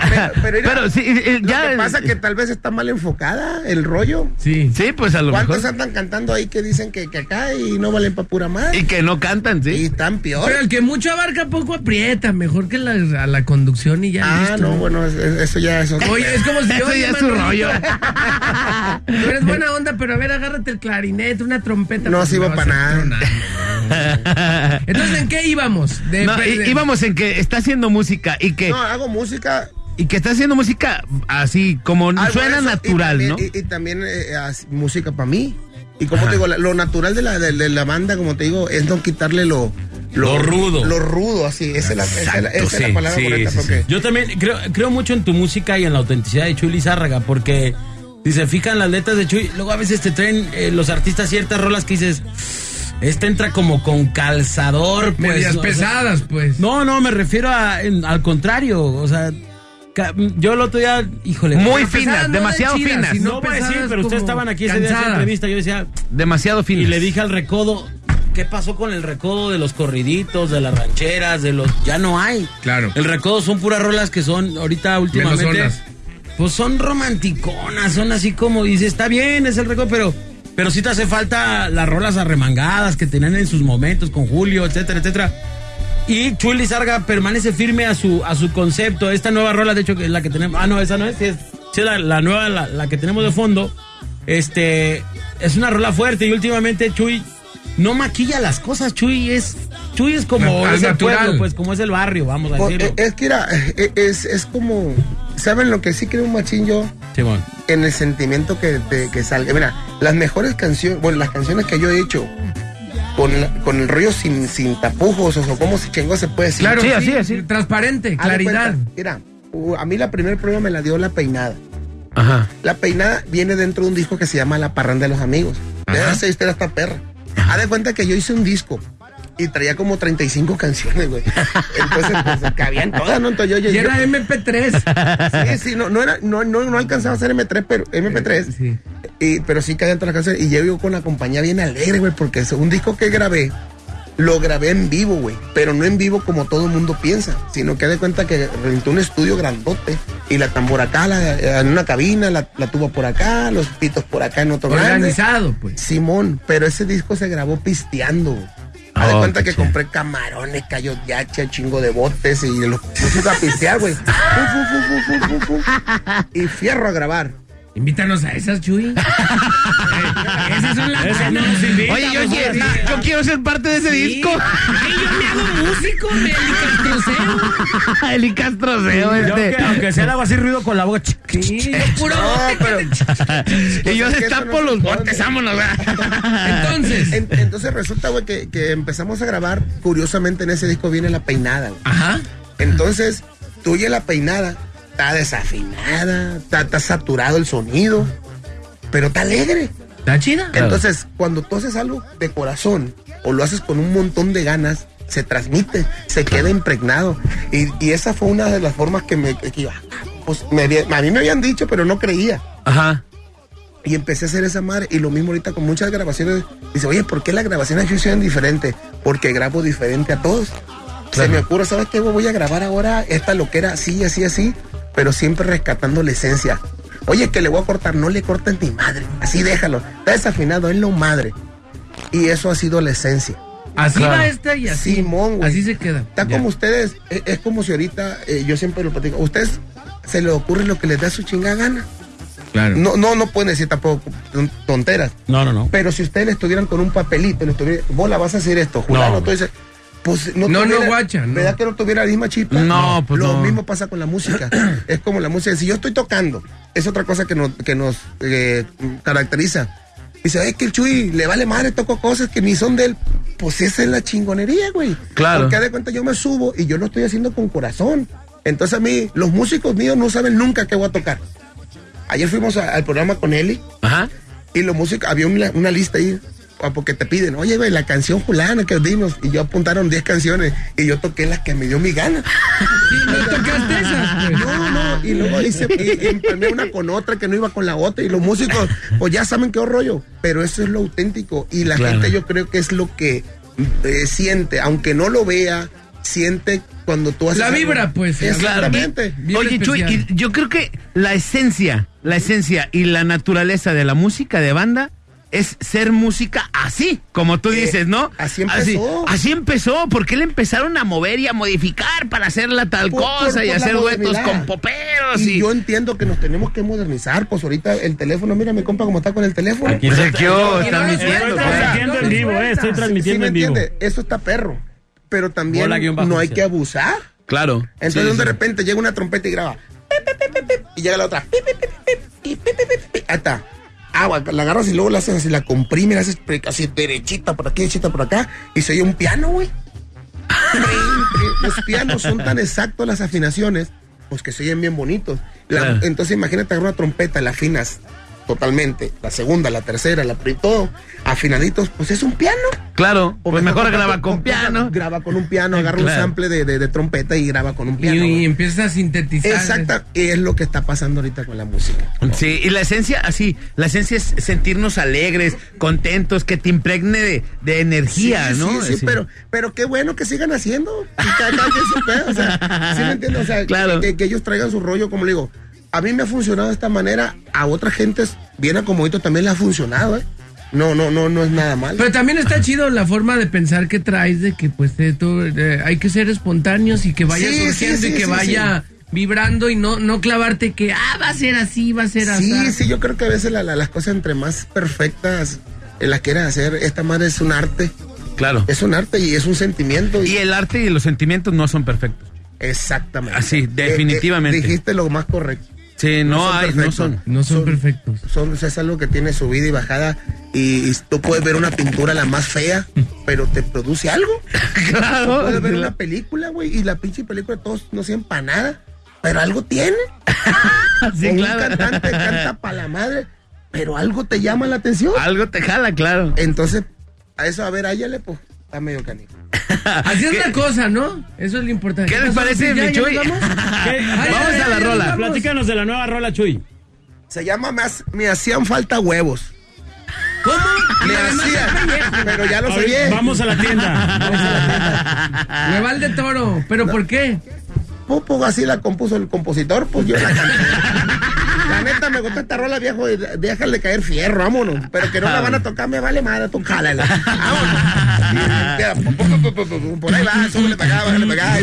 pero, mira, Pero sí, eh, lo que pasa que tal vez está mal enfocada el rollo. Sí. Sí, pues a lo ¿Cuántos mejor. andan cantando ahí que dicen que, que acá y no valen pa' pura más? Y que no cantan, Y sí. están peor. Pero el que mucho abarca poco aprieta, mejor que la, a la conducción y ya Ah, listo. no, bueno, es- es- eso ya es otro Oye, es como si Eso oye, ya es su Manolito, rollo. Tú eres buena onda, pero a ver, agárrate el clarinete, una trompeta. No pues, sirve me pa' vas a nada. tronar. Entonces, ¿en qué íbamos? De- No, de- íbamos en que está haciendo música y que, No, hago música. Y que está haciendo música así como algo suena eso, y natural, también- ¿no? Y, y también eh, as- música para mí. Y como te digo, la- lo natural de la, de, de la banda, como te digo, es no quitarle lo... Lo rudo. Lo rudo, así. Esa es la, esa es palabra sí, correcta. sí, sí. porque Yo también creo, creo mucho en tu música y en la autenticidad de Chuy Lizárraga, porque si se fijan las letras de Chuy, luego a veces te traen eh, los artistas ciertas rolas que dices, esta entra como con calzador. Pues, Medias pesadas, pues. no, no, me refiero a, en- al contrario, o sea... Yo el otro día, híjole. Muy finas, no de demasiado chidas, finas. sino No voy a decir, pero ustedes estaban aquí ese día cansadas. entrevista. Yo decía, Demasiado fino. y le dije al recodo, ¿qué pasó con el recodo de los corriditos, de las rancheras, de los... Ya no hay. Claro. El recodo son puras rolas que son ahorita últimamente... Pues son romanticonas, son así como dice, está bien, es el recodo, pero... Pero sí te hace falta las rolas arremangadas que tenían en sus momentos con Julio, etcétera, etcétera. Y Chuy Lizarga permanece firme a su, a su concepto. Esta nueva rola, de hecho, que es la que tenemos. Ah, no, esa no es. sí es, sí es la, la nueva, la, la que tenemos de fondo. Este. Es una rola fuerte. Y últimamente Chuy no maquilla las cosas. Chuy es. Chuy es como es el natural. pueblo, pues como es el barrio, vamos a decirlo. eh, es que era, eh, es, es como, ¿saben lo que sí creo un machín yo? Simón. En el sentimiento que, te- que salga. Mira, las mejores canciones, bueno, las canciones que yo he hecho con, la- con el rollo sin, sin tapujos, o como si chingo se puede decir. Claro, Sí, sí, así, así. Transparente, Haz de claridad. cuenta, Mira, uh, a mí la primera prueba me la dio la peinada. Ajá. La peinada viene dentro de un disco que se llama La Parranda de los Amigos. Usted era esta perra. Haz de cuenta que yo hice un disco y traía como 35 canciones, güey. Entonces, pues, cabían todas, ¿no? Entonces yo, yo, Y yo- era MP3. Sí, sí, no, no, era, no, no, no alcanzaba a ser M3, pero, MP3. Sí. Y, pero sí caían todas las canciones. Y yo vivo con la compañía bien alegre, güey, porque es un disco que grabé, lo grabé en vivo, güey. Pero no en vivo como todo el mundo piensa, sino que de cuenta que rentó un estudio grandote y la tambora acá, la- en una cabina, la, la tuba por acá, los pitos por acá en otro grande. Organizado, pues. Simón, pero ese disco se grabó pisteando, güey. Haz de Oh, cuenta que compré camarones, de hacha, chingo de botes y los puse a pistear, güey. Y fierro a grabar. Invítanos a esas, Chuy. Esas son las Esa no nos invita, Oye, yo, quiero- yo quiero ser parte de ese Sí. disco. Ay, yo me hago músico, me elicastroceo. El Castroceo, Yo, este. aunque, aunque sea hago así ruido con la boca. Sí, puro No, pero. Y yo que destapo no los botes, vámonos. Entonces. En- entonces resulta, güey, que, que empezamos a grabar. Curiosamente, en ese disco viene la peinada, güey. Ajá. Entonces, tú oyes la peinada, está desafinada, está, está saturado el sonido, pero está alegre. ¿Está chida? Entonces, cuando tú haces algo de corazón o lo haces con un montón de ganas, se transmite, se queda impregnado. Y, y esa fue una de las formas que me... que yo, ah, pues, me a mí me habían dicho, pero no creía. Ajá. Y empecé a hacer esa madre. Y lo mismo ahorita con muchas grabaciones. Dice, oye, ¿por qué las grabaciones aquí son diferentes? Porque grabo diferente a todos. Se me ocurre, ¿sabes qué? Voy a grabar ahora esta loquera así, así, así. Pero siempre rescatando la esencia. Oye, que le voy a cortar. No le cortes ni madre. Así déjalo. Está desafinado, es lo madre. Y eso ha sido la esencia. Así Claro. va esta y así. Simón, güey. Así se queda. Está Ya. como ustedes. Es, es como si ahorita, eh, yo siempre lo platico. A ustedes se les ocurre lo que les da su chingada gana. Claro. No, no, no pueden decir tampoco ton- tonteras. No, no, no. Pero si ustedes estuvieran con un papelito, vos la vas a hacer esto, Julano, No. tú dices, pues no No, no, tuviera- guacha, no. ¿Verdad que no tuviera la misma chispa? No, pues Lo no. mismo pasa con la música. es como la música. Si yo estoy tocando, es otra cosa que nos, que nos eh, caracteriza. Dice, es que el Chuy le vale madre, toco cosas que ni son de él. Pues esa es la chingonería, güey. Claro. Porque de cuenta, yo me subo y yo lo estoy haciendo con corazón. Entonces a mí, los músicos míos no saben nunca qué voy a tocar. Ayer fuimos a- al programa con Eli Ajá. y los músicos, había una, una lista ahí, ah, porque te piden, oye, güey, la canción fulana que dimos, y yo apuntaron 10 canciones, y yo toqué las que me dio mi gana. ¿No tocaste esas? No, no, y luego hice, y, y empalmé una con otra que no iba con la otra, y los músicos, pues ya saben qué rollo, pero eso es lo auténtico, y la Claro. gente yo creo que es lo que eh, siente, aunque no lo vea, siente cuando tú haces La algo. vibra, pues. Exactamente. Oye, Chuy, y yo creo que la esencia, la esencia y la naturaleza de la música de banda es ser música así, como tú dices, ¿no? Eh, así empezó. Así, empezó, porque le empezaron a mover y a modificar para hacerla tal Por- cosa por- y por hacer duetos con poperos Y y... yo entiendo que nos tenemos que modernizar, pues ahorita el teléfono, mira mi compa cómo está con el teléfono. Aquí se quedó, no le transmitiendo, sea, transmitiendo en vivo, eh, estoy transmitiendo ¿Sí me en vivo. entiende? Eso está perro. Pero también no hay que abusar. Claro. Entonces Sí, de sí. repente llega una trompeta y graba. Y llega la otra. Ahí está. Agua, la agarras y luego la haces así, la comprimes, la haces así derechita por aquí, derechita por acá. Y se oye un piano, güey. Los pianos son tan exactos las afinaciones, pues que se oyen bien bonitos. La- Claro. Entonces imagínate agarrar una trompeta, la afinas totalmente. La segunda, la tercera, la todo afinaditos, pues es un piano. Claro, pues mejor graba con compra- piano. Graba con un piano, agarra un sample de, de- de trompeta y graba con un Y, piano. y güey. empiezas a sintetizar. Exacta, y es lo que está pasando ahorita con la música. Sí, y la esencia, así, la esencia es sentirnos alegres, contentos, que te impregne de, de energía, Sí, ¿no? Sí, sí, pero, pero qué bueno que sigan haciendo. Y su pedo, o sea, ¿sí me entiendes? O sea, Claro. que, que ellos traigan su rollo, como le digo. A mí me ha funcionado de esta manera, a otra gente bien acomodito también le ha funcionado, ¿eh? No, no, no, no es nada mal. Pero también está chido la forma de pensar que traes de que pues eh, hay que ser espontáneos y que vaya Sí, surgiendo sí, y que sí, vaya vibrando y no no clavarte que ah va a ser así, va a ser así. Sí, sí, yo creo que a veces la- la- las cosas entre más perfectas eh, las quieres hacer, esta madre es un arte. Claro. Es un arte y es un sentimiento. Y el arte y los sentimientos no son perfectos. Exactamente. Así, definitivamente. Eh, eh, dijiste lo más correcto. Sí, no, hay, no son. No son, perfectos. Son, es algo que tiene subida y bajada y, y tú puedes ver una pintura la más fea, pero te produce algo. Claro. Puedes ver una película, güey, y la pinche película todos no sirven para nada, pero algo tiene. Sí, O un claro. cantante canta para la madre, pero algo te llama la atención. Algo te jala, claro. Entonces, a eso, a ver, áyale, pues, está medio canijo. Así es la cosa, ¿no? Eso es lo importante. ¿Qué les parece, mi ya Chuy? vamos? A la rola. vamos. Platícanos de la nueva rola, Chuy. Se llama me, me hacían falta huevos. ¿Cómo? Me hacían, pero ya los oye. A la tienda. Vamos a la tienda. Hueval de toro. ¿Pero por qué? Pues, pues, así la compuso el compositor, pues yo la canté. Neta, me gusta esta rola, viejo, y déjale caer fierro, vámonos. Pero que no la van a tocar, me vale madre, tú jálala. Vámonos. Por ahí va, súbele para acá, bájale para acá.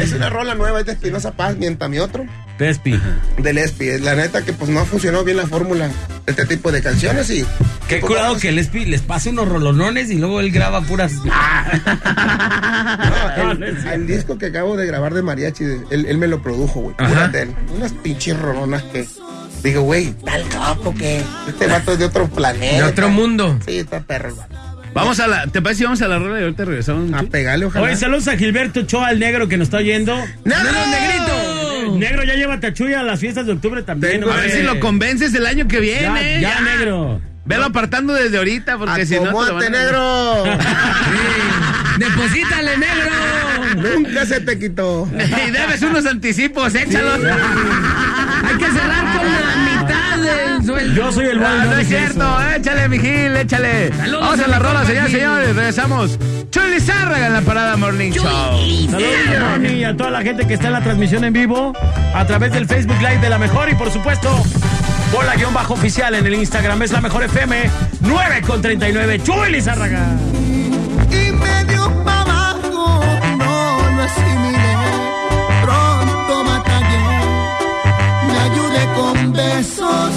Es una rola nueva, es de Espinosa Paz, mientras mi otro, Pespi. del Espi. La neta que pues no ha funcionado bien la fórmula de este tipo de canciones y... Qué pues, curado vamos- que les, pi- les pase unos rolonones y luego él graba puras. No, el, el disco que acabo de grabar de mariachi, él, él me lo produjo, güey. Unas pinches rolonas que. Digo, güey, tal capo que. Este vato es de otro planeta. De otro mundo. Sí, está perro. Vamos a la, ¿te parece si vamos a la rola y ahorita regresamos? A pegarle, ojalá. Oye, saludos a Gilberto Choa, el negro que nos está oyendo. ¡Negro! negrito! Negro, ya llévate a Chuy a las fiestas de octubre también. Tengo- A ver si lo convences el año que viene. Ya, ya, negro. Velo apartando desde ahorita, porque si no. te lo ¡Acomódate, van a- negro! ¡Deposítale, negro! Nunca se te quitó. Y debes unos anticipos, échalos. Hay que cerrar con la mitad del sueldo. Yo soy el Ah, bueno. no es cierto, échale, mi Gil, échale. Saludos Vamos a la rola, señores, Gil. señores. Regresamos. Chuy Lizárraga en la parada Morning Show. Saludos a Moni y a toda la gente que está en la transmisión en vivo a través del Facebook Live de la mejor y por supuesto bola guion bajo oficial en el Instagram es la mejor FM 9 con 39 Chuy Lizárraga. y medio besos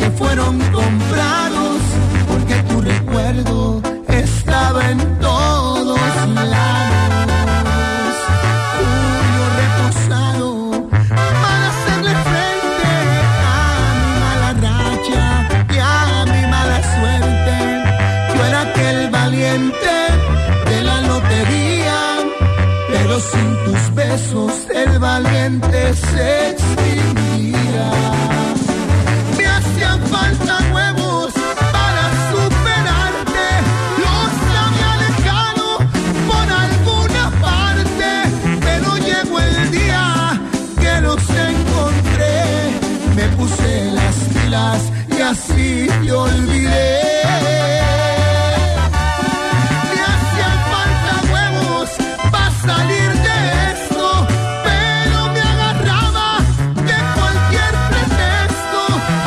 que fueron comprados, porque tu recuerdo estaba en todos lados. Julio reposado para hacerle frente a mi mala racha y a mi mala suerte. Yo era aquel valiente de la lotería, pero sin tus besos el valiente se y así te olvidé. Me hacían falta huevos para salir de esto, pero me agarraba de cualquier pretexto.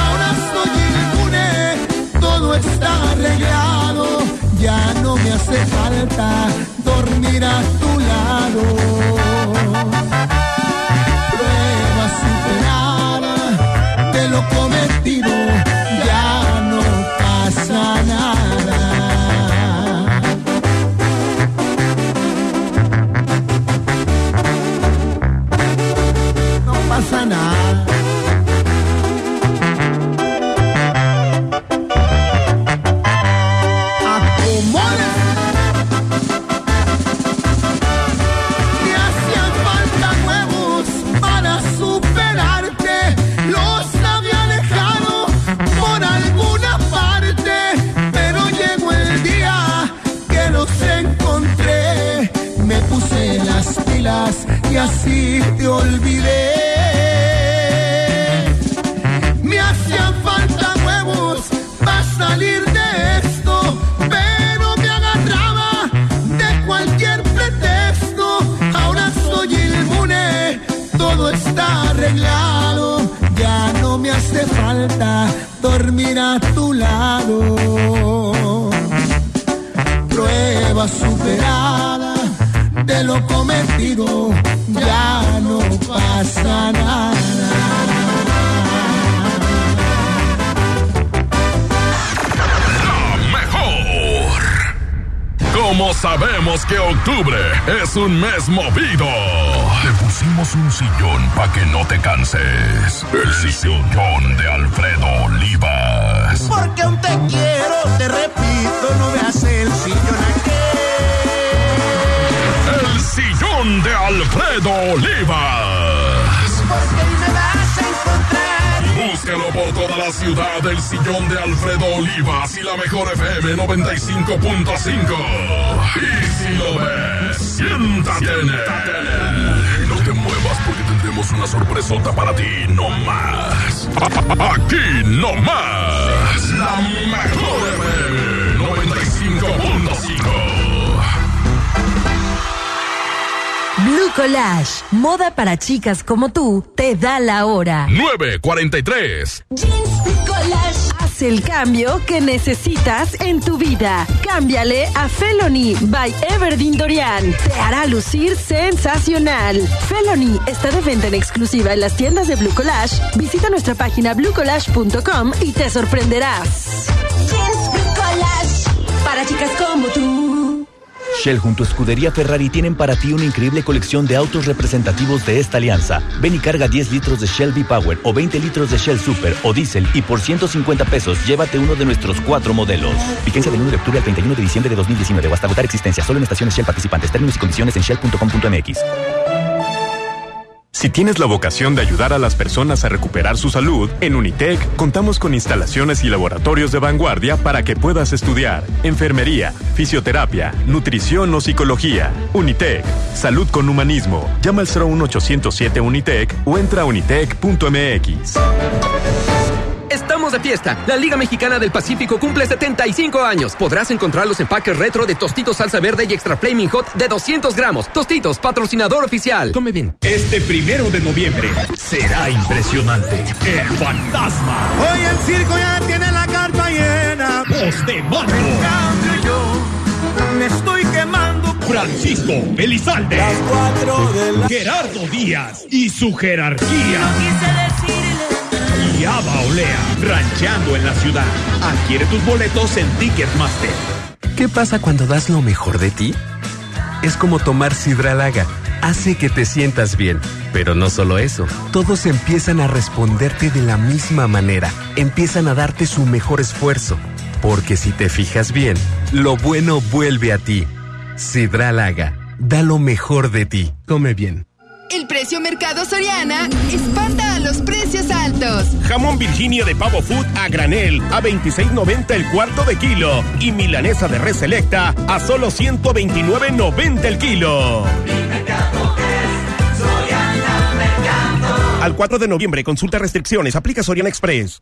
Ahora soy inmune, todo está arreglado, ya no me hace falta. Cometido, las pilas y así te olvidé. Me hacían falta huevos para salir de esto, pero me agarraba de cualquier pretexto. Ahora soy inmune, todo está arreglado. Ya no me hace falta dormir a tu lado. Prueba superada lo cometido, ya no pasa nada. Mejor. Como sabemos que octubre es un mes movido. Te pusimos un sillón para que no te canses. El sillón de Alfredo Olivas. Porque aún te quiero, te repito, no veas el sillón El sillón de Alfredo Olivas. Búscalo por toda la ciudad, el sillón de Alfredo Olivas y la mejor FM 95.5. Y si lo ves, siéntate en él. No te muevas porque tendremos una sorpresota para ti, no más. Aquí no más. La mejor FM 95.5. Blue Collage, moda para chicas como tú, te da la hora. 943. Collage hace el cambio que necesitas en tu vida. Cámbiale a Felony by Everdeen Dorian. Te hará lucir sensacional. Felony está de venta en exclusiva en las tiendas de Blue Collage. Visita nuestra página bluecollage.com y te sorprenderás. Para chicas como tú. Shell junto a Escudería Ferrari tienen para ti una increíble colección de autos representativos de esta alianza. Ven y carga 10 litros de Shell V-Power o 20 litros de Shell Super o Diesel y por 150 pesos llévate uno de nuestros cuatro modelos. Vigencia del 1 de octubre al 31 de diciembre de 2019 o hasta agotar existencia solo en estaciones Shell participantes. Términos y condiciones en shell.com.mx. Si tienes la vocación de ayudar a las personas a recuperar su salud, en Unitec contamos con instalaciones y laboratorios de vanguardia para que puedas estudiar enfermería, fisioterapia, nutrición o psicología. Unitec, salud con humanismo. Llama al 01807 Unitec o entra a unitec.mx. Estamos de fiesta. La Liga Mexicana del Pacífico cumple 75 años. Podrás encontrar los empaques retro de Tostitos Salsa Verde y Extra Flaming Hot de 200 gramos. Tostitos, patrocinador oficial. Come bien. Este primero de noviembre será impresionante. El fantasma. Hoy el circo ya tiene la carta llena. Voz de mando. En cambio yo me estoy quemando. Francisco Elizalde. Las cuatro de la... Gerardo Díaz y su jerarquía. Y Ava Olea, rancheando en la ciudad. Adquiere tus boletos en Ticketmaster. ¿Qué pasa cuando das lo mejor de ti? Es como tomar Sidralaga. Hace que te sientas bien. Pero no solo eso. Todos empiezan a responderte de la misma manera. Empiezan a darte su mejor esfuerzo. Porque si te fijas bien, lo bueno vuelve a ti. Sidralaga. Da lo mejor de ti. Come bien. El precio Mercado Soriana espanta a los precios altos. Jamón Virginia de pavo food a granel a 26.90 el cuarto de kilo y milanesa de res selecta a solo 129.90 el kilo. Al 4 de noviembre consulta restricciones, aplica Soriana Express.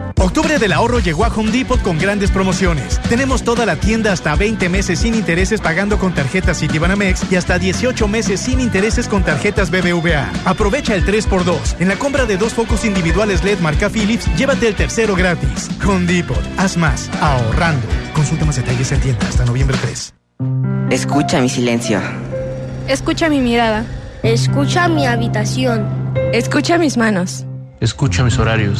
Octubre del ahorro llegó a Home Depot con grandes promociones. Tenemos toda la tienda hasta 20 meses sin intereses pagando con tarjetas Citibanamex y hasta 18 meses sin intereses con tarjetas BBVA. Aprovecha el 3x2. En la compra de dos focos individuales LED marca Philips, llévate el tercero gratis. Home Depot. Haz más. Ahorrando. Consulta más detalles en tienda hasta noviembre 3. Escucha mi silencio. Escucha mi mirada. Escucha mi habitación. Escucha mis manos. Escucha mis horarios.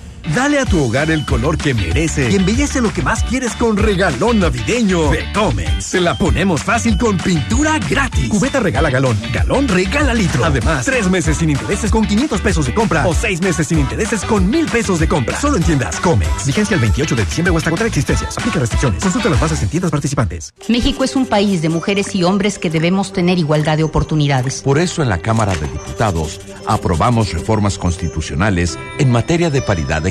Dale a tu hogar el color que merece y embellece lo que más quieres con regalón navideño de Comex. Se la ponemos fácil con pintura gratis. Cubeta regala galón, galón regala litro. Además, tres meses sin intereses con 500 pesos de compra o seis meses sin intereses con mil pesos de compra. Solo en tiendas Comex. Vigencia el 28 de diciembre o hasta contra existencias. Aplica restricciones. Consulta las bases en tiendas participantes. México es un país de mujeres y hombres que debemos tener igualdad de oportunidades. Por eso en la Cámara de Diputados aprobamos reformas constitucionales en materia de paridad de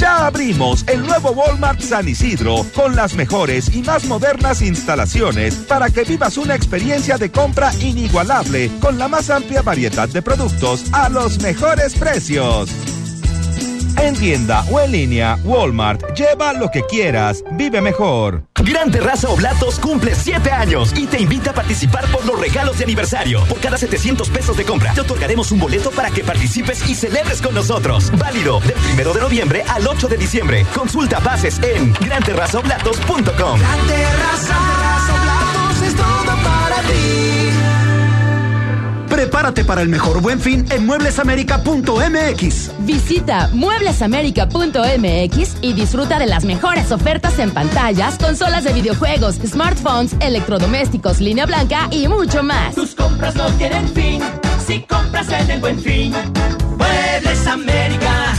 Ya abrimos el nuevo Walmart San Isidro con las mejores y más modernas instalaciones para que vivas una experiencia de compra inigualable con la más amplia variedad de productos a los mejores precios. En tienda o en línea, Walmart, lleva lo que quieras, vive mejor. Gran Terraza Oblatos cumple 7 años y te invita a participar por los regalos de aniversario. Por cada 700 pesos de compra, te otorgaremos un boleto para que participes y celebres con nosotros. Válido del 1 de noviembre al 8 de diciembre. Consulta bases en granterrazaoblatos.com. Gran Terraza Oblatos es todo para ti. Prepárate para el mejor buen fin en mueblesamerica.mx. Visita mueblesamerica.mx y disfruta de las mejores ofertas en pantallas, consolas de videojuegos, smartphones, electrodomésticos, línea blanca y mucho más. Tus compras no tienen fin si compras en el buen fin. Muebles América.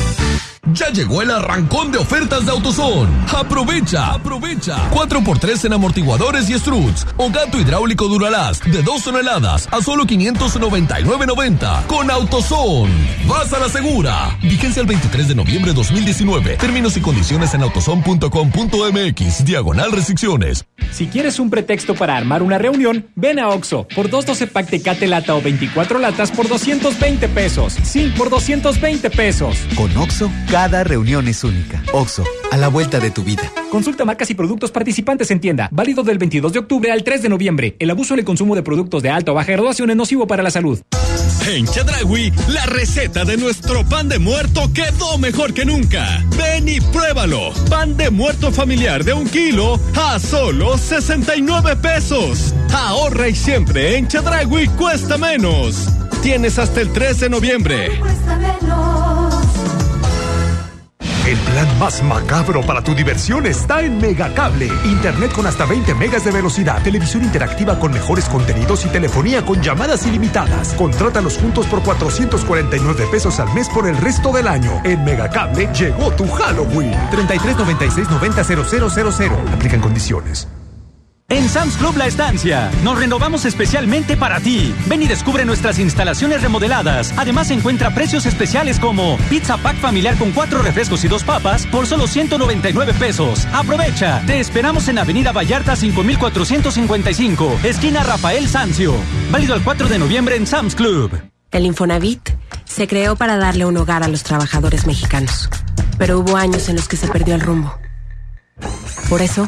Ya llegó el arrancón de ofertas de AutoZone. Aprovecha, aprovecha. 4x3 en amortiguadores y struts. O gato hidráulico Duralast de 2 toneladas a solo 599.90 con AutoZone. Vas a la segura. Vigencia el 23 de noviembre de 2019. Términos y condiciones en autozone.com.mx. Diagonal restricciones. Si quieres un pretexto para armar una reunión, ven a Oxo por 212 pack Tecate lata o 24 latas por 220 pesos. Sí, por 220 pesos. Con Oxo, cada reunión es única. Oxo, a la vuelta de tu vida. Consulta marcas y productos participantes en tienda. Válido del 22 de octubre al 3 de noviembre. El abuso en el consumo de productos de alta o baja graduación es nocivo para la salud. En Chedragui, la receta de nuestro pan de muerto quedó mejor que nunca. Ven y pruébalo. Pan de muerto familiar de un kilo a solo 69 pesos. Ahorra y siempre en Chedragui cuesta menos. Tienes hasta el 3 de noviembre. El plan más macabro para tu diversión está en Megacable. Internet con hasta 20 megas de velocidad, televisión interactiva con mejores contenidos y telefonía con llamadas ilimitadas. Contrátalos juntos por 449 pesos al mes por el resto del año. En Megacable llegó tu Halloween. 33 96 90 0000. Aplican condiciones. En Sam's Club La Estancia, nos renovamos especialmente para ti. Ven y descubre nuestras instalaciones remodeladas. Además, encuentra precios especiales como pizza pack familiar con cuatro refrescos y dos papas por solo 199 pesos. Aprovecha. Te esperamos en Avenida Vallarta 5455, esquina Rafael Sancio. Válido el 4 de noviembre en Sam's Club. El Infonavit se creó para darle un hogar a los trabajadores mexicanos. Pero hubo años en los que se perdió el rumbo. Por eso,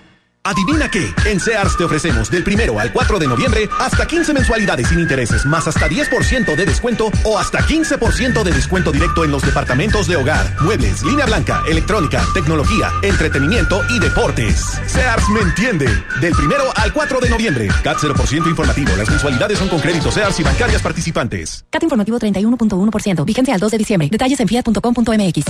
Adivina qué, en Sears te ofrecemos del primero al 4 de noviembre hasta 15 mensualidades sin intereses, más hasta 10% de descuento o hasta 15% de descuento directo en los departamentos de hogar, muebles, línea blanca, electrónica, tecnología, entretenimiento y deportes. Sears me entiende. Del primero al 4 de noviembre. CAT 0% informativo. Las mensualidades son con créditos Sears y bancarias participantes. CAT informativo 31.1%. Vigencia al 2 de diciembre. Detalles en fiat.com.mx.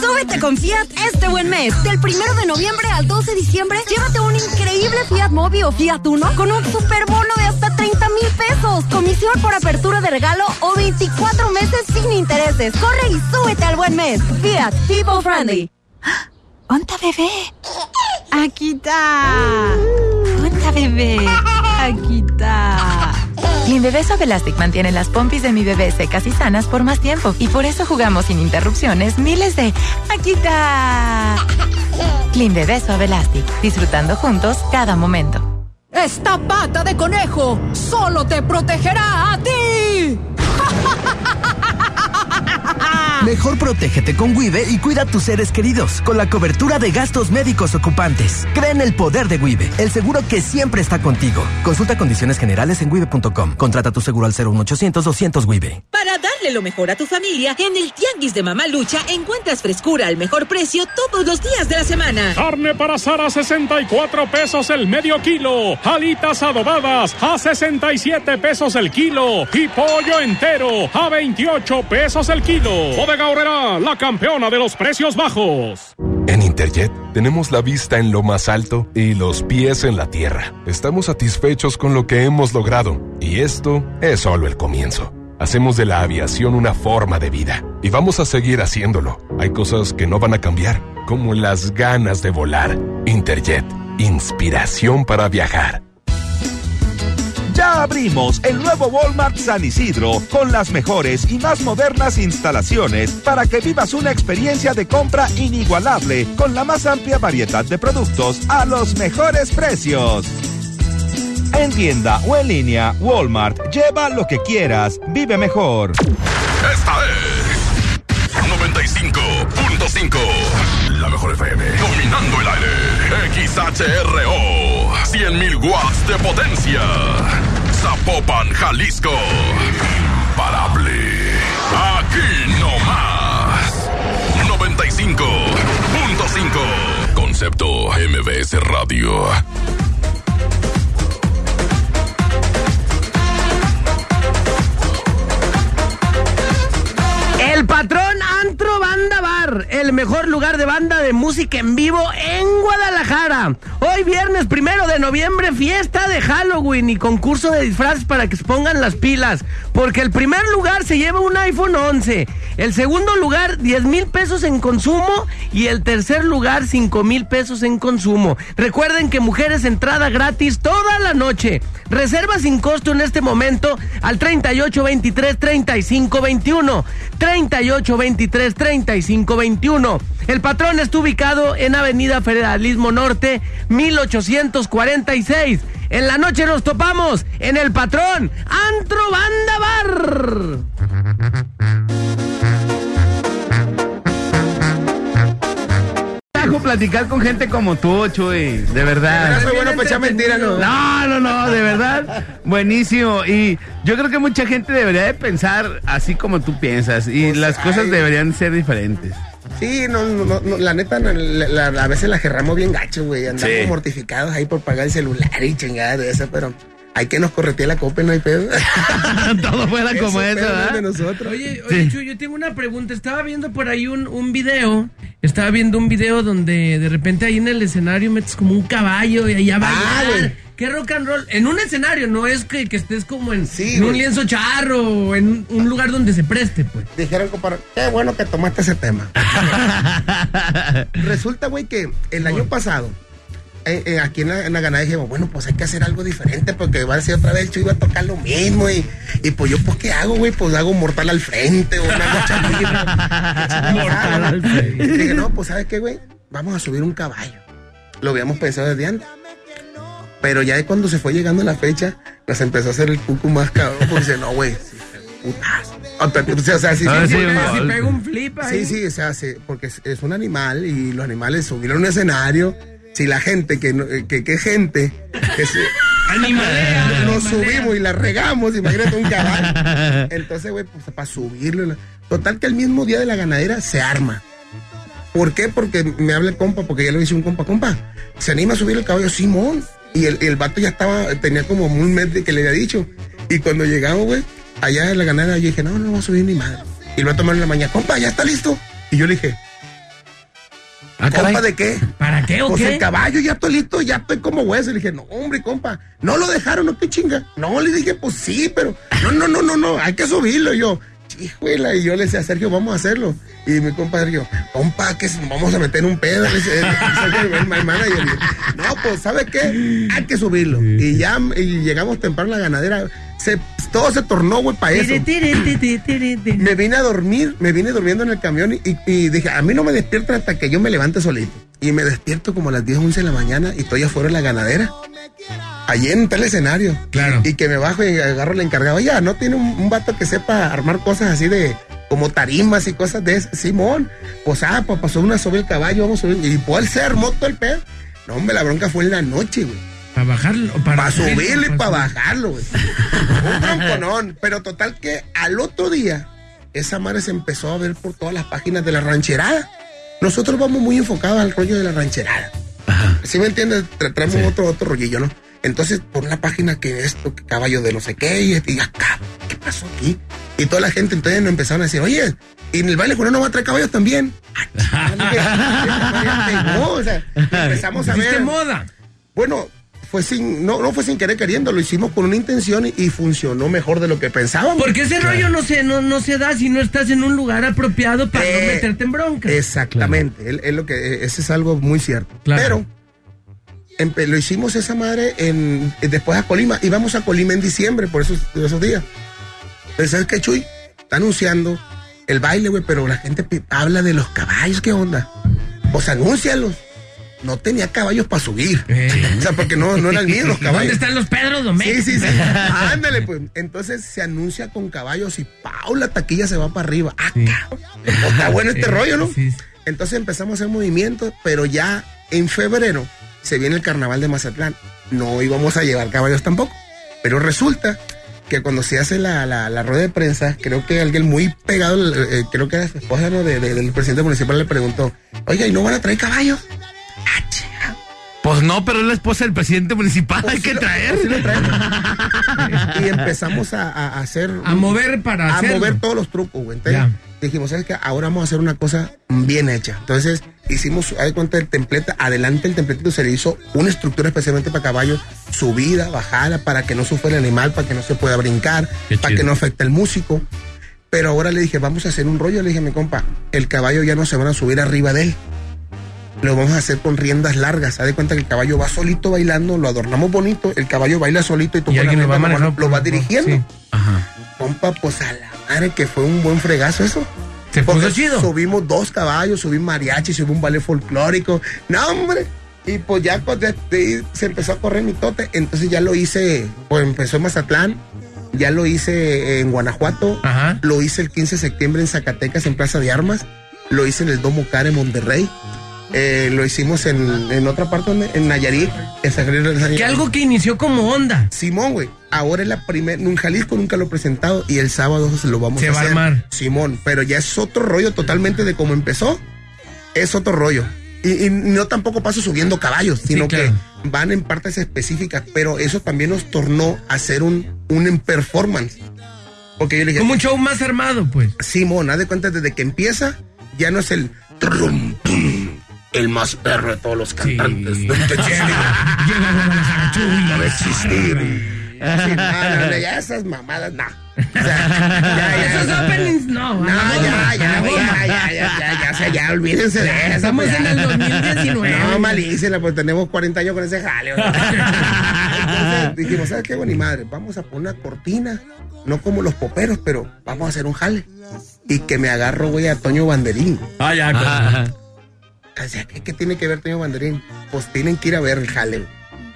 Súbete con Fiat este buen mes. Del primero de noviembre al 2 de diciembre, llévate un increíble Fiat Mobi o Fiat Uno con un superbono de hasta 30 mil pesos, comisión por apertura de regalo o 24 meses sin intereses. Corre y súbete al buen mes. Fiat People Friendly. ¡Onta bebé! Aquí está. ¡Onta bebé! Aquí está. Clean Bebé Suave Elastic mantiene las pompis de mi bebé secas y sanas por más tiempo. Y por eso jugamos sin interrupciones miles de aquí está. Clean Bebé Suave Elastic. Disfrutando juntos cada momento. Esta pata de conejo solo te protegerá a ti. Mejor protégete con Wibe y cuida a tus seres queridos con la cobertura de gastos médicos ocupantes. Cree en el poder de Wibe, el seguro que siempre está contigo. Consulta condiciones generales en wibe.com. Contrata tu seguro al 01800 200 Wibe. Para darle lo mejor a tu familia, en el Tianguis de Mamá Lucha encuentras frescura al mejor precio todos los días de la semana. Carne para asar a 64 pesos el medio kilo. Alitas adobadas a 67 pesos el kilo. Y pollo entero a 28 pesos el kilo. Bodega Horrera, la campeona de los precios bajos. En Interjet tenemos la vista en lo más alto y los pies en la tierra. Estamos satisfechos con lo que hemos logrado y esto es solo el comienzo. Hacemos de la aviación una forma de vida y vamos a seguir haciéndolo. Hay cosas que no van a cambiar, como las ganas de volar. Interjet, inspiración para viajar. Ya abrimos el nuevo Walmart San Isidro con las mejores y más modernas instalaciones para que vivas una experiencia de compra inigualable con la más amplia variedad de productos a los mejores precios. En tienda o en línea, Walmart, lleva lo que quieras, vive mejor. Esta es 95.5. La mejor FM. Dominando el aire. XHRO. 100.000 watts de potencia. Zapopan, Jalisco. Imparable. Aquí no más. 95.5. Concepto MBS Radio. El patrón El mejor lugar de banda de música en vivo en Guadalajara. Hoy viernes primero de noviembre, fiesta de Halloween y concurso de disfraces para que se pongan las pilas. Porque el primer lugar se lleva un iPhone 11, el segundo lugar 10 mil pesos en consumo y el tercer lugar 5 mil pesos en consumo. Recuerden que mujeres entrada gratis toda la noche. Reserva sin costo en este momento al 3823 3521. 3823 3521. El patrón está ubicado en Avenida Federalismo Norte 1846. En la noche nos topamos en el patrón Antro Banda Bar. Platicar con gente como tú, Chuy. De verdad. No bueno para echar mentiras, ¿no? No, no, no, de verdad. Buenísimo. Y yo creo que mucha gente debería de pensar así como tú piensas. Y las cosas deberían ser diferentes. Sí, no, no, no, la neta, a veces la gerramos bien gacho, güey. Andamos mortificados ahí por pagar el celular y chingada de eso, pero hay que nos corretee la copa, no hay pedo. Todo fuera como eso, ¿verdad? de nosotros. Oye, oye, Chu, yo tengo una pregunta. Estaba viendo por ahí un, un video. Estaba viendo un video donde de repente ahí en el escenario metes como un caballo y allá va a bailar. ¿Qué rock and roll? En un escenario, no es que, que estés como en, en un lienzo charro o en un lugar donde se preste, pues. Dijeron, compadre, qué bueno que tomaste ese tema. Resulta, güey, que el año pasado eh, eh, aquí en la, en la ganada dijimos, bueno, pues hay que hacer algo diferente porque va a ser otra vez el Chuy va a tocar lo mismo y, y pues yo, pues, ¿qué hago, güey? Pues hago mortal al frente o una Mortal al frente. Y dije, no, pues, ¿sabes qué, güey? Vamos a subir un caballo. Lo habíamos pensado desde antes. Pero ya de cuando se fue llegando la fecha, nos empezó a hacer el cucu más cabrón. Pues dice, no, güey, putas. O sea, sí, Ah, sí, sí, sí, si pega un flip ahí. Sí, sí, o sea, sí, porque es, es un animal y los animales subieron a un escenario si la gente, que, no- que, que gente, que se, Animalea, nos animalea. subimos y la regamos, imagínate un caballo. Entonces, güey, pues para subirlo. Total que el mismo día de la ganadera se arma. ¿Por qué? Porque me habla el compa, porque ya le hice un compa, compa, se anima a subir el caballo Simón. Y el, el vato ya estaba, tenía como un mes de que le había dicho. Y cuando llegamos, güey, allá en la ganadera, yo dije, no, no vamos a subir ni madre. Y lo tomar en la mañana, compa, ya está listo. Y yo le dije, ¿compa de qué? ¿Para qué o pues qué? el caballo ya estoy listo, ya estoy como hueso. Le dije, no, hombre, compa, no lo dejaron, no, qué chinga. No, le dije, pues sí, pero no, no, no, no, no, hay que subirlo. Y yo, híjole, y yo le decía a Sergio, vamos a hacerlo. Y mi compa Sergio, compa, que vamos a meter un pedo. Le. Y yo, no, pues, ¿sabe qué? Hay que subirlo. Y ya y llegamos temprano a la ganadera. Se, todo se tornó, güey, para eso. Me vine a dormir, me vine durmiendo en el camión y, y dije, a mí no me despierta hasta que yo me levante solito. Y me despierto como a las 10, 11 de la mañana y estoy afuera de la ganadera. Allí en tal escenario. Claro. Y que me bajo y agarro el encargado. Ya, ¿no tiene un, un vato que sepa armar cosas así de como tarimas y cosas de esas? Simón, pues ah, pues pasó una sobre el caballo, vamos a subir. Y pues él se armó todo el pedo. No, hombre, la bronca fue en la noche, güey. Para bajarlo. Para, Para subirlo y para bajarlo, güey. Un tronconón. Pero total que al otro día, esa madre se empezó a ver por todas las páginas de la rancherada. Nosotros vamos muy enfocados al rollo de la rancherada. ¿Sí me entiendes? Tra- traemos otro, otro rollillo, ¿no? Entonces, por una página que esto, que caballo de no sé qué, y y acá, ¿qué pasó aquí? Y toda la gente entonces nos empezaron a decir, oye, y en el baile no va a traer caballos también. no, o sea, empezamos a ver. moda. Bueno, fue sin, no, no fue sin querer queriendo, lo hicimos con una intención y, y funcionó mejor de lo que pensábamos. Porque ese rollo no se, no, no se da si no estás en un lugar apropiado para no Eh, meterte en bronca. Exactamente, es- es lo que, ese es algo muy cierto. Claro. Pero lo hicimos esa madre en, después a Colima, íbamos a Colima en diciembre por esos, esos días. Pero ¿sabes qué, Chuy? Está anunciando el baile, güey, pero la gente habla de los caballos, ¿qué onda? Pues anúncialos. No tenía caballos para subir. O sea, porque no, no eran míos los caballos. ¿Dónde están los Pedros Domecq? Sí, sí, sí. Ándale, pues. Entonces se anuncia con caballos y ¡pau! La taquilla se va para arriba. ¡Ah, cabrón! Pues, está bueno este Sí, rollo, ¿no? sí, sí. Entonces empezamos a hacer movimientos, pero ya en febrero se viene el carnaval de Mazatlán. No íbamos a llevar caballos tampoco. Pero resulta que cuando se hace la, la, la rueda de prensa, creo que alguien muy pegado, eh, creo que era su esposa ¿no? de- de- del presidente municipal, le preguntó, oiga, ¿y no van a traer caballos? Pues no, pero es la esposa del presidente municipal, hay que traer. Pues sí lo traemos. y empezamos a, hacer. A mover para A hacerlo. mover todos los trucos, güey. Entonces Ya. dijimos, ¿sabes qué? Ahora vamos a hacer una cosa bien hecha. Entonces hicimos, hay cuenta del templete, adelante el templetito se le hizo una estructura especialmente para caballos, subida, bajada, para que no sufra el animal, para que no se pueda brincar, Qué para chido. que no afecte el músico. Pero ahora le dije, vamos a hacer un rollo. Le dije a mi compa, el caballo ya no se van a subir arriba de él. Lo vamos a hacer con riendas largas. Haz de cuenta que el caballo va solito bailando, lo adornamos bonito, el caballo baila solito y tú Y alguien lo va manejando lo vas dirigiendo. sí. Ajá. Compa, pues a la madre que fue un buen fregazo eso. Se puso chido. Subimos dos caballos, subimos mariachi, subimos un ballet folclórico. No, hombre. Y pues ya pues, se empezó a correr mi tote. Entonces ya lo hice, pues empezó en Mazatlán. Ya lo hice en Guanajuato. Ajá. Lo hice el 15 de septiembre en Zacatecas, en Plaza de Armas. Lo hice en el Domo Care en Monterrey. Eh, lo hicimos en, en otra parte, donde- en Nayarit. En San Nayarit. Que algo que inició como onda. Simón, güey. Ahora es la primera. En Jalisco nunca lo he presentado y el sábado se lo vamos Se a va a hacer. armar. Simón, pero ya es otro rollo totalmente de cómo empezó. Es otro rollo. Y, y no tampoco paso subiendo caballos, sino claro. que van en partes específicas, pero eso también nos tornó a hacer un, un performance. Porque yo le dije, Como un show más armado, pues. Simón, haz de cuenta desde que empieza, ya no es el trum, tum, el más perro de todos los cantantes. No te No va a existir. Sí, no, no, no, ya esas mamadas, no. O sea, Esos openings, no. no, ya, ya, ya, ya, ya, ya, ya, ya, ya, olvídense de eso. Estamos pues, en el 2019. No, malísela, pues tenemos 40 años con ese jale. ¿no? Entonces dijimos, ¿sabes qué, güey, ni madre? Vamos a poner una cortina, no como los poperos, pero vamos a hacer un jale. Y que me agarro, güey, a Toño Banderín. Ah, ya, ¿qué, qué tiene que ver Toño Banderín? Pues tienen que ir a ver el jale.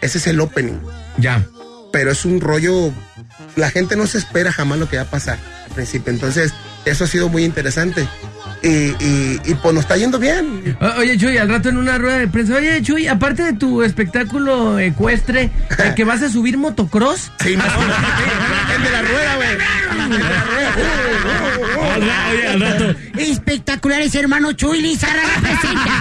Ese es el opening. Ya. Pero es un rollo, la gente no se espera jamás lo que va a pasar al principio. Entonces, eso ha sido muy interesante. Y, y, y, pues nos está yendo bien. O- Oye, Chuy, al rato en una rueda de prensa. Oye, Chuy, aparte de tu espectáculo ecuestre, ¿eh, que vas a subir motocross? Sí, no, el de la rueda, güey. Oye, al rato. Espectaculares, hermano Chuy Lizárraga presenta.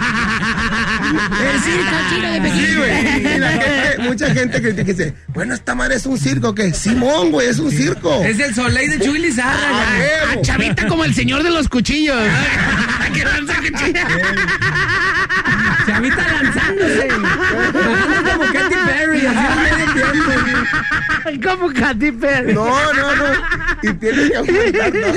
El circo chino de Pekín. Sí, güey. Y la gente- mucha gente critica y dice, bueno, esta madre es un circo, que Simón, güey, es un circo. Es el Soleil de Chuy Lizárraga. Ah. Ah, chavita como el señor de los cuchillos. que lanza cuchillos. Chavita lanzándose. Bajando como Katy Perry, así tiempo. Como Katy Perry. No, no, no. Y tienes que aguantar, no.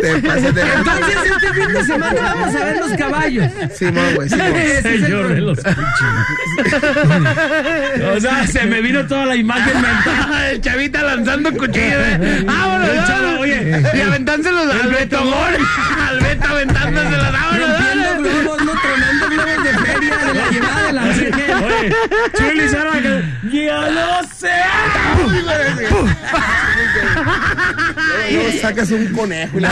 Te pasas de Entonces, este fin de semana vamos a ver los caballos. Güey, Señor de los O sea, se me vino toda la imagen mental. El chavita lanzando cuchillos. eh. Vámonos, El chavo, oye. Y aventánselos al Beto. Al Beto aventándoselos. Vámonos. Rompiendo globos, no tronando globos de feria, de la llevada de la Oye, Chuy Lizárraga, ya lo sé. Luego sacas un conejo y. No,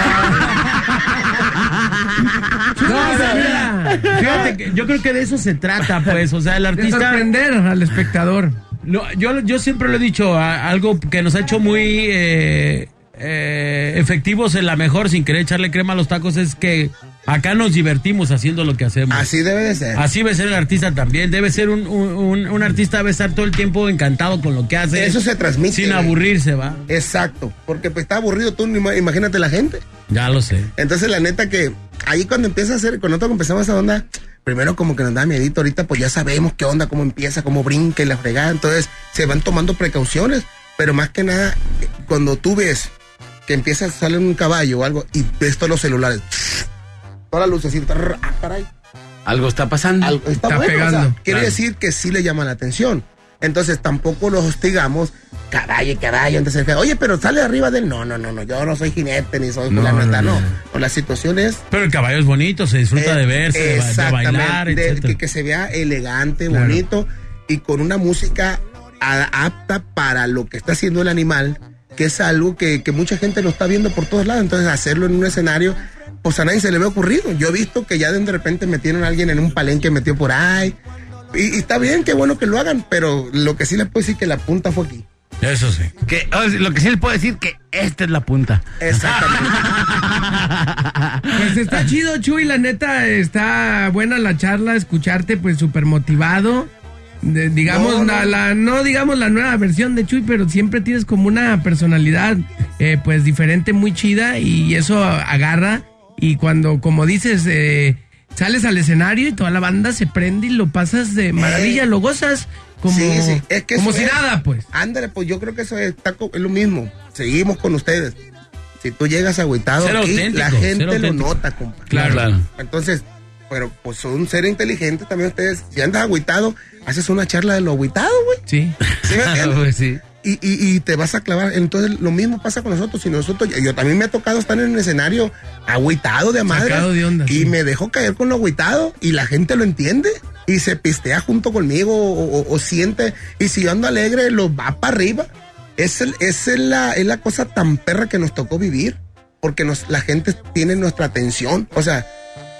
no, mira. Fíjate, que yo creo que de eso se trata, pues. O sea, el De artista. sorprender al espectador. Lo- yo, yo siempre lo he dicho, a- algo que nos ha hecho muy eh, eh, efectivos en la mejor, sin querer echarle crema a los tacos, es que acá nos divertimos haciendo lo que hacemos. Así debe de ser. Así debe ser el artista también. Debe ser un, un, un- artista, debe estar todo el tiempo encantado con lo que hace. Eso se transmite. Sin aburrirse, ¿va? Exacto. Porque pues está aburrido tú, ima- imagínate la gente. Ya lo sé. Entonces, la neta que ahí cuando empieza a hacer, cuando nosotros empezamos esa onda, primero como que nos da miedito, ahorita pues ya sabemos qué onda, cómo empieza, cómo brinca y la fregada, entonces se van tomando precauciones, pero más que nada, cuando tú ves que empieza a salir un caballo o algo y ves todos los celulares, todas las luces así, trrr, ah, caray, Algo está pasando. algo está, Está bueno, o sea, pegando. quiere Claro. decir que sí le llama la atención. Entonces tampoco los hostigamos, caballo, caballo. Entonces, oye, pero sale arriba de él. No, no, no, no, yo no soy jinete ni soy No, no, no, no. La situación es Pero el caballo es bonito, se disfruta eh, de verse, de exactamente, bailar, de- etcétera. que, que se vea elegante, Claro. bonito y con una música apta para lo que está haciendo el animal, que es algo que, que mucha gente lo está viendo por todos lados. Entonces, hacerlo en un escenario, pues a nadie se le ve ocurrido. Yo he visto que ya de repente metieron a alguien en un palenque, metió por ahí. Y, y está bien, qué bueno que lo hagan, pero lo que sí les puedo decir que la punta fue aquí. Eso sí. Que, lo que sí les puedo decir que esta es la punta. Exactamente. Pues está chido, Chuy, la neta, está buena la charla, escucharte pues súper motivado. De- digamos, No, la, no. la- no digamos la nueva versión de Chuy, pero siempre tienes como una personalidad eh, pues diferente, muy chida y eso agarra. Y cuando, como dices, eh, sales al escenario y toda la banda se prende y lo pasas de maravilla, Eh. lo gozas como, Sí, sí, es que como si es. nada, pues. Ándale, pues yo creo que eso está es lo mismo. Seguimos con ustedes. Si tú llegas agüitado aquí, la gente lo nota, compa. Claro. Claro. Entonces, pero pues son ser inteligente también ustedes. Si andas agüitado, haces una charla de lo agüitado, güey. Sí. ¿Sí me? Pues sí. Y, y, y te vas a clavar. Entonces, lo mismo pasa con nosotros. Si nosotros, yo también me ha tocado estar en el escenario agüitado de madre. Sacado de onda, y sí. me dejo caer con lo agüitado y la gente lo entiende y se pistea junto conmigo o, o- o siente. Y si yo ando alegre, lo va para arriba. Es, el, es la, es la cosa tan perra que nos tocó vivir. Porque nos, la gente tiene nuestra atención. O sea,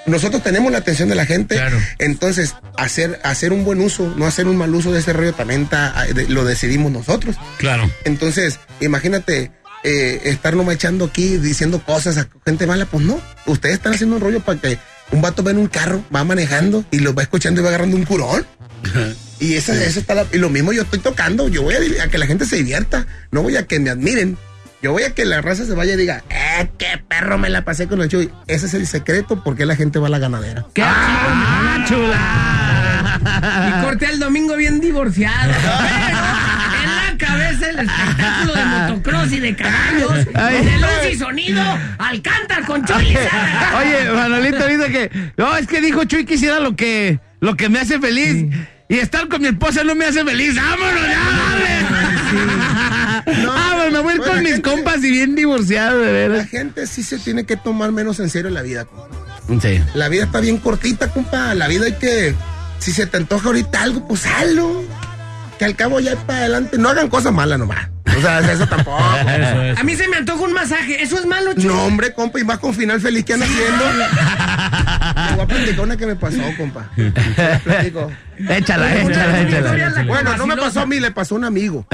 nosotros tenemos la atención de la gente. Claro. Entonces, hacer, hacer un buen uso, no hacer un mal uso de ese rollo también ta- de- lo decidimos nosotros. Claro. Entonces, imagínate eh, estar nomás echando aquí diciendo cosas a gente mala, pues no. Ustedes están haciendo un rollo para que un vato ve en un carro, va manejando y lo va escuchando y va agarrando un curón. Y eso, eso está la- y lo mismo yo estoy tocando. Yo voy a, a que la gente se divierta. No voy a que me admiren. Yo voy a que la raza se vaya y diga, ¡eh, qué perro me la pasé con el Chuy! Ese es el secreto porque la gente va a la ganadera. ¡Qué chula! Y corté el domingo bien divorciado. En la cabeza el espectáculo de motocross y de caballos, de luz y sonido, al cantar con Chuy. Oye, Manolito dice que. No, es que dijo Chuy que hiciera lo que, lo que me hace feliz. Y estar con mi esposa no me hace feliz. ¡Vámonos ya! ¡Vámonos! ¡Vámonos! Me voy a ir con mis gente- compas y bien divorciado, de La veras. gente sí se tiene que tomar menos en serio la vida. compa. Sí. La vida está bien cortita, compa. La vida hay que. Si se te antoja ahorita algo, pues hazlo. Que al cabo ya es para adelante. No hagan cosas malas nomás. O sea, eso tampoco. A mí se me antoja un masaje. ¿Eso es malo, Chuy? No, hombre, compa, y más con final feliz que anda haciendo. Te voy a platicar una que me pasó, compa. Te la platico. Échala, échala, échala. Bueno, no me pasó a mí, le pasó a un amigo.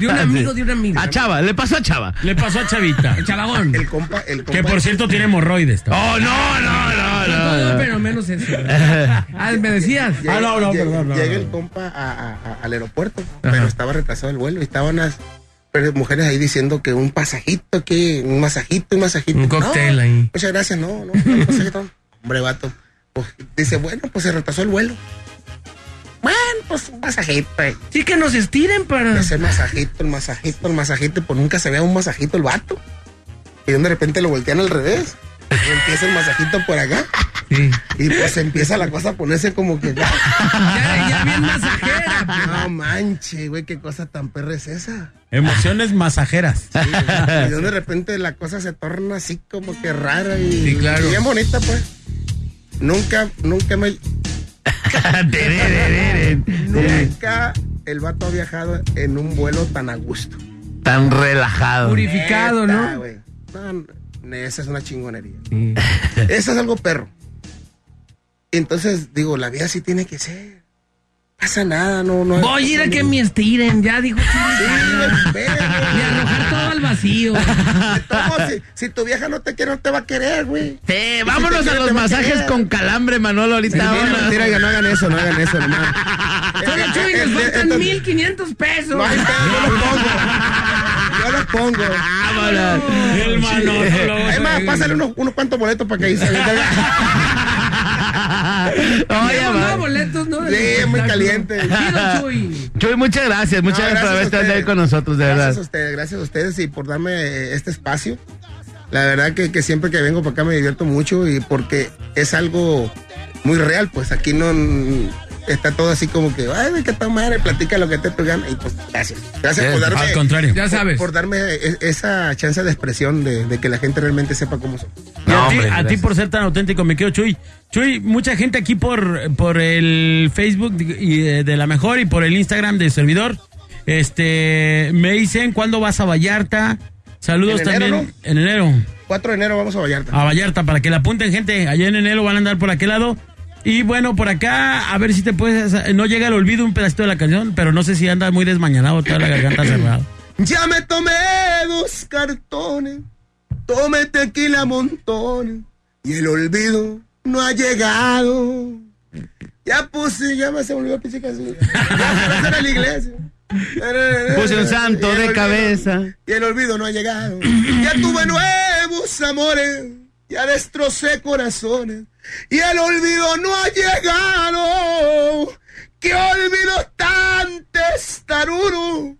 De un amigo, de un amigo. A Chava, le pasó a Chava. Le pasó a Chavita. El chavagón. El compa, el compa. Que por cierto tiene hemorroides. Oh, no, no, no, no. No, pero menos eso. Ah, me decías. Ah, no, no, perdón, no, llega el compa a- a- a- al aeropuerto, pero estaba retrasado el vuelo y estaban unas mujeres ahí diciendo que un pasajito, que un masajito, un masajito. Un cóctel No, ahí. Muchas gracias, no, no, un masajito. Hombre, vato. Pues, dice, bueno, pues se retrasó el vuelo. Bueno, pues un masajito. eh. Sí que nos estiren para. Ese masajito, el masajito, el masajito, pues nunca se vea un masajito el vato. Y de repente lo voltean al revés. Y empieza el masajito por acá. Sí. Y pues empieza la cosa a ponerse como que. Ya, ya bien masajera. No manche, güey, qué cosa tan perra es esa. Emociones masajeras. Sí, y de repente la cosa se torna así como que rara y, Sí, claro. y bien bonita, pues. Nunca, nunca me. Nunca el vato ha viajado en un vuelo tan a gusto. Tan relajado. Purificado, Neta, ¿no? esa es una chingonería. Eso es algo perro. Entonces, digo, la vida sí tiene que ser. Pasa nada, no, no. Voy a ir a que me estiren, ya dijo. Sí, güey, Y arrojar todo al vacío. Si, si tu vieja no te quiere, no te va a querer, güey. Sí, vámonos a los masajes con calambre, Manolo, ahorita. Sí, vámonos. mentira, no hagan eso, no hagan eso, nomás. Solo Chuy, nos faltan entonces- 1500 pesos. No pedo, yo lo pongo. Yo lo pongo. Vámonos. El Manolo. Es más, pásale unos, unos cuantos boletos para que ahí se. Oye, nuevos boletos, ¿no? Sí, es muy caliente. Chuy. Chuy, muchas gracias, muchas No, gracias por haberte andado ahí con nosotros, de Gracias a verdad. ustedes, gracias a ustedes y por darme este espacio. La verdad que, que siempre que vengo para acá me divierto mucho y porque es algo muy real, pues aquí no está todo así como que, ay, que tal madre, platica lo que te gana y pues gracias. Gracias por darme, Al contrario. Ya sabes. por darme e- esa chance de expresión de, de que la gente realmente sepa cómo son. A, No, ti, a por ser tan auténtico, me quedo Chuy. Chuy, mucha gente aquí por, por el Facebook y de, de la mejor y por el Instagram de servidor. Este, me dicen cuándo vas a Vallarta. Saludos En enero, también en enero 4 de enero vamos a Vallarta. a Vallarta para que la apunten gente. Allá en enero van a andar por aquel lado. Y bueno, por acá, a ver si te puedes. No llega al olvido un pedacito de la canción, pero no sé si anda muy desmañanado, toda la garganta cerrada. Ya me tomé dos cartones, tomé tequila montones y el olvido no ha llegado. Ya puse, ya me se me olvidó la pinche canción. Ya puse en la iglesia. Puse un santo el de olvido- cabeza. Y el olvido no ha llegado. Ya tuve nuevos amores, ya destrocé corazones y el olvido no ha llegado. ¡Qué olvido tan testarudo!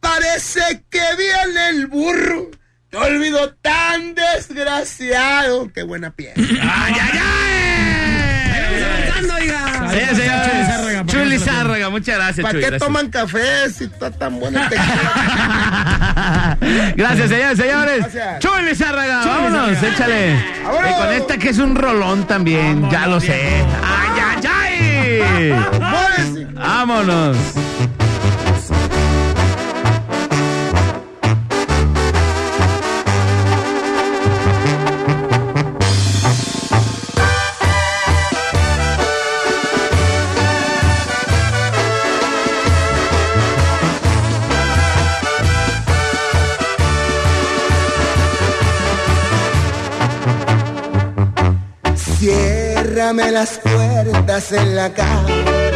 Parece que viene el burro. ¡Qué olvido tan desgraciado! ¡Qué buena piel! ¡Ay, ay, ay! Avanzando, oiga. Sí, señor. Chuy Lizárraga, Chuy muchas gracias, ¿Para Chuy. qué gracias. toman café si está tan buena el tequila? Gracias, señores, señores. Gracias. Chuy Lizárraga, vámonos, échale. Vámonos. Y con esta que es un rolón también, ya lo sé. ¡Ay, ay, ay! Muévese. Vámonos. Ciérrame las puertas en la cama.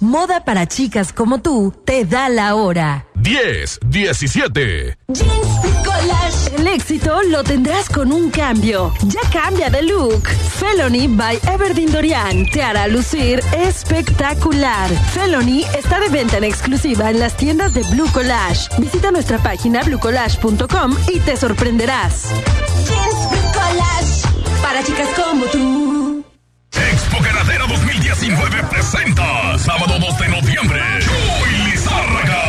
Moda para chicas como tú, te da la hora. 10, 17. Jeans Collage. El éxito lo tendrás con un cambio. Ya cambia de look. Felony by Everdeen Dorian te hará lucir espectacular. Felony está de venta en exclusiva en las tiendas de Blue Collage. Visita nuestra página bluecollage.com y te sorprenderás. Jeans Collage. Para chicas como tú. Expo Ganadera 2019 presenta sábado 2 de noviembre. Chuy Lizárraga.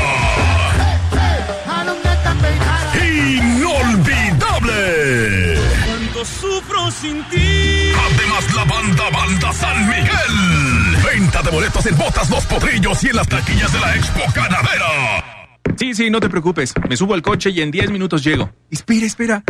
Inolvidable. Cuánto sufro sin ti. Además la banda Banda San Miguel. Venta de boletos en Botas Los Potrillos y en las taquillas de la Expo Ganadera. Sí, sí, no te preocupes. Me subo al coche y en 10 minutos llego. Espera, espera.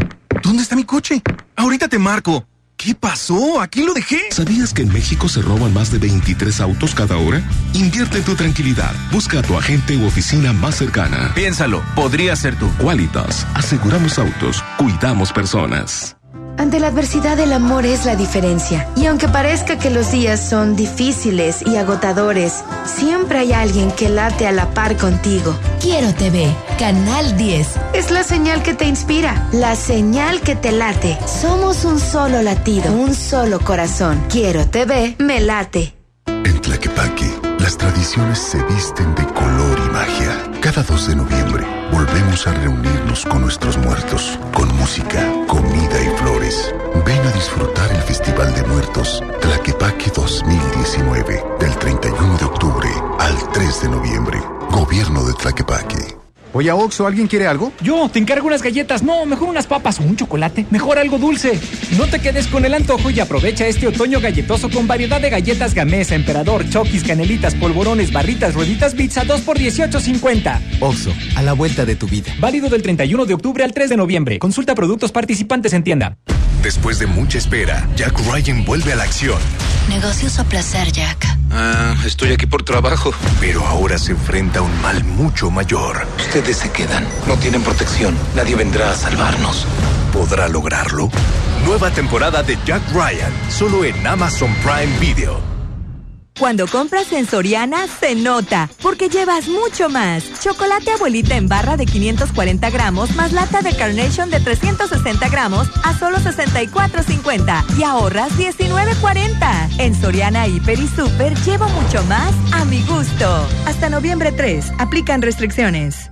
¿Dónde está mi coche? Ahorita te marco. ¿Qué pasó? ¿A quién lo dejé? ¿Sabías que en México se roban más de 23 autos cada hora? Invierte en tu tranquilidad. Busca a tu agente u oficina más cercana. Piénsalo, podría ser tú. Qualitas. Aseguramos autos. Cuidamos personas. Ante la adversidad el amor es la diferencia. Y aunque parezca que los días son difíciles y agotadores, siempre hay alguien que late a la par contigo. Quiero TV, Canal 10. Es la señal que te inspira, la señal que te late. Somos un solo latido, un solo corazón. Quiero TV, me late. Tlaquepaque, las tradiciones se visten de color y magia. Cada 2 de noviembre, volvemos a reunirnos con nuestros muertos, con música, comida y flores. Ven a disfrutar el Festival de Muertos Tlaquepaque 2019, del 31 de octubre al 3 de noviembre. Gobierno de Tlaquepaque. Oye, Oxo, ¿alguien quiere algo? Yo, te encargo unas galletas. No, mejor unas papas o un chocolate. Mejor algo dulce. No te quedes con el antojo y aprovecha este otoño galletoso con variedad de galletas Gamesa, Emperador, Chokis, Canelitas, Polvorones, Barritas, Rueditas, Pizza, 2 por 18.50. Oxo, a la vuelta de tu vida. Válido del 31 de octubre al 3 de noviembre. Consulta productos participantes en tienda. Después de mucha espera, Jack Ryan vuelve a la acción. Negocios o placer, Jack. Ah, estoy aquí por trabajo. Pero ahora se enfrenta a un mal mucho mayor. Se quedan. No tienen protección. Nadie vendrá a salvarnos. ¿Podrá lograrlo? Nueva temporada de Jack Ryan, solo en Amazon Prime Video. Cuando compras en Soriana, se nota, porque llevas mucho más. Chocolate abuelita en barra de 540 gramos, más lata de Carnation de 360 gramos a solo 64,50 y ahorras 19,40. En Soriana, Hiper y Super llevo mucho más a mi gusto. Hasta noviembre 3, aplican restricciones.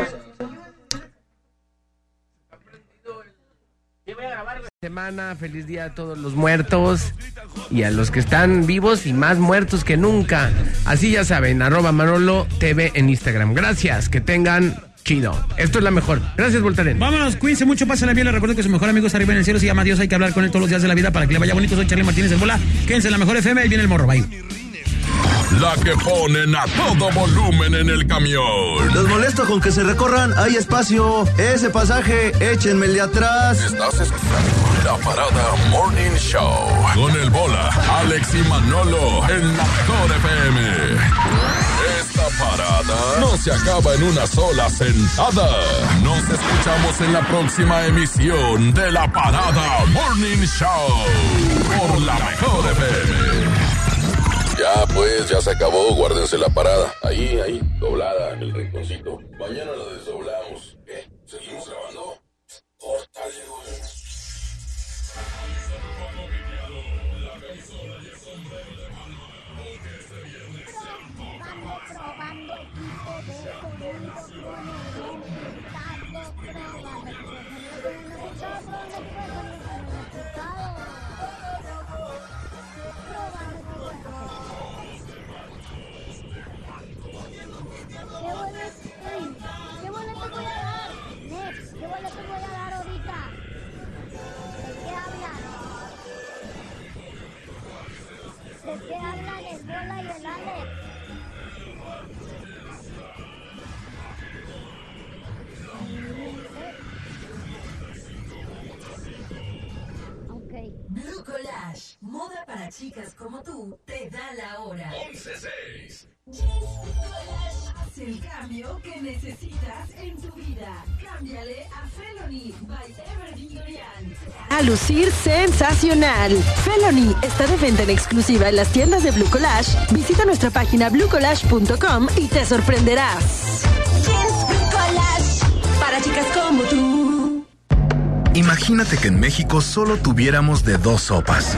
Semana, feliz día a todos los muertos y a los que están vivos y más muertos que nunca. Así ya saben, arroba Manolo TV en Instagram. Gracias, que tengan chido. Esto es la mejor. Gracias, Voltaren. Vámonos, cuídense mucho, pásenla bien. Les recuerdo que su mejor amigo está arriba en el cielo, se llama Dios. Hay que hablar con él todos los días de la vida para que le vaya bonito. Soy Charlie Martínez en bola. Quédense en la mejor FM, ahí viene el morro. Bye. La que ponen a todo volumen en el camión. Los molesto con que se recorran, hay espacio. Ese pasaje, échenme el de atrás. Estás escuchando la parada Morning Show. Con el bola, Alex y Manolo en la mejor FM. Esta parada no se acaba en una sola sentada. Nos escuchamos en la próxima emisión de la parada Morning Show. Por la mejor FM. Ya pues, ya se acabó, guárdense la parada. Ahí, ahí, doblada en el rinconcito. Mañana la desdoblamos. ¿Qué? ¿Seguimos grabando? Córtale, güey. Chicas como tú, te da la hora. 11.6. Haz el cambio que necesitas en tu vida. Cámbiale a Felony by Evergreen Dorian. A lucir sensacional. Felony está de venta en exclusiva en las tiendas de Blue Collage. Visita nuestra página bluecollage.com y te sorprenderás. Yes, Blue Collage. Para chicas como tú. Imagínate que en México solo tuviéramos de dos sopas.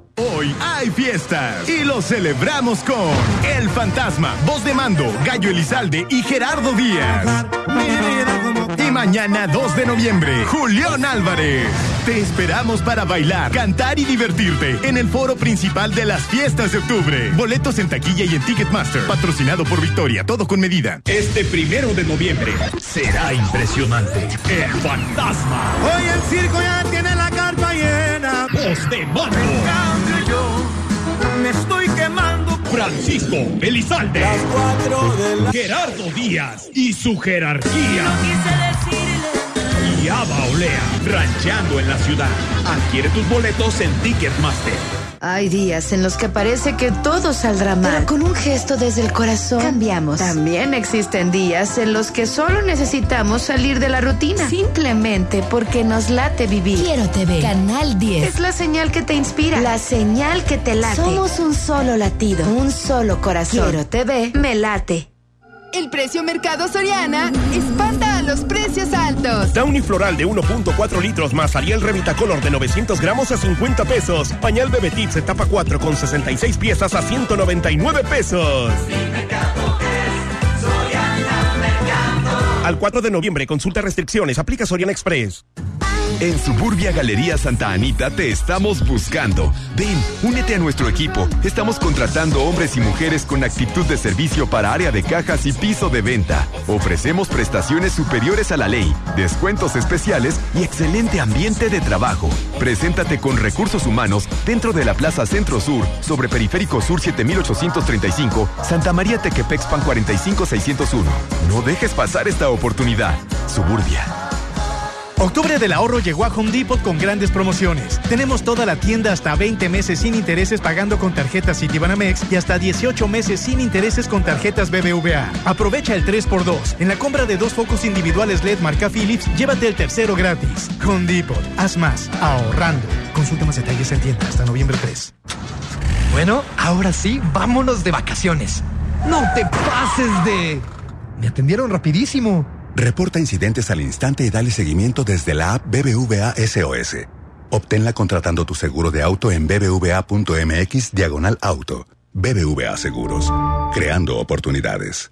Hoy hay fiestas y lo celebramos con El Fantasma, Voz de Mando, Gallo Elizalde y Gerardo Díaz. Y mañana 2 de noviembre, Julián Álvarez. Te esperamos para bailar, cantar y divertirte en el foro principal de las fiestas de octubre. Boletos en taquilla y en Ticketmaster. Patrocinado por Victoria, todo con medida. Este primero de noviembre será impresionante. El Fantasma. Hoy el circo ya tiene la carpa llena. Voz de Mando. Me estoy quemando. Francisco Elizalde. Las cuatro de la... Gerardo Díaz y su jerarquía. Y Ava Olea, rancheando en la ciudad. Adquiere tus boletos en Ticketmaster. Hay días en los que parece que todo saldrá mal. Pero con un gesto desde el corazón cambiamos. También existen días en los que solo necesitamos salir de la rutina. Simplemente porque nos late vivir. Quiero TV. Canal 10. Es la señal que te inspira. La señal que te late. Somos un solo latido. Un solo corazón. Quiero TV. Me late. El precio Mercado Soriana espanta a los precios altos. Downy Floral de 1.4 litros más Ariel Revitacolor de 900 gramos a 50 pesos. Pañal Bebetits etapa 4 con 66 piezas a 199 pesos. Al 4 de noviembre, consulta restricciones, aplica Soriana Express. En Suburbia Galería Santa Anita te estamos buscando. Ven, únete a nuestro equipo. Estamos contratando hombres y mujeres con actitud de servicio para área de cajas y piso de venta. Ofrecemos prestaciones superiores a la ley, descuentos especiales y excelente ambiente de trabajo. Preséntate con recursos humanos dentro de la Plaza Centro Sur, sobre Periférico Sur 7835, Santa María Tequepexpan 45601. No dejes pasar esta oportunidad. Suburbia. Octubre del ahorro llegó a Home Depot con grandes promociones. Tenemos toda la tienda hasta 20 meses sin intereses pagando con tarjetas Citibanamex y hasta 18 meses sin intereses con tarjetas BBVA. Aprovecha el 3x2. En la compra de dos focos individuales LED marca Philips, llévate el tercero gratis. Home Depot. Haz más. Ahorrando. Consulta más detalles en tienda hasta noviembre 3. Bueno, ahora sí, vámonos de vacaciones. No te pases de... Me atendieron rapidísimo. Reporta incidentes al instante y dale seguimiento desde la app BBVA SOS. Obténla contratando tu seguro de auto en bbva.mx diagonal auto. BBVA Seguros. Creando oportunidades.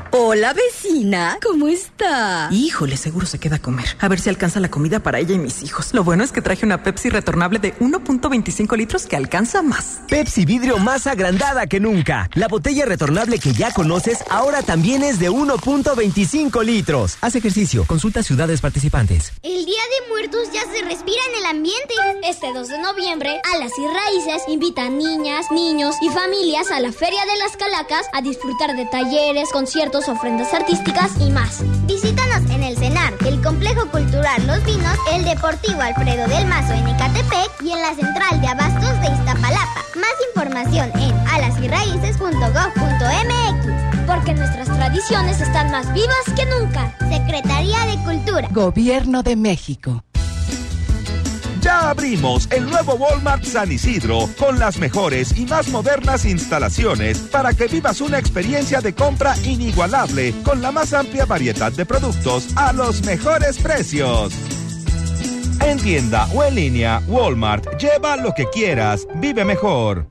Hola vecina, ¿cómo está? Híjole, seguro se queda a comer. A ver si alcanza la comida para ella y mis hijos. Lo bueno es que traje una Pepsi retornable de 1.25 litros que alcanza más. Pepsi vidrio más agrandada que nunca. La botella retornable que ya conoces ahora también es de 1.25 litros. Haz ejercicio, consulta ciudades participantes. El Día de Muertos ya se respira en el ambiente. Este 2 de noviembre, Alas y Raíces invita a niñas, niños y familias a la Feria de las Calacas a disfrutar de talleres, conciertos, ofrendas artísticas y más. Visítanos en el CENAR, el Complejo Cultural Los Vinos, el Deportivo Alfredo del Mazo en Ecatepec y en la Central de Abastos de Iztapalapa. Más información en alasyraices.gov.mx porque nuestras tradiciones están más vivas que nunca. Secretaría de Cultura. Gobierno de México. Ya abrimos el nuevo Walmart San Isidro con las mejores y más modernas instalaciones para que vivas una experiencia de compra inigualable con la más amplia variedad de productos a los mejores precios. En tienda o en línea, Walmart. Lleva lo que quieras. Vive mejor.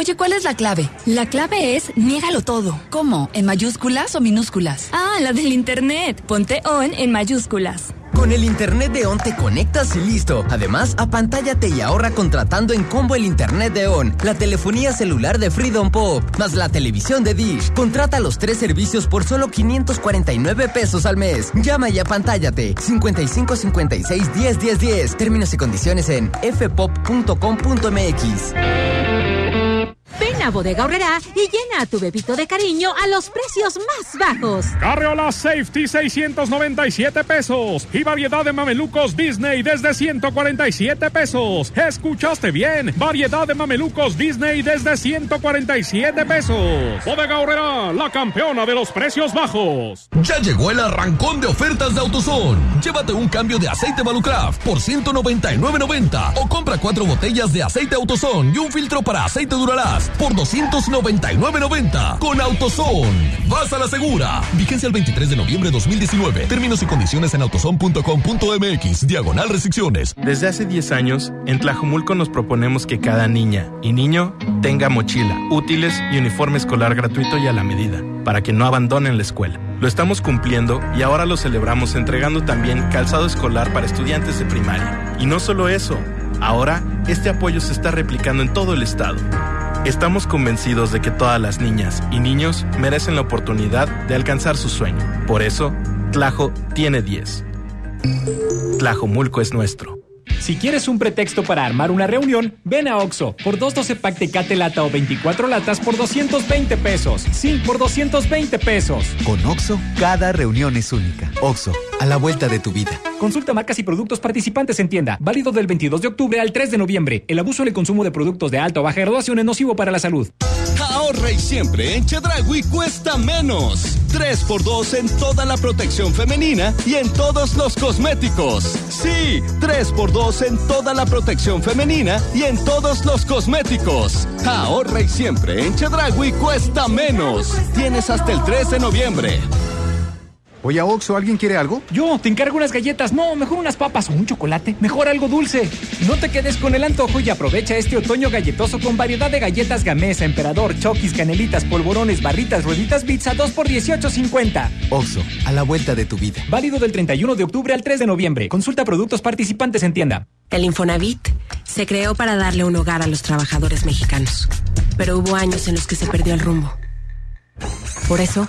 Oye, ¿cuál es la clave? La clave es niégalo todo. ¿Cómo? ¿En mayúsculas o minúsculas? Ah, la del internet. Ponte on en mayúsculas. Con el internet de ON te conectas y listo. Además, apantállate y ahorra contratando en combo el internet de ON, la telefonía celular de Freedom Pop, más la televisión de Dish. Contrata los tres servicios por solo 549 pesos al mes. Llama y apantállate. 55 56 10 10 10. Términos y condiciones en fpop.com.mx. Ven a Bodega Horrera y llena tu bebito de cariño a los precios más bajos. Carriola Safety 697 pesos y variedad de mamelucos Disney desde 147 pesos. ¿Escuchaste bien? Variedad de mamelucos Disney desde 147 pesos. Bodega Horrera, la campeona de los precios bajos. Ya llegó el arrancón de ofertas de AutoZone. Llévate un cambio de aceite Valucraft por 199.90 o compra cuatro botellas de aceite AutoZone y un filtro para aceite Duralast por 299.90 con AutoZone. Vas a la segura. Vigencia el 23 de noviembre de 2019. Términos y condiciones en autozone.com.mx. Diagonal restricciones. Desde hace 10 años, en Tlajumulco nos proponemos que cada niña y niño tenga mochila, útiles y uniforme escolar gratuito y a la medida, para que no abandonen la escuela. Lo estamos cumpliendo y ahora lo celebramos entregando también calzado escolar para estudiantes de primaria. Y no solo eso, ahora este apoyo se está replicando en todo el estado. Estamos convencidos de que todas las niñas y niños merecen la oportunidad de alcanzar su sueño. Por eso, Tlajo tiene 10. Tlajomulco es nuestro. Si quieres un pretexto para armar una reunión, ven a Oxo por 212 pack Tecate lata o 24 latas por 220 pesos. Sí, por 220 pesos. Con Oxo, cada reunión es única. Oxo, a la vuelta de tu vida. Consulta marcas y productos participantes en tienda. Válido del 22 de octubre al 3 de noviembre. El abuso en el consumo de productos de alta o baja graduación es nocivo para la salud. Ahorra y siempre en Chedragui cuesta menos. 3x2 en toda la protección femenina y en todos los cosméticos. Sí, 3x2 en toda la protección femenina y en todos los cosméticos. Ahorra y siempre en Chedragui cuesta menos. Tienes hasta el 3 de noviembre. Oye, Oxo, ¿alguien quiere algo? Yo, te encargo unas galletas. No, mejor unas papas o un chocolate. Mejor algo dulce. No te quedes con el antojo y aprovecha este otoño galletoso con variedad de galletas Gamesa, Emperador, Chokis, Canelitas, Polvorones, Barritas, Rueditas, Pizza, 2 por 18.50. Oxo, a la vuelta de tu vida. Válido del 31 de octubre al 3 de noviembre. Consulta productos participantes en tienda. El Infonavit se creó para darle un hogar a los trabajadores mexicanos. Pero hubo años en los que se perdió el rumbo. Por eso,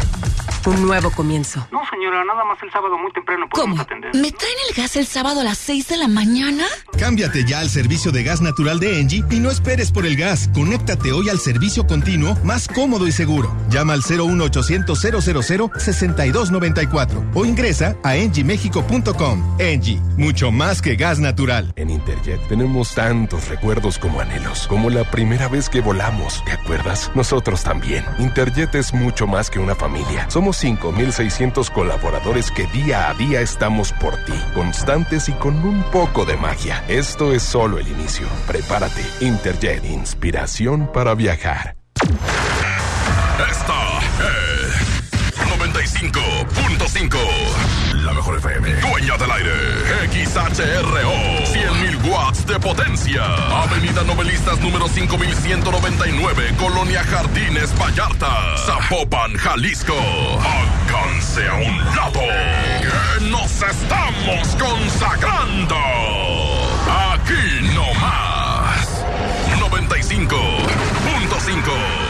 un nuevo comienzo. No, señora, nada más el sábado muy temprano podemos ¿Cómo? atender. ¿Me traen el gas el sábado a las 6 de la mañana? Cámbiate ya al servicio de gas natural de Engie y no esperes por el gas. Conéctate hoy al servicio continuo más cómodo y seguro. Llama al 01800 000 6294 o ingresa a engiemexico.com. Engie, mucho más que gas natural. En Interjet tenemos tantos recuerdos como anhelos, como la primera vez que volamos, ¿te acuerdas? Nosotros también. Interjet es mucho más que una familia. Somos 5600 colaboradores que día a día estamos por ti, constantes y con un poco de magia. Esto es solo el inicio. Prepárate. Interjet, inspiración para viajar. Esta es 95.5. La mejor FM. Dueña del aire. XHRO. 100.000 watts de potencia. Avenida Novelistas número 5199. Colonia Jardines Vallarta. Zapopan, Jalisco. Háganse a un lado. Nos estamos consagrando. Aquí no más. 95.5.